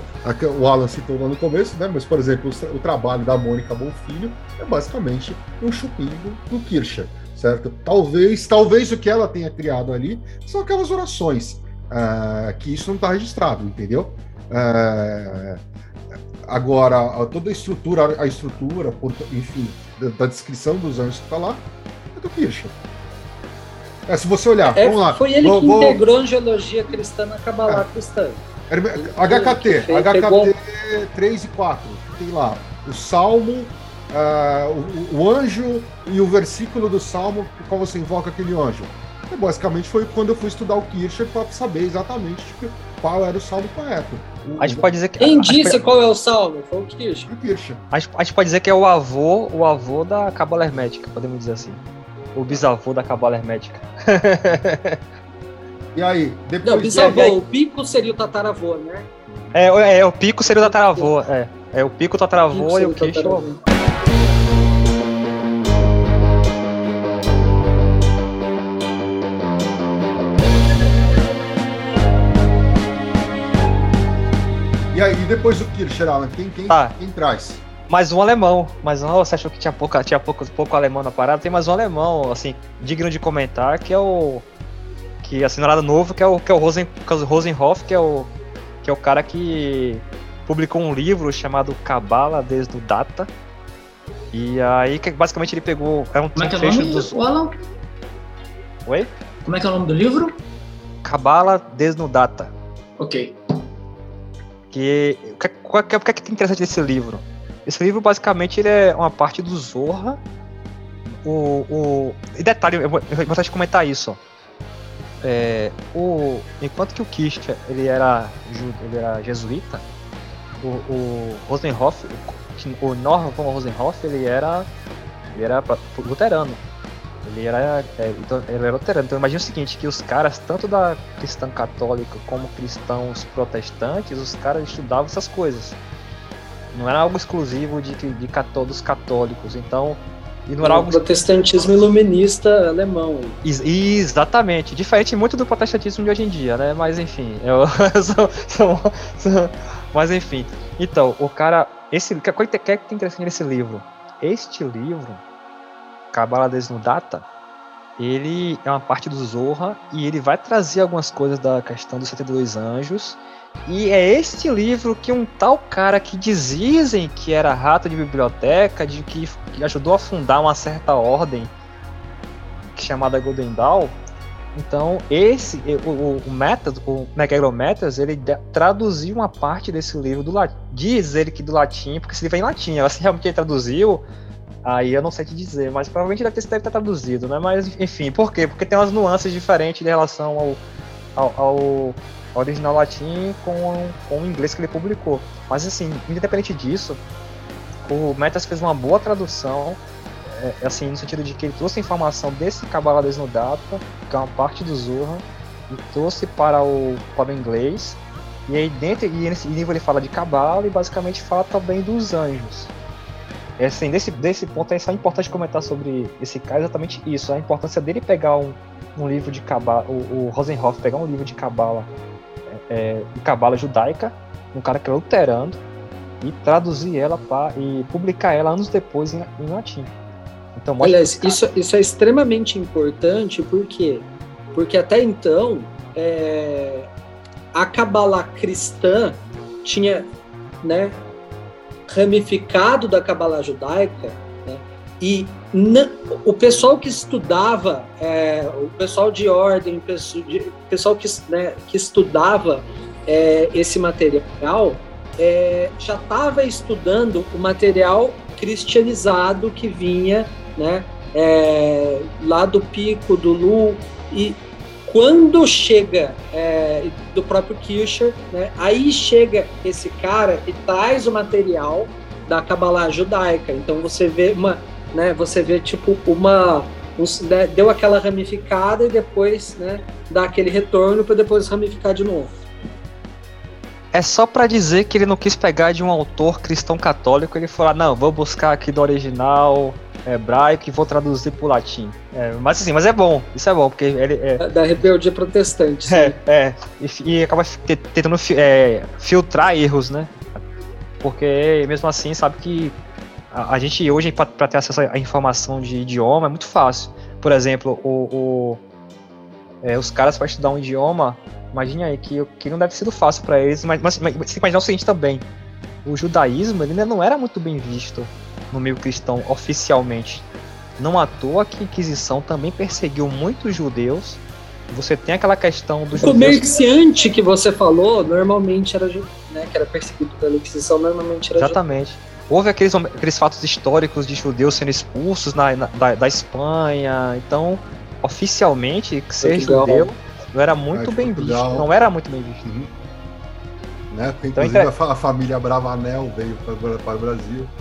o Alan citou lá no começo, né? Mas, por exemplo, o, o trabalho da Mônica Bonfilho é basicamente um chupinho do, do Kircher, certo? Talvez, talvez o que ela tenha criado ali são aquelas orações é, que isso não está registrado, entendeu? É, agora, toda a estrutura, a estrutura, enfim, da, da descrição dos anjos que está lá, é do Kircher. É, se você olhar, é, vamos lá. Foi ele vou, que vou... integrou a angelologia cristã na Kabbalah É. cristã. HKT, Pegou- HKT 3 e 4. Tem lá o Salmo, ah, o, o anjo e o versículo do Salmo com qual você invoca aquele anjo. E, basicamente foi quando eu fui estudar o Kircher para saber exatamente tipo, qual era o salmo correto. O, A gente pode dizer que. Quem disse qual é o salmo? Foi o Kirsch. o Kircher. A gente, a gente pode dizer que é o avô, o avô da Cabala Hermética, podemos dizer assim. O bisavô da Cabala Hermética. E aí, depois Não, bisavô, o pico seria o tataravô, né? É, é, é, o pico seria o tataravô, é. É o pico, o tataravô Pico e o o tataravô. E aí, depois do Kircher, Alan, quem, quem, Tá. quem traz? Mais um alemão. Mais um, você achou que tinha, pouca, tinha pouco, pouco alemão na parada? Tem mais um alemão, assim, digno de comentar, que é o. Que assim, não é nada novo, que é o, que é o Rosen, é o Rosenhoff, que é o. Que é o cara que publicou um livro chamado Cabala Desnudata. E aí, que basicamente ele pegou. É um Como é que é o nome, dos. o Alan? Oi? Como é que é o nome do livro? Cabala Desnudata. Ok. Que, o que, que- o que é interessante nesse livro? Esse livro, basicamente, ele é uma parte do Zorra. O, o, e detalhe, eu vou, eu vou comentar isso. É, o, enquanto que o Kircher, ele era, ele era jesuíta, o, o Rosenhoff, o, Norman Rosenhoff, ele era, ele era luterano. Ele era, é, então, ele era luterano. Então imagina o seguinte, que os caras, tanto da cristã católica como cristãos protestantes, os caras estudavam essas coisas. Não era algo exclusivo de, de cató- dos católicos. Então, e não era O algo protestantismo iluminista alemão. Ex- Exatamente, diferente muito do protestantismo de hoje em dia, né? Mas enfim, eu sou- sou- mas enfim. Então, o cara, esse, que coisa que que tem interessante nesse livro? Este livro, Cabala Desnudata, ele é uma parte do Zorra e ele vai trazer algumas coisas da questão dos 72 anjos. E é este livro que um tal cara que dizem que era rato de biblioteca, de que, que ajudou a fundar uma certa ordem chamada Golden Dawn. Então, esse, o, o, o Metas, o ele traduziu uma parte desse livro do latim. Diz ele que do latim, porque esse livro é em latim. Agora, se realmente traduziu, aí eu não sei te dizer, mas provavelmente deve ter, deve ter traduzido, né? Mas, enfim, por quê? Porque tem umas nuances diferentes em relação ao, ao original latim com, com o inglês que ele publicou. Mas, assim, independente disso, o Metas fez uma boa tradução é, assim, no sentido de que ele trouxe informação desse Kabbalah Desnudata, que é uma parte do Zorra, e trouxe para o, para o inglês. E aí dentro, e nesse livro ele fala de Kabbalah e basicamente fala também dos anjos. É assim, desse, desse ponto é só importante comentar sobre esse cara exatamente isso, a importância dele pegar um, um livro de Kabbalah, o, o Rosenhoff pegar um livro de Kabbalah, é, de Kabbalah judaica, um cara que é luterano, e traduzir ela pra, e publicar ela anos depois em, em latim. Então, Aliás, isso, isso é extremamente importante, por quê? Porque até então, é, a Kabbalah cristã tinha né, ramificado da Kabbalah judaica, e o pessoal que estudava, é, o pessoal de ordem, o pessoal que, né, que estudava é, esse material, é, já estava estudando o material cristianizado que vinha né, é, lá do Pico, do Lu, e quando chega é, do próprio Kircher, né, aí chega esse cara e traz o material da Kabbalah judaica. Então você vê uma, né, você vê tipo uma um- né, deu aquela ramificada e depois, né, dá aquele retorno para depois ramificar de novo. É só pra dizer que ele não quis pegar de um autor cristão católico, ele falou, ah, não, vou buscar aqui do original hebraico e vou traduzir pro latim. É, mas assim, mas é bom, isso é bom, porque ele é, Da- rebeldia protestante. é, é, e, e acaba te- tentando é, filtrar erros, né? Porque mesmo assim sabe que a, a gente hoje, pra ter acesso à informação de idioma, é muito fácil. Por exemplo, o, o- é, os caras para estudar um idioma, Imagine aí que, que não deve sido fácil para eles, mas, mas, mas você tem que imaginar o seguinte também. O judaísmo ele não era muito bem visto no meio cristão oficialmente. Não à toa que a Inquisição também perseguiu muitos judeus. Você tem aquela questão do O comerciante que você falou, normalmente era né, que era perseguido pela Inquisição, normalmente era Exatamente. Houve aqueles, aqueles fatos históricos de judeus sendo expulsos na, na- da, da Espanha. Então, oficialmente, ser Portugal. judeu não era muito É, bem Portugal. visto. Não era muito bem visto. Uhum. Né? Então, inclusive então- a, fa- a família Bravanel veio para, para o Brasil.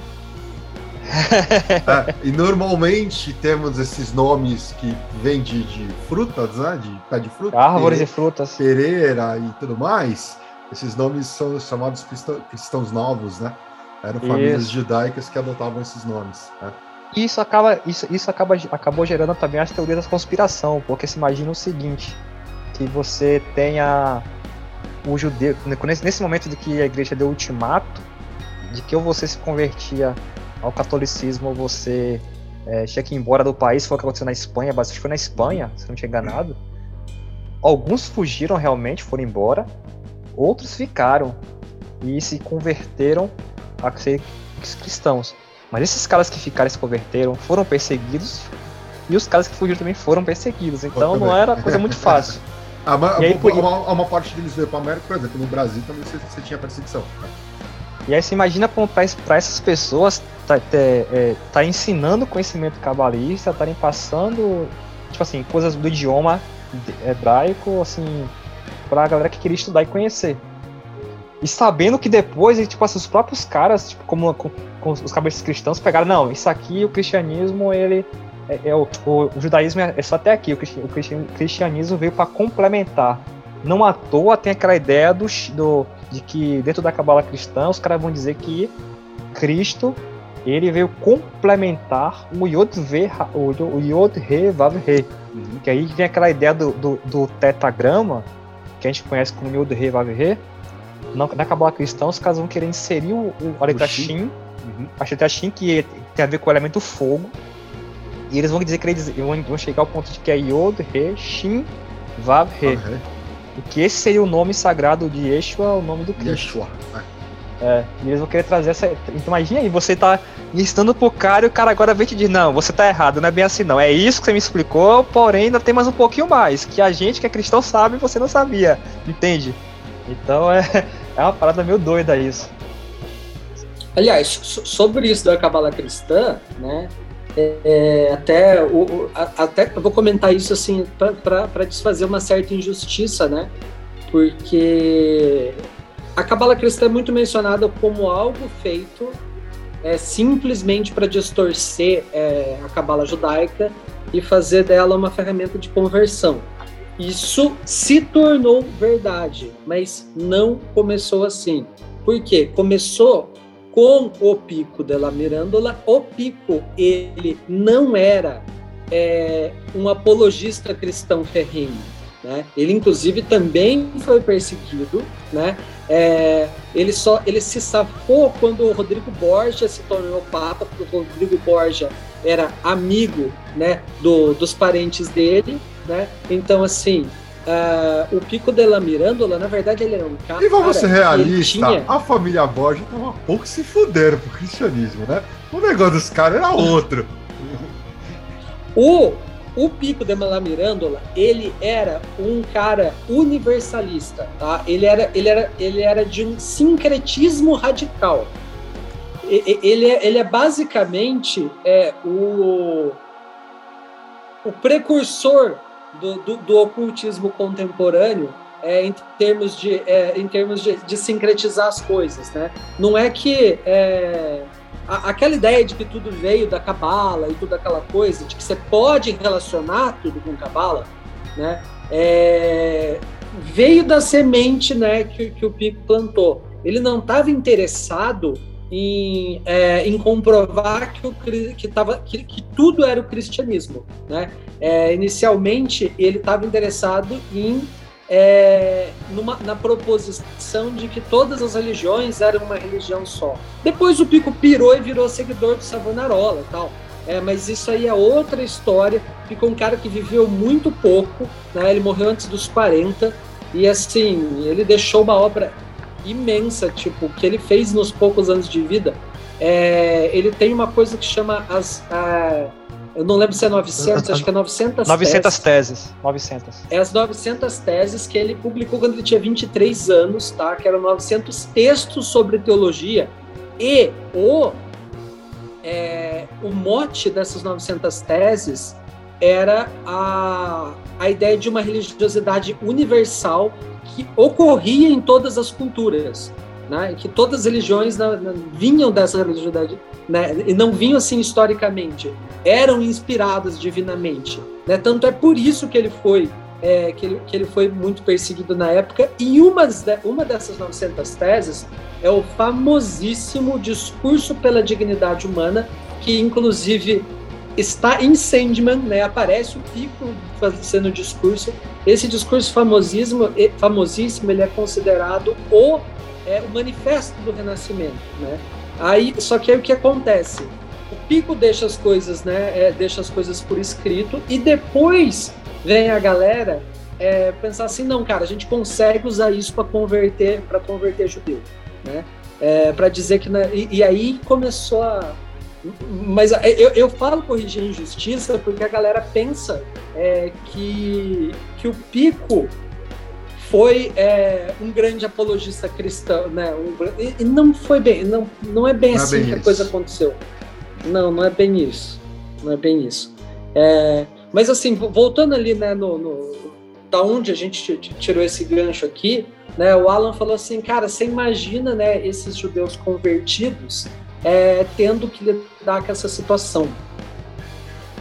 É, e normalmente temos esses nomes que vêm de, de frutas, né? De pé de fruta. Árvores e frutas. Pereira e tudo mais. Esses nomes são chamados cristã- cristãos novos, né? Eram famílias Isso. judaicas que adotavam esses nomes. né? Isso acaba, isso, isso acaba, acabou gerando também as teorias da conspiração, porque se imagina o seguinte, que você tenha o judeu, nesse, nesse momento de que a igreja deu o ultimato, de que ou você se convertia ao catolicismo ou você é, tinha que ir embora do país, foi o que aconteceu na Espanha, que foi na Espanha, se não tinha enganado. Alguns fugiram realmente, foram embora, outros ficaram e se converteram a ser cristãos. Mas esses caras que ficaram e se converteram foram perseguidos e os caras que fugiram também foram perseguidos. Então não era coisa muito fácil. Ah, mas E aí, uma, por- uma- uma parte deles veio para América, por exemplo, no Brasil também você, você tinha perseguição. né? E aí você imagina para essas pessoas tá, é, é, tá ensinando conhecimento cabalista, estarem passando, tipo assim, coisas do idioma hebraico, assim, pra galera que queria estudar e conhecer. E sabendo que depois, tipo assim, os próprios caras, tipo, como, com, com os cabeças cristãos, pegaram, não, isso aqui, o cristianismo, ele. É, é o, o, o judaísmo é é só até aqui, o, cristi- o cristi- o cristianismo veio para complementar. Não à toa tem aquela ideia do, do, de que dentro da cabala cristã os caras vão dizer que Cristo ele veio complementar o Yod Ve, o o Yod Re Vav Re. Que aí vem aquela ideia do, do, do tetagrama, que a gente conhece como Yod Re Vav Re. Na, na cabala cristã os caras vão querer inserir o, o, a letra O Shin. Shin, Uhum. a Shin que tem a ver com o elemento fogo. E eles vão dizer que eles vão, vão chegar ao ponto de que é Yod Re Shin Vav Re. Ah, E que esse seria o nome sagrado de Yeshua, o nome do é. Cristo. Yeshua. né? É, e eles vão querer trazer essa. Então imagina aí, você tá ensinando pro cara e o cara agora vem te dizer, não, você tá errado, não é bem assim não. É isso que você me explicou, porém ainda tem mais um pouquinho mais. Que a gente que é cristão sabe e você não sabia. Entende? Então é, é uma parada meio doida isso. Aliás, so- sobre isso da cabala cristã, né? é, é, até, o, o- até eu vou comentar isso assim para desfazer uma certa injustiça, né? Porque a cabala cristã é muito mencionada como algo feito é, simplesmente para distorcer é, a cabala judaica e fazer dela uma ferramenta de conversão. Isso se tornou verdade, mas não começou assim. Por quê? Começou com o Pico della Mirandola. O Pico, ele não era é, um apologista cristão ferrenho. Né? Ele, inclusive, também foi perseguido. Né? É, ele, só, ele se safou quando o Rodrigo Borgia se tornou papa, porque o Rodrigo Borgia era amigo né, do, dos parentes dele. Né? Então, assim, ah, o Pico della Mirandola, na verdade, ele era um cara. E vamos ser realistas, tinha- a família Borgia tava pouco se fuderam pro cristianismo, né? O negócio dos caras era outro. O, o Pico de La Mirandola, ele era um cara universalista, tá? Ele era, ele era, ele era de um sincretismo radical. Ele é, ele é basicamente é, o, o precursor do, do, do ocultismo contemporâneo é, em termos, de, é, em termos de, de sincretizar as coisas, né? Não é que é, a- aquela ideia de que tudo veio da cabala e toda aquela coisa, de que você pode relacionar tudo com cabala, né? é, veio da semente, né, que, que o Pico plantou. Ele não estava interessado em, é, em comprovar que, o, que, tava, que, que tudo era o cristianismo, né? É, inicialmente ele estava interessado em é, numa, na proposição de que todas as religiões eram uma religião só. Depois o Pico pirou e virou seguidor do Savonarola e tal. É, mas isso aí é outra história. Ficou um cara que viveu muito pouco, né? ele morreu antes dos 40. E assim, ele deixou uma obra imensa, tipo, que ele fez nos poucos anos de vida. É, ele tem uma coisa que chama as. A, eu não lembro se é 900, acho que é 900 900 teses. teses. 900. É as 900 teses que ele publicou quando ele tinha 23 anos, tá? Que eram 900 textos sobre teologia. E o, é, o mote dessas 900 teses era a, a ideia de uma religiosidade universal que ocorria em todas as culturas, né? que todas as religiões na, na, vinham dessa religiosidade, né? e não vinham assim historicamente, eram inspiradas divinamente. Né? Tanto é por isso que ele foi é, que, ele, que ele foi muito perseguido na época, e uma, uma dessas 900 teses é o famosíssimo Discurso pela Dignidade Humana, que inclusive está em Sandman, né? Aparece o Pico fazendo discurso. Esse discurso famosíssimo, famosíssimo ele é considerado o, é, o manifesto do Renascimento, né? Aí, só que aí o que acontece? O Pico deixa as coisas, né? É, deixa as coisas por escrito e depois vem a galera é, pensar assim, não, cara, a gente consegue usar isso para converter, para converter judeu, né? É, para dizer que e, e aí começou a mas é, eu, eu falo corrigir injustiça porque a galera pensa é, que, que o Pico foi é, um grande apologista cristão, né? Um, e não foi bem, não, não é bem não é assim é bem que isso. a coisa aconteceu. Não, não é bem isso. Não é bem isso. É, mas assim, voltando ali, né, no, no, da onde a gente tirou esse gancho aqui, né? O Alan falou assim, cara, você imagina, né, esses judeus convertidos é, tendo que lidar com essa situação.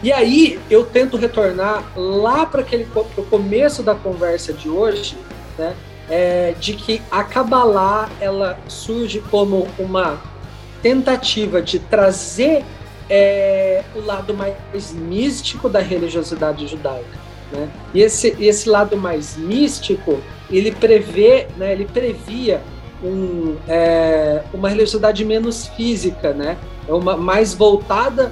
E aí eu tento retornar lá para aquele pro começo da conversa de hoje, né, é, de que a Kabbalah ela surge como uma tentativa de trazer é, o lado mais místico da religiosidade judaica. Né? E esse, esse lado mais místico, ele prevê, né, ele previa um, é, uma religiosidade menos física, né? É uma mais voltada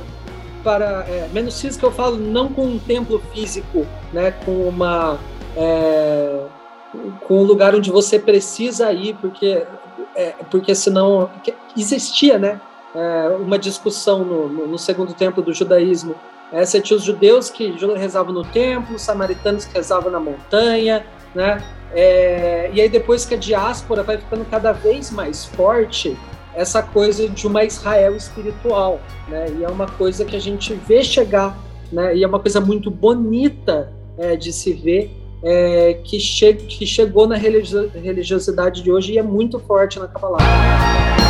para é, menos física eu falo não com um templo físico, né? Com uma é, com um lugar onde você precisa ir porque é, porque senão existia, né? É, uma discussão no, no, segundo templo do judaísmo. Essa tinha os judeus que rezavam no templo, os samaritanos que rezavam na montanha, né? É, e aí depois que a diáspora vai ficando cada vez mais forte, essa coisa de uma Israel espiritual, né? E é uma coisa que a gente vê chegar, né? E é uma coisa muito bonita é, de se ver é, que, che que chegou na religiosidade de hoje e é muito forte na Kabbalah.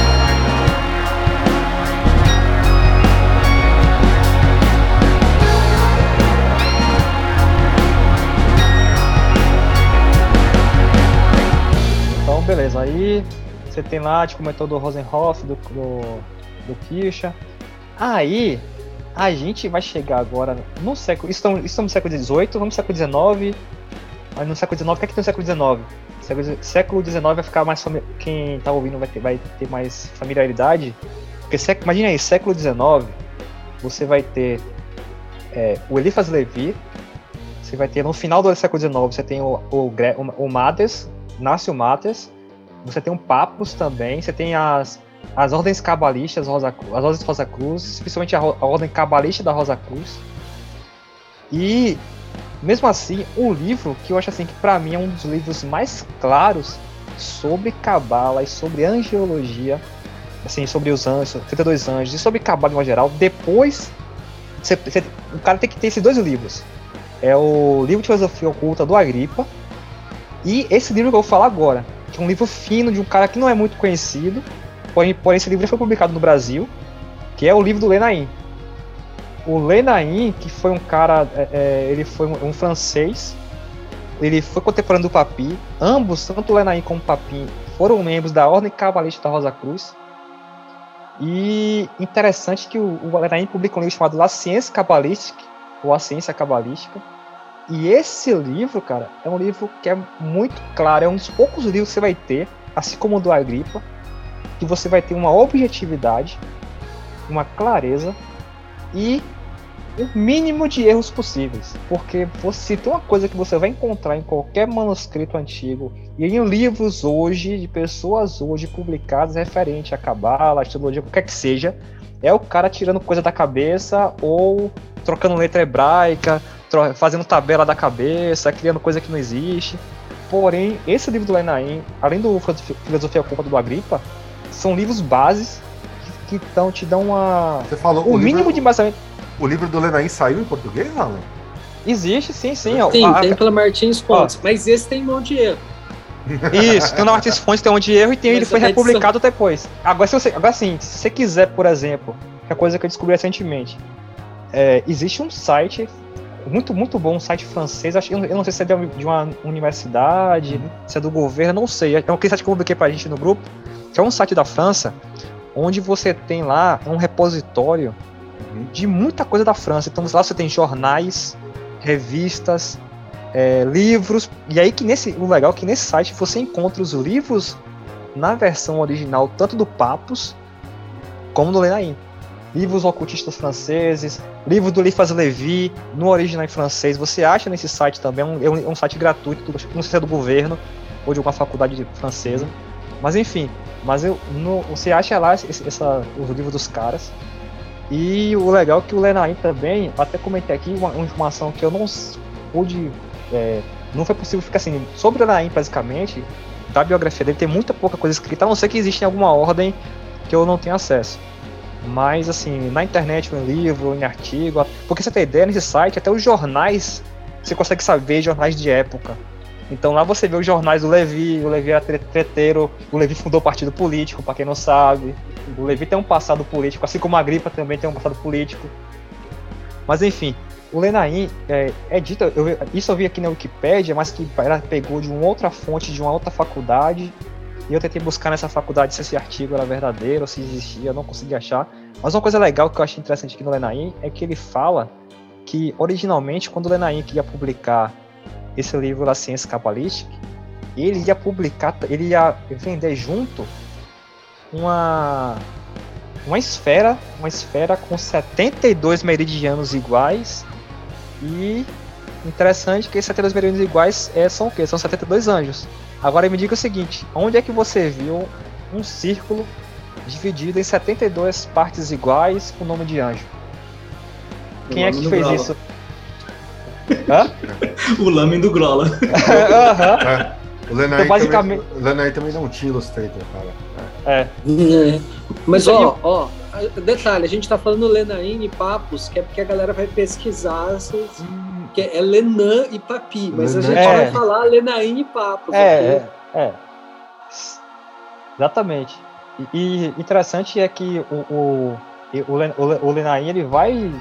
Beleza. Aí você tem lá, tipo, o método Rosenhoff, do, do, do Kircher. Aí a gente vai chegar agora no século. Estamos, estamos no século XVIII, vamos no século XIX. Mas no século XIX, o que é que tem no século XIX? Século XIX vai ficar mais. Quem tá ouvindo vai ter, vai ter mais familiaridade. Porque, imagina aí, século XIX, você vai ter é, o Eliphas Levi, você vai ter no final do século XIX, você tem o, o, o, o nasce o Mates, você tem um Papus também, você tem as, as ordens cabalistas, Rosa, as ordens Rosa Cruz, especialmente a, a ordem cabalista da Rosa Cruz. E mesmo assim, um livro que eu acho assim que para mim é um dos livros mais claros sobre cabala e sobre angiologia, assim, sobre os anjos, 32 anjos e sobre cabala em geral, depois você, você, o cara tem que ter esses dois livros. É o livro de filosofia oculta do Agripa e esse livro que eu vou falar agora, que é um livro fino de um cara que não é muito conhecido, porém, porém esse livro foi publicado no Brasil, que é o livro do Lenain. O Lenain, que foi um cara, é, é, ele foi um, um, francês, ele foi contemporâneo do Papi, ambos, tanto o Lenain como o Papi, foram membros da Ordem Cabalista da Rosa Cruz, e interessante que o, o Lenain publicou um livro chamado La Ciência Cabalística, ou A Ciência Cabalística, e esse livro, cara, é um livro que é muito claro, é um dos poucos livros que você vai ter, assim como o do Agripa, que você vai ter uma objetividade, uma clareza e o mínimo de erros possíveis. Porque você tem uma coisa que você vai encontrar em qualquer manuscrito antigo e em livros hoje, de pessoas hoje publicadas referente a cabala, astrologia, qualquer que seja, é o cara tirando coisa da cabeça ou trocando letra hebraica, fazendo tabela da cabeça, criando coisa que não existe. Porém, esse livro do Lenaim, além do Filosofia Culpa do Agripa, são livros bases que, então te dão uma. Você falou o, o mínimo livro, de embasamento. O livro do Lenaim saiu em português, Alan? Existe, sim, sim. Sim, a, tem pela Martins Fontes, mas esse tem mão de erro. Isso, tem o Martins Fontes, tem um de erro e tem, ele foi republicado depois. Agora, se você, agora sim, se você quiser, por exemplo, que é coisa que eu descobri recentemente, é, existe um site muito, muito bom, um site francês, acho, eu não sei se é de uma universidade, uhum. se é do governo, não sei. É um site que eu publiquei pra gente no grupo, que é um site da França, onde você tem lá um repositório uhum. de muita coisa da França. Então lá você tem jornais, revistas, é, livros, e aí que nesse, o legal é que nesse site você encontra os livros na versão original, tanto do Papos como do Lenain livros ocultistas franceses, livro do Eliphas Levi, no original em francês. Você acha nesse site também, é um, é um site gratuito, não sei se é do governo ou de alguma faculdade francesa. Mas enfim, mas eu, no, você acha lá esse, essa, os livros dos caras. E o legal é que o Lenain também, até comentei aqui uma, uma informação que eu não pude. É, não foi possível ficar assim. Sobre o Lenain, basicamente, da biografia dele tem muita pouca coisa escrita, a não ser que existe em alguma ordem que eu não tenho acesso. Mas, assim, na internet, em livro, em artigo, porque você tem ideia, nesse site, até os jornais, você consegue saber jornais de época. Então lá você vê os jornais do Levi, o Levi era treteiro, o Levi fundou partido político, para quem não sabe. O Levi tem um passado político, assim como a Gripa também tem um passado político. Mas enfim, o Lenain é, é dito, eu, isso eu vi aqui na Wikipédia, mas que ela pegou de uma outra fonte, de uma outra faculdade, e eu tentei buscar nessa faculdade se esse artigo era verdadeiro, se existia, não consegui achar. Mas uma coisa legal que eu achei interessante aqui no Lenain é que ele fala que originalmente quando o Lenain queria publicar esse livro da ciência cabalística, ele ia publicar, ele ia vender junto uma uma esfera, uma esfera com 72 meridianos iguais e interessante que esses 72 meridianos iguais é, são o quê? São 72 anjos. Agora me diga o seguinte: onde é que você viu um círculo dividido em 72 partes iguais com o nome de anjo? Quem é que fez Grola. isso? Hã? o Lamen do Grola. uhum. é. O Lenai então, basicamente... também, também não tinha Illustrator, cara. É. é. Mas ó, ó, detalhe, a gente tá falando Lenain e Papos, que é porque a galera vai pesquisar essas. Hum que é Lenan e Papi, mas a gente é. vai falar Lenain e Papo. É, é, é, Exatamente. E, e, interessante é que o, o, o, o Lenain ele vai.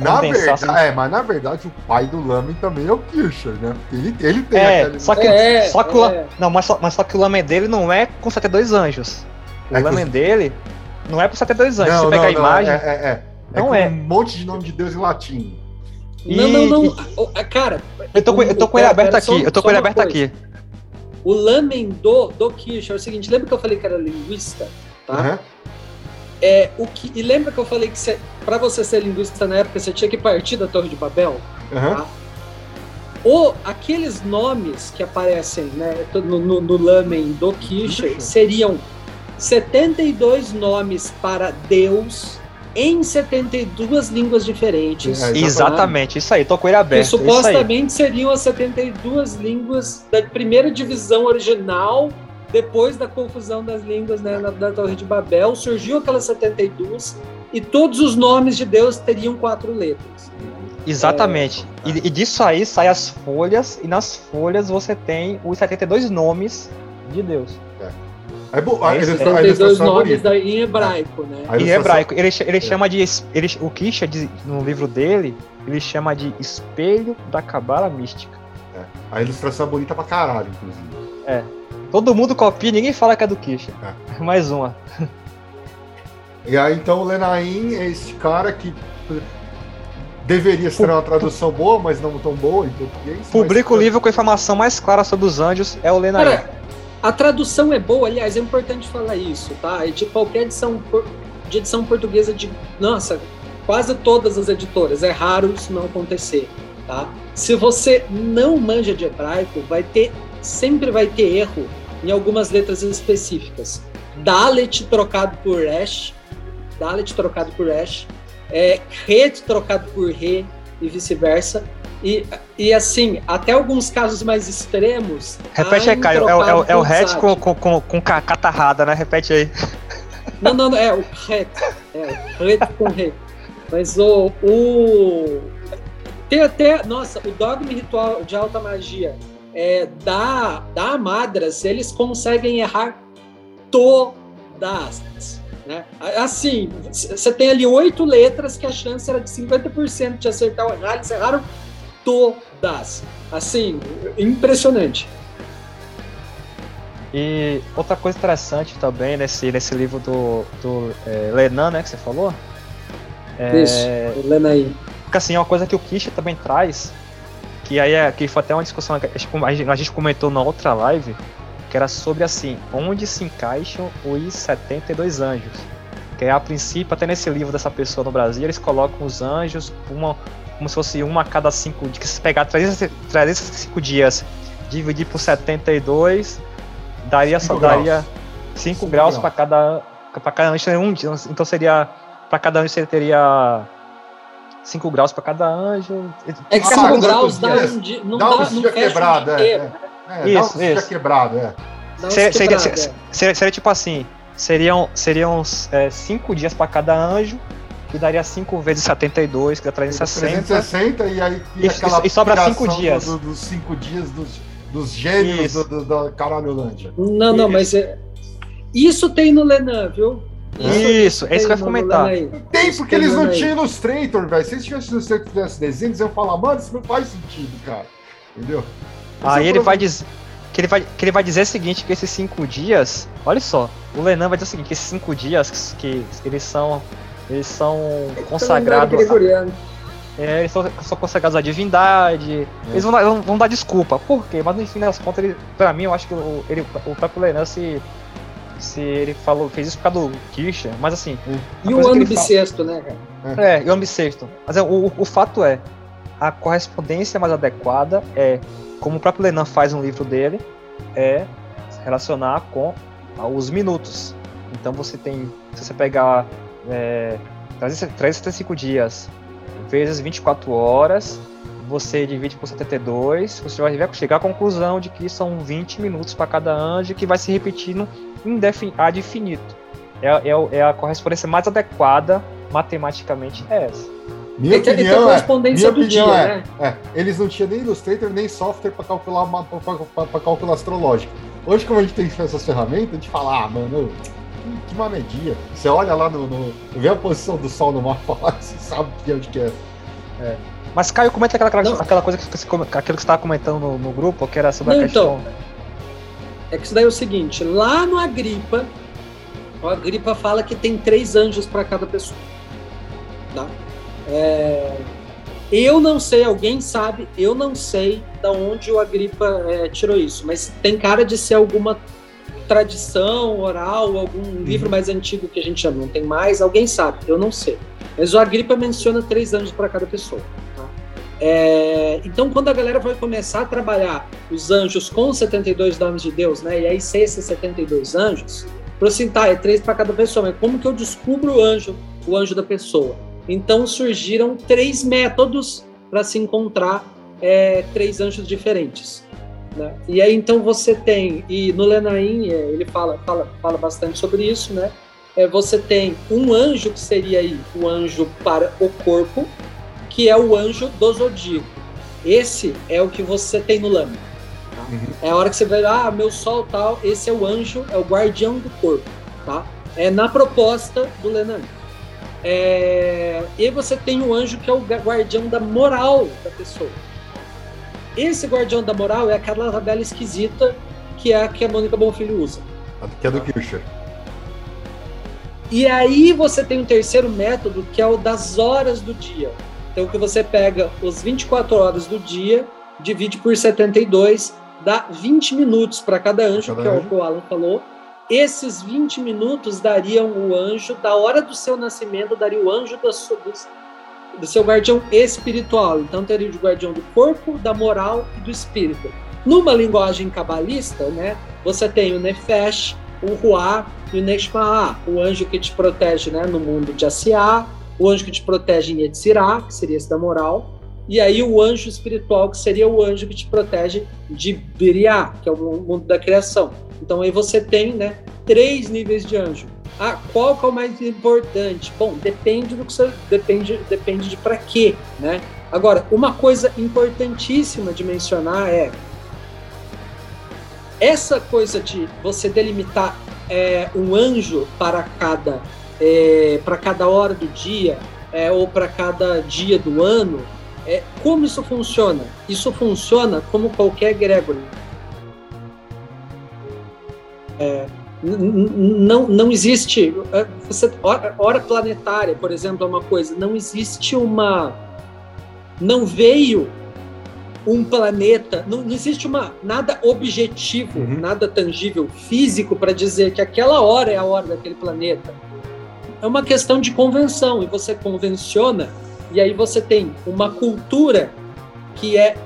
Na verdade, assim, é, mas na verdade o pai do Lamen também é o Kircher, né? Ele, ele tem é, aquele... só que, é, só que o, é. não, mas só, mas só que o Lamen dele não é com 72 anjos. O é Lamen os... dele não é com 72 anjos. Não, Você pega não, a imagem. É, é, é. Não é. Um monte de nome de Deus em latim. Não, não, não. Cara, eu tô com, eu tô com ele aberto aqui. eu tô com ele aberto aqui. O lamen do, do Kirsch é o seguinte: lembra que eu falei que era linguista? Tá? Uhum. É, o que, e lembra que eu falei que para você ser linguista na época você tinha que partir da Torre de Babel? Uhum. Tá? O, aqueles nomes que aparecem né, no, no, no lamen do Kircher seriam 72 nomes para Deus em 72 línguas diferentes. É, exatamente, isso aí, tô com ele aberto. Que supostamente seriam as 72 línguas da primeira divisão original, depois da confusão das línguas né, na, da Torre de Babel, surgiu aquelas 72 e todos os nomes de Deus teriam quatro letras. Exatamente. É... E, e disso aí saem as folhas, e nas folhas você tem os 72 nomes de Deus. É bom, a ilustra, a dois nomes da, em hebraico, né? Em hebraico. Ele, ele é. chama de. Ele, o Kisha, no livro dele, ele chama de espelho da cabala mística. É. A ilustração é bonita pra caralho, inclusive. É. Todo mundo copia, ninguém fala que é do Kisha. É. Mais uma. E aí, então, o Lenain é esse cara que deveria ser uma tradução boa, mas não tão boa em português. Publica mas... o livro com a informação mais clara sobre os anjos, é o Lenain. Cara, a tradução é boa, aliás, é importante falar isso, tá? É de qualquer edição, de edição portuguesa de. Nossa, quase todas as editoras. É raro isso não acontecer, tá? Se você não manja de hebraico, vai ter sempre vai ter erro em algumas letras específicas. Dalet trocado por Resh, Dalet trocado por Resh, é, Het trocado por Re e vice-versa. E, e assim, até alguns casos mais extremos. Repete aí, Caio. É, é, é o Het com, com, com, com catarrada, né? Repete aí. Não, não, não, é o Het. É, o Het com Re. Mas o, o. Tem até. Nossa, o dogma ritual de alta magia é, da, da Madras, eles conseguem errar todas. Né? Assim, você tem ali oito letras que a chance era de 50% de acertar ou errar, eles erraram todas. Assim, impressionante. E outra coisa interessante também nesse, nesse livro do, do é, Lenan, né, que você falou? É, Isso, Lenaí. Porque assim, é uma coisa que o Kisha também traz, que aí é, que foi até uma discussão que a gente, a gente comentou na outra live, que era sobre assim, onde se encaixam os 72 anjos. Que é, a princípio, até nesse livro dessa pessoa no Brasil, eles colocam os anjos uma, como se fosse uma a cada cinco dias. Que se pegar 365 dias, dividir por 72, daria só daria 5 graus para cada para cada anjo um então seria para cada anjo você teria 5 graus para cada anjo. É que 5 graus dá um dia. Não dá, dá um dia quebrado, é, é, é. Isso, dá um isso. quebrado, é. Seria, seria, seria, seria, tipo assim: seriam 5 seriam, é, cinco dias para cada anjo, que daria 5 vezes 72, que dá 360. 360 e aí e, e, e sobra 5 dias. dos 5 dias dos, dos gênios do, do, da Caralholândia. Não, não, mas é, isso tem no Lenan, viu? Isso, é isso que eu ia comentar. Tem, porque eles não tinham Illustrator, velho. Se eles tivessem Illustrator tivessem desenhos, eu ia falar, mano, isso não faz sentido, cara. Entendeu? Aí é ele vai dizer. Que ele, vai, que ele vai dizer o seguinte, que esses cinco dias, olha só, o Lenan vai dizer o seguinte, que esses cinco dias que, que eles são. Eles são consagrados. É, eles são, são consagrados à divindade. É. Eles vão, vão, vão, dar desculpa. Por quê? Mas no fim das contas, ele, pra mim, eu acho que o, ele, o próprio Lenan se se ele falou, fez isso por causa do Kircher, mas assim. E o ano bissexto, fala... né, cara? É, e o ano bissexto. Mas é, o, o fato é, a correspondência mais adequada é, como o próprio Lenan faz no livro dele, é relacionar com os minutos. Então você tem, se você pegar é, 365 dias vezes 24 horas, você divide por 72, você vai chegar à conclusão de que são 20 minutos para cada anjo que vai se repetindo ad infinito. É, é, é, a correspondência mais adequada matematicamente é essa. Minha então, opinião, então, é, minha opinião dia, é, né? é, eles não tinham nem Illustrator nem software para calcular para cálculo astrológico. Hoje, como a gente tem essas ferramentas, a gente fala, ah, mano, que manedia. Você olha lá no, no, vê a posição do Sol no mapa lá, você sabe de onde que é. é. Mas Caio, comenta aquela, aquela, aquela coisa que você, aquilo que você estava comentando no, no, grupo, que era sobre não, a questão. Então, é que isso daí é o seguinte: lá no Agripa, o Agripa fala que tem três anjos para cada pessoa. Tá? É, eu não sei, alguém sabe, eu não sei da onde o Agripa é, tirou isso, mas tem cara de ser alguma tradição oral, algum uhum. livro mais antigo que a gente chama, não tem mais, alguém sabe, eu não sei. Mas o Agripa menciona três anjos para cada pessoa. É, então, quando a galera vai começar a trabalhar os anjos com os 72 nomes de Deus, né? E aí, se esses 72 anjos, para assim, tá, é três para cada pessoa, mas como que eu descubro o anjo, o anjo da pessoa? Então, surgiram três métodos para se encontrar é, três anjos diferentes. Né? E aí, então, você tem, e no Lenaim, é, ele fala, fala, fala bastante sobre isso, né? É, você tem um anjo que seria aí o anjo para o corpo, que é o anjo do zodíaco. Esse é o que você tem no? Uhum. É a hora que você vai, ah, meu sol tal, esse é o anjo, é o guardião do corpo. Tá? É na proposta do Lenan. É... E você tem o anjo que é o guardião da moral da pessoa. Esse guardião da moral é aquela tabela esquisita que é a que a Mônica Bonfilho usa. Que é do Kircher. E aí você tem um terceiro método que é o das horas do dia. Então, que você pega os 24 horas do dia, divide por 72, dá 20 minutos para cada anjo, cada que é o que o Alan falou, esses 20 minutos dariam o anjo, da hora do seu nascimento, daria o anjo do, do, do seu guardião espiritual. Então teria o guardião do corpo, da moral e do espírito. Numa linguagem cabalista, né, você tem o Nefesh, o Ruá e o Neshma'ah, o anjo que te protege né, no mundo de Asiá, o anjo que te protege em Yetzirah, que seria esse da moral, e aí o anjo espiritual, que seria o anjo que te protege de Biriá, que é o mundo da criação. Então aí você tem né, três níveis de anjo. Ah, qual que é o mais importante? Bom, depende do que você depende, depende de para quê, né? Agora, uma coisa importantíssima de mencionar é essa coisa de você delimitar é, um anjo para cada é, para cada hora do dia é, ou para cada dia do ano. É, como isso funciona? Isso funciona como qualquer egrégora. É, não, não existe. É, você, hora, hora planetária, por exemplo, é uma coisa. Não existe uma. Não veio um planeta, não, não, existe uma nada objetivo, uhum. nada tangível, físico para dizer que aquela hora é a hora daquele planeta é uma questão de convenção e você convenciona e aí você tem uma cultura que é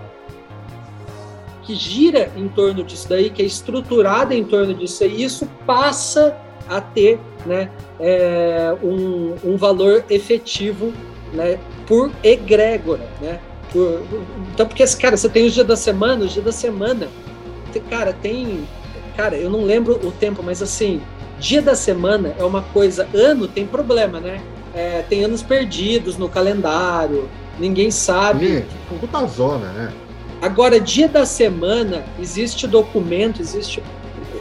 que gira em torno disso daí, que é estruturada em torno disso e isso passa a ter né, é, um, um valor efetivo né, por egrégora, né? Por, então, porque, cara, você tem os dias da semana, os dias da semana, cara, tem, cara, eu não lembro o tempo, mas assim, Dia da semana é uma coisa. Ano tem problema, né? É, tem anos perdidos no calendário, ninguém sabe. Puta zona, né? Agora, dia da semana, existe documento, existe.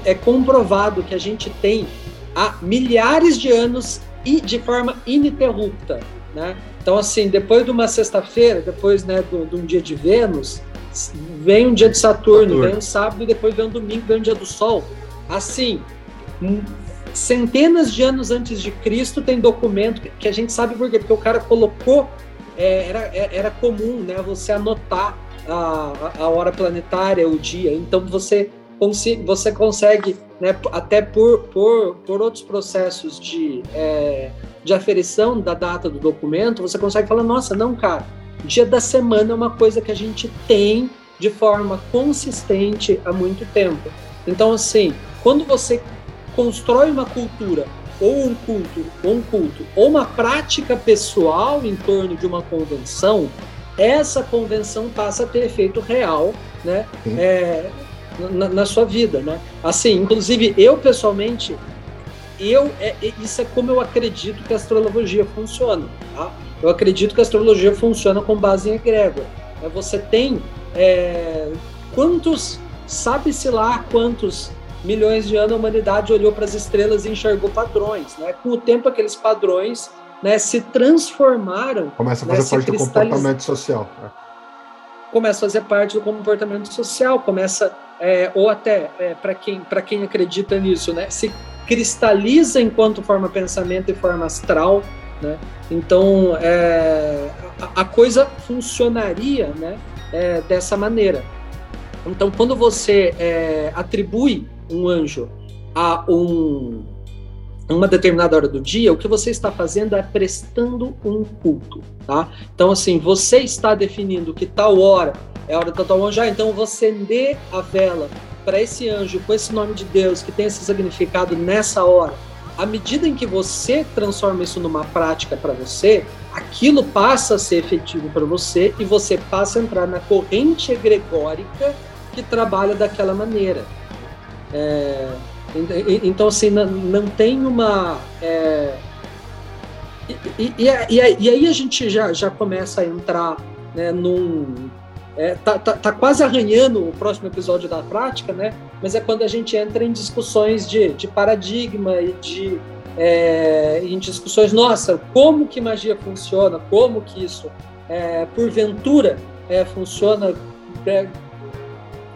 É comprovado que a gente tem há milhares de anos e de forma ininterrupta. Né? Então, assim, depois de uma sexta-feira, depois né, de, de um dia de Vênus, vem um dia de Saturno, Saturno, vem um sábado, e depois vem um domingo, vem um dia do Sol. Assim, centenas de anos antes de Cristo tem documento que a gente sabe por quê, porque o cara colocou, é, era, é, era comum né, você anotar a, a hora planetária, o dia, então você, você consegue, né, até por, por, por outros processos de, é, de aferição da data do documento, você consegue falar, nossa, não, cara, dia da semana é uma coisa que a gente tem de forma consistente há muito tempo. Então, assim, quando você constrói uma cultura ou um culto, ou um culto, ou uma prática pessoal em torno de uma convenção, essa convenção passa a ter efeito real, né? É, na, na, sua vida, né? Assim, inclusive eu pessoalmente, eu é, isso é como eu acredito que a astrologia funciona, tá? Eu acredito que a astrologia funciona com base em egrégora. É, você tem é, quantos, sabe-se lá quantos milhões de anos a humanidade olhou para as estrelas e enxergou padrões. Né? Com o tempo, aqueles padrões né, se transformaram. Começa a né, fazer né, parte do comportamento social. Né? Começa a fazer parte do comportamento social, começa, é, ou até, é, para quem, quem acredita nisso, né, se cristaliza enquanto forma pensamento e forma astral. Né? Então, é, a, a, coisa funcionaria né, é, dessa maneira. Então, quando você é, atribui um anjo a um, uma determinada hora do dia, o que você está fazendo é prestando um culto, tá? Então, assim, você está definindo que tal hora é a hora da tal anjo, então você dê a vela para esse anjo com esse nome de Deus que tem esse significado nessa hora. À medida em que você transforma isso numa prática para você, aquilo passa a ser efetivo para você e você passa a entrar na corrente egregórica que trabalha daquela maneira. É, então, assim, não, não tem uma. É, e, e, e, aí a gente já, já começa a entrar né, num. É, tá, tá, tá, quase arranhando o próximo episódio da prática, né? Mas é quando a gente entra em discussões de, de paradigma e de é, em discussões, nossa, como que magia funciona, como que isso, é, porventura, é, funciona é,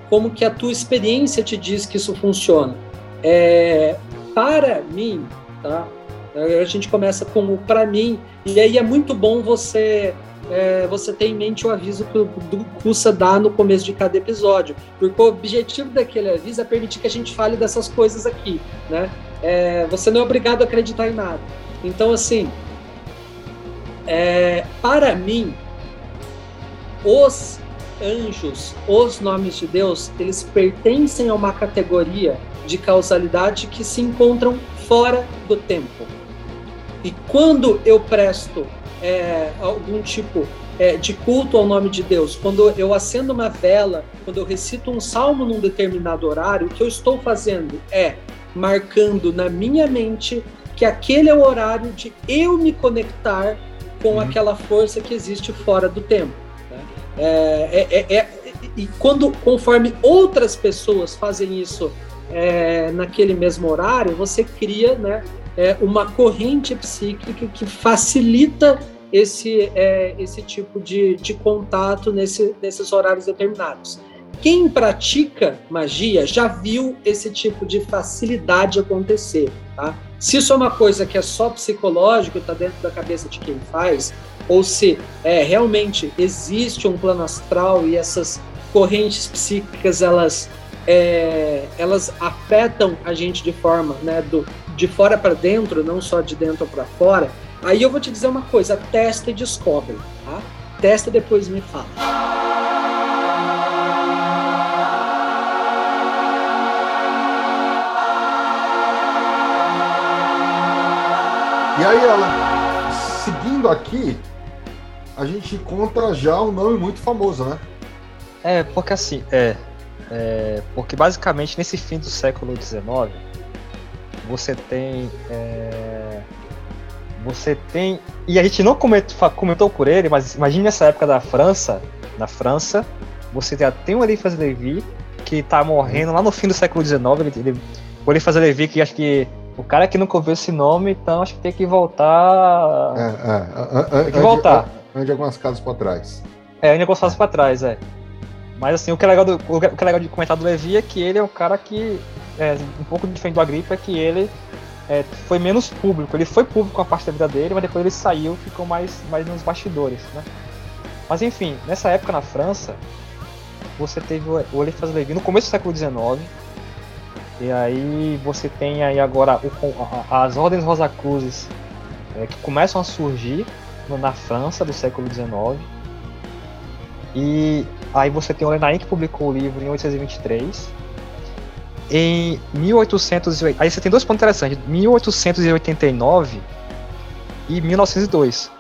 como que a tua experiência te diz que isso funciona. É, para mim, tá? A gente começa com o para mim, e aí é muito bom você é, você ter em mente o aviso que o Kusa dá no começo de cada episódio, porque o objetivo daquele aviso é permitir que a gente fale dessas coisas aqui, né? É, você não é obrigado a acreditar em nada. Então, assim, é, para mim, os anjos, os nomes de Deus, eles pertencem a uma categoria de causalidade que se encontram fora do tempo. E quando eu presto é, algum tipo é, de culto ao nome de Deus, quando eu acendo uma vela, quando eu recito um salmo num determinado horário, o que eu estou fazendo é marcando na minha mente que aquele é o horário de eu me conectar com uhum. aquela força que existe fora do tempo. Né? É, é, é, é e quando, conforme outras pessoas fazem isso é, naquele mesmo horário, você cria né, é, uma corrente psíquica que facilita esse, é, esse tipo de, de contato nesse, nesses horários determinados. Quem pratica magia já viu esse tipo de facilidade acontecer. Tá? Se isso é uma coisa que é só psicológico, está dentro da cabeça de quem faz, ou se é, realmente existe um plano astral e essas correntes psíquicas elas é, elas afetam a gente de forma né, do, de fora para dentro, não só de dentro para fora, aí eu vou te dizer uma coisa: testa e descobre. Tá? Testa e depois me fala. E aí, ela, seguindo aqui, a gente encontra já um nome muito famoso, né? É, porque assim, é, é, porque basicamente nesse fim do século XIX você tem é, você tem e a gente não comentou, comentou por ele, mas imagine essa época da França, na França, você já tem o Eliphas Levi que tá morrendo lá no fim do século XIX, ele, ele o Eliphas Levi que acho que o cara que nunca ouviu esse nome, então acho que tem que voltar. É, é, tem que voltar. Ande algumas casas para trás. É, ande algumas casas para trás, é. Mas assim, o que é legal, do, o que é legal de comentar do Levi é que ele é um cara que, é, um pouco diferente do Agripa, é que ele é, foi menos público. Ele foi público a parte da vida dele, mas depois ele saiu ficou mais, mais nos bastidores, né? Mas enfim, nessa época na França, você teve o Eliphas Levi no começo do século XIX, e aí você tem aí agora o, as ordens Rosacruzes é, que começam a surgir na França do século XIX. E aí você tem o Lenain que publicou o livro em 1823. Em 1880, aí você tem dois pontos interessantes, 1889 e 1902.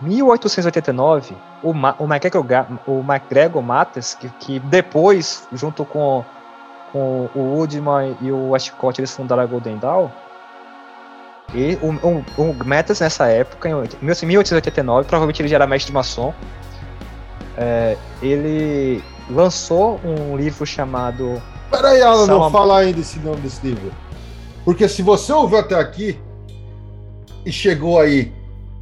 1889, o, Ma, o, MacGregor, Matters, que, que depois, junto com com o Woodman e o Westcott, eles fundaram a Golden Dawn. E o, o, o Metas, nessa época, em 1889, provavelmente ele já era mestre de maçom, é, ele lançou um livro chamado. Peraí, Alan, Salma... não fala ainda esse nome desse livro. Porque se você ouviu até aqui e chegou aí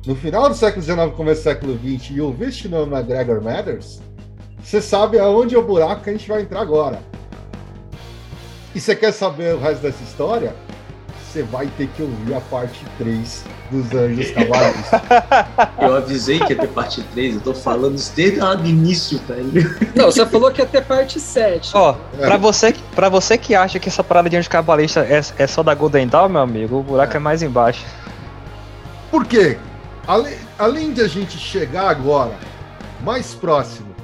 no final do século XIX, começo do século XX e ouviu este nome McGregor Matters, você sabe aonde é o buraco que a gente vai entrar agora. E você quer saber o resto dessa história? Você vai ter que ouvir a parte 3 dos Anjos Cavaleiros. Eu avisei que ia ter parte 3, eu tô falando isso desde o início, velho. Não, você falou que ia ter parte 7. Ó, é. pra, você, pra você que acha que essa parada de Anjos Cavaleiros é, é só da Golden Dawn, meu amigo, o buraco é, é mais embaixo. Por quê? Além, além de a gente chegar agora mais próximo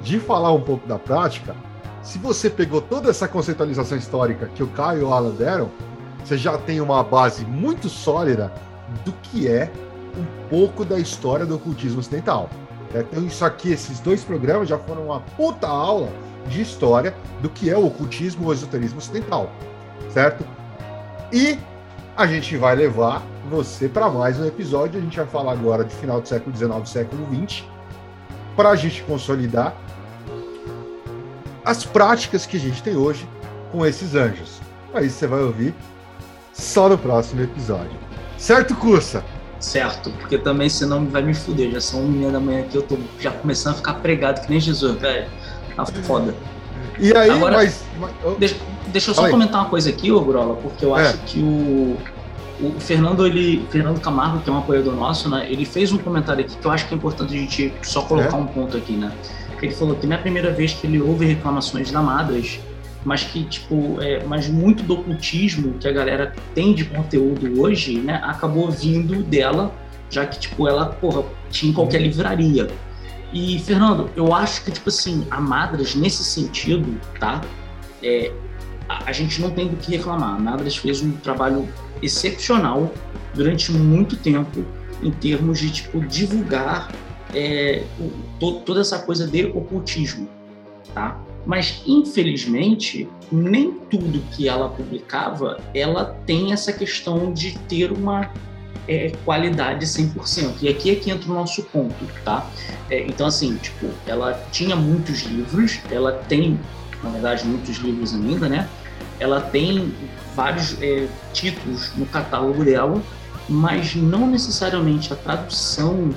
de falar um pouco da prática, se você pegou toda essa conceitualização histórica que o Caio e o Alan deram, você já tem uma base muito sólida do que é um pouco da história do ocultismo ocidental. É, então, isso aqui, esses dois programas já foram uma puta aula de história do que é o ocultismo ou esoterismo ocidental, certo? E a gente vai levar você para mais um episódio. A gente vai falar agora de final do século XIX, século XX, para a gente consolidar as práticas que a gente tem hoje com esses anjos. Aí você vai ouvir só no próximo episódio. Certo, Cursa? Certo, porque também senão vai me fuder. Já são uma meia da manhã aqui, eu tô já começando a ficar pregado que nem Jesus, velho. Tá foda. E aí, Agora, mas, deixa, deixa, eu só comentar uma coisa aqui, ô Grola, porque eu é. acho que o, o Fernando, ele, Fernando Camargo, que é um apoiador nosso, né? Ele fez um comentário aqui que eu acho que é importante a gente só colocar é? um ponto aqui, né? Ele falou que não é a primeira vez que ele ouve reclamações da Madras, mas que, tipo, é, mas muito do ocultismo que a galera tem de conteúdo hoje, né, acabou vindo dela, já que, tipo, ela, porra, tinha em qualquer livraria. E, Fernando, eu acho que, tipo assim, a Madras, nesse sentido, tá? É, a, a, gente não tem do que reclamar. A Madras fez um trabalho excepcional durante muito tempo em termos de, tipo, divulgar é, o, to, toda essa coisa de ocultismo, tá? Mas, infelizmente, nem tudo que ela publicava, ela tem essa questão de ter uma é, qualidade 100%. E aqui é que entra o nosso ponto, tá? É, então, assim, tipo, ela tinha muitos livros, ela tem, na verdade, muitos livros ainda, né? Ela tem vários é, títulos no catálogo dela, mas não necessariamente a tradução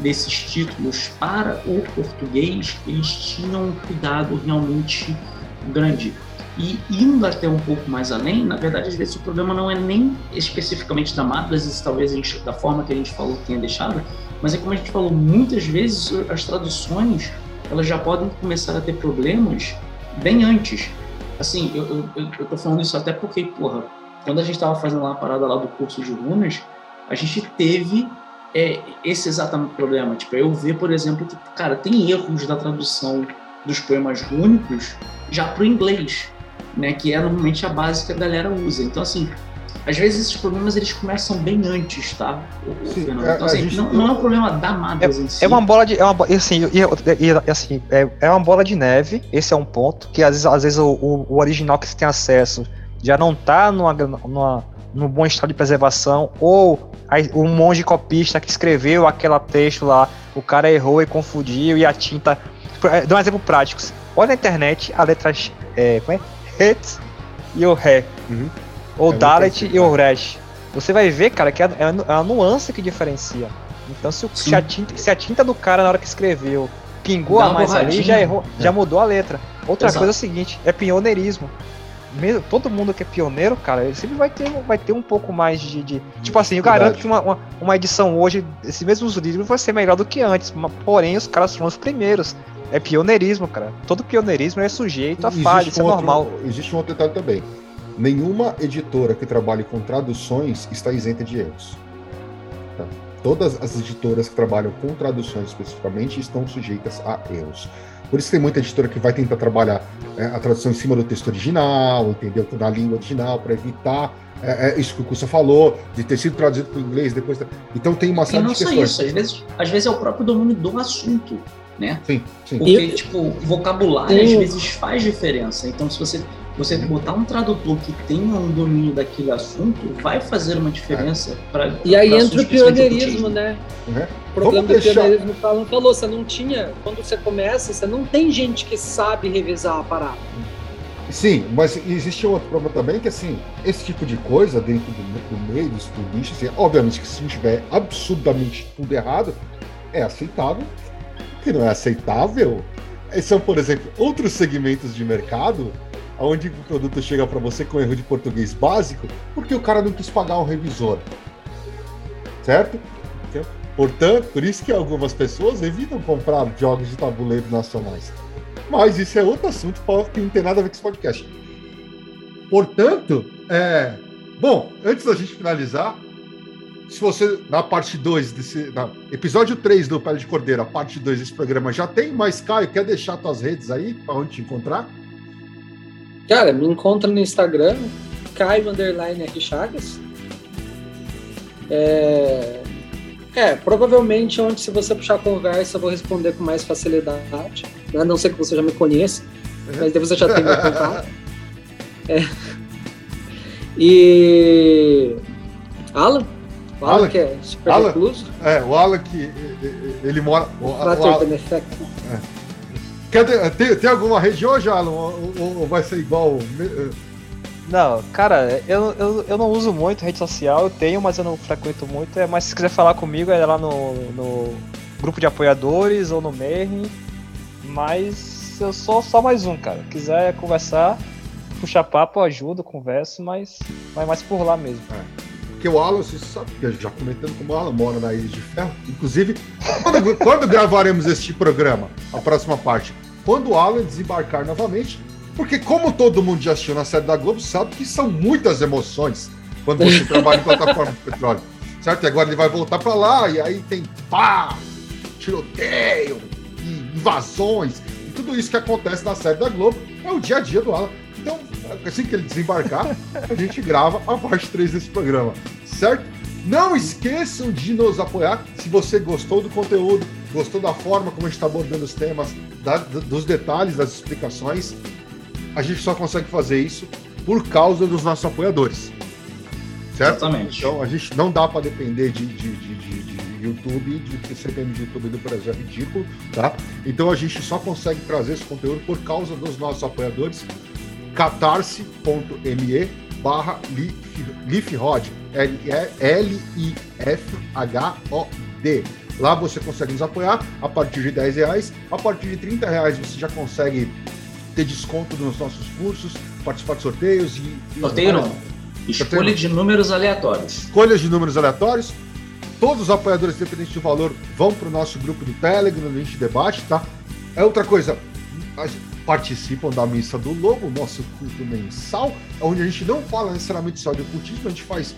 desses títulos para o português, eles tinham um cuidado realmente grande. E indo até um pouco mais além, na verdade, às vezes o problema não é nem especificamente da vezes talvez gente, da forma que a gente falou tenha deixado, mas é como a gente falou, muitas vezes as traduções elas já podem começar a ter problemas bem antes. Assim, eu, eu, eu tô falando isso até porque, porra, quando a gente estava fazendo lá a parada lá do curso de runas, a gente teve é esse exatamente problema. Tipo, eu ver, por exemplo, que, cara, tem erros da tradução dos poemas rúnicos já para o inglês, né? Que é normalmente a base que a galera usa. Então, assim, às vezes esses problemas eles começam bem antes, tá? Sim, é, então, assim, não, não, é um problema da Madas é, em si. É uma bola de. É uma, assim, e, e, assim é, é uma bola de neve, esse é um ponto, que às vezes, às vezes o, o original que você tem acesso já não tá numa, numa no bom estado de preservação, ou o monge copista que escreveu aquele texto lá, o cara errou e confundiu e a tinta. Dá um exemplo prático. Olha na internet a letra é, como é? Het e o Ré. Uhum. Ou é Dalet e o Resh. Você vai ver, cara, que é, é, é a nuance que diferencia. Então, se, se, a tinta, se a tinta do cara na hora que escreveu pingou Dá a mais ali, já errou, já é. mudou a letra. Outra Exato. coisa é o seguinte, é pioneirismo mesmo, todo mundo que é pioneiro, cara, ele sempre vai ter, vai ter um pouco mais de. de tipo assim, eu garanto que uma, uma, uma, edição hoje, esses mesmos livros, vai ser melhor do que antes. Porém, os caras foram os primeiros. É pioneirismo, cara. Todo pioneirismo é sujeito a falha, isso é outro, normal. Existe um outro detalhe também. Nenhuma editora que trabalhe com traduções está isenta de erros. Tá? Todas as editoras que trabalham com traduções especificamente estão sujeitas a erros. Por isso tem muita editora que vai tentar trabalhar é, a tradução em cima do texto original, entendeu? Na língua original, para evitar é, é, isso que o Cussa falou, de ter sido traduzido para o inglês depois. Então tem uma série de questões. não só isso, às vezes, às vezes é o próprio domínio do assunto, né? Sim, sim. Porque, e... tipo, vocabulário às vezes faz diferença. Então, se você você botar um tradutor que tenha um domínio daquele assunto vai fazer uma diferença é. para E aí entra o pioneirismo, né? Uhum. O problema Vamos do deixar... pioneirismo que o Alan falou, você não tinha, quando você começa, você não tem gente que sabe revisar a parada. Sim, mas existe outro problema também, que assim, esse tipo de coisa dentro do, do meio dos turistas, assim, obviamente que se não tiver absurdamente tudo errado, é aceitável. Que não é aceitável são, por exemplo, outros segmentos de mercado onde o produto chega para você com erro de português básico, porque o cara não quis pagar um revisor. Certo? Portanto, por isso que algumas pessoas evitam comprar jogos de tabuleiro nacionais. Mas isso é outro assunto que não tem nada a ver com esse podcast. Portanto, é... bom, antes da gente finalizar, se você, na parte 2 desse. Na, episódio 3 do Pele de Cordeiro, a parte 2 desse programa já tem, mas Caio, quer deixar tuas redes aí para onde te encontrar? Cara, me encontra no Instagram, Caio Underline R Chagas. É... é, provavelmente onde se você puxar a conversa eu vou responder com mais facilidade. Né? A não ser que você já me conheça, mas daí você já tem meu contato. É. E. Alan? O Alan, Alan que é super Alan, recluso. É, o Alan que ele mora. O, o, o Alan, é. Quer, tem, tem alguma região, Alan? Ou, ou, vai ser igual? Não, cara, eu, eu, eu não uso muito rede social, eu tenho, mas eu não frequento muito. É, mas se quiser falar comigo é lá no, no grupo de apoiadores ou no Merrin. Mas eu sou só mais um, cara. Quiser conversar, puxar papo, eu ajudo, converso, mas vai mais por lá mesmo. É. porque o Alan, você sabe, já comentando como o Alan mora na Ilha de Ferro. Inclusive, quando, quando gravaremos este programa, a próxima parte? Quando o Alan desembarcar novamente, porque como todo mundo já assistiu na série da Globo, sabe que são muitas emoções quando você trabalha em plataforma de petróleo. Certo? E agora ele vai voltar para lá, e aí tem pá, tiroteio, invasões, e tudo isso que acontece na série da Globo é o dia a dia do Alan. Então, assim que ele desembarcar, a gente grava a parte 3 desse programa, certo? Não esqueçam de nos apoiar se você gostou do conteúdo, gostou da forma como a gente está abordando os temas, da, dos detalhes, das explicações. A gente só consegue fazer isso por causa dos nossos apoiadores. Certo? Exatamente. Então a gente não dá para depender de, de, de, de, de YouTube, de CPM de YouTube do Brasil é ridículo, tá? Então a gente só consegue trazer esse conteúdo por causa dos nossos apoiadores catarse.me barra L-I-F-H-O-D. Lá você consegue nos apoiar a partir de 10 reais. A partir de 30 reais você já consegue ter desconto nos nossos cursos, participar de sorteios e. Sorteio não. Escolha de números aleatórios. Escolhas de números aleatórios. Todos os apoiadores, independente do valor, vão para o nosso grupo do Telegram, a gente debate, tá? É outra coisa participam da Missa do Lobo, nosso culto mensal, onde a gente não fala necessariamente só de ocultismo, a gente faz.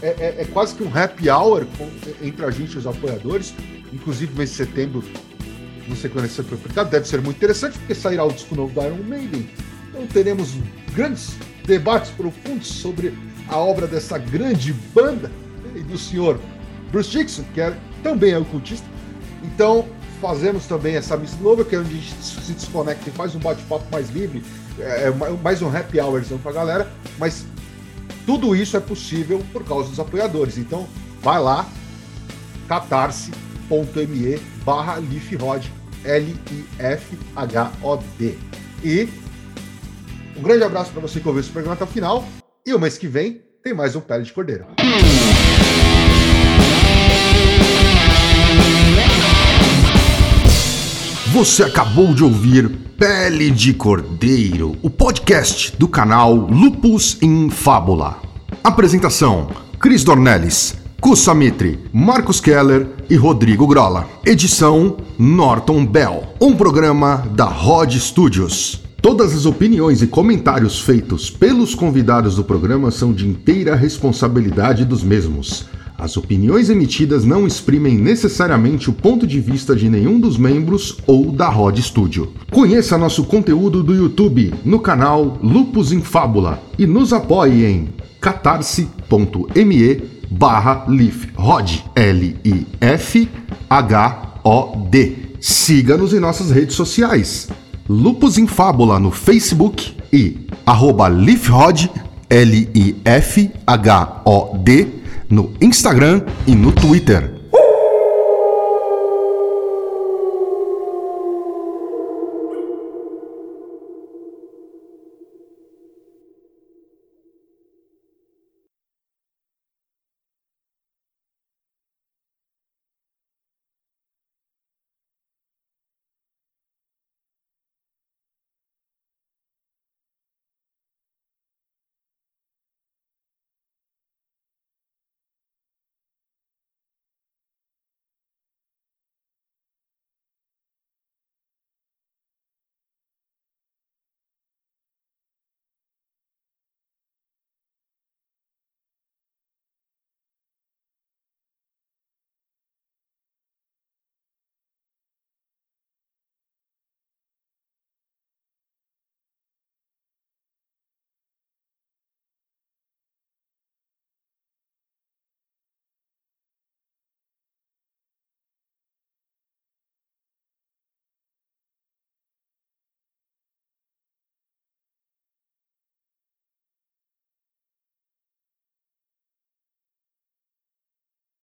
É, é, é quase que um happy hour com, entre a gente e os apoiadores. Inclusive, mês de setembro, não sei quando esse publicado, deve ser muito interessante, porque sairá o disco novo da Iron Maiden. Então teremos grandes debates profundos sobre a obra dessa grande banda e do senhor Bruce Dixon, que é, também é ocultista. Então, fazemos também essa Global, que é onde a gente se desconecta e faz um bate-papo mais livre, é, é mais um happy hour pra galera, mas tudo isso é possível por causa dos apoiadores. Então, vai lá, catarse.me barra lifrod, L-I-F-H-O-D. E um grande abraço para você que ouviu esse programa até o final. E o mês que vem tem mais um Pele de Cordeiro. Você acabou de ouvir Pele de Cordeiro, o podcast do canal Lupus em Fábula. Apresentação: Cris Dornelles, Kussamitri, Marcos Keller e Rodrigo Grola. Edição: Norton Bell. Um programa da Rod Studios. Todas as opiniões e comentários feitos pelos convidados do programa são de inteira responsabilidade dos mesmos. As opiniões emitidas não exprimem necessariamente o ponto de vista de nenhum dos membros ou da Rod Studio. Conheça nosso conteúdo do YouTube no canal Lupus em Fábula e nos apoie em catarse.me barra lifrod L-I-F-H-O-D. Siga-nos em nossas redes sociais. Lupus em Fábula no Facebook e arroba lifrod L-I-F-H-O-D no Instagram e no Twitter.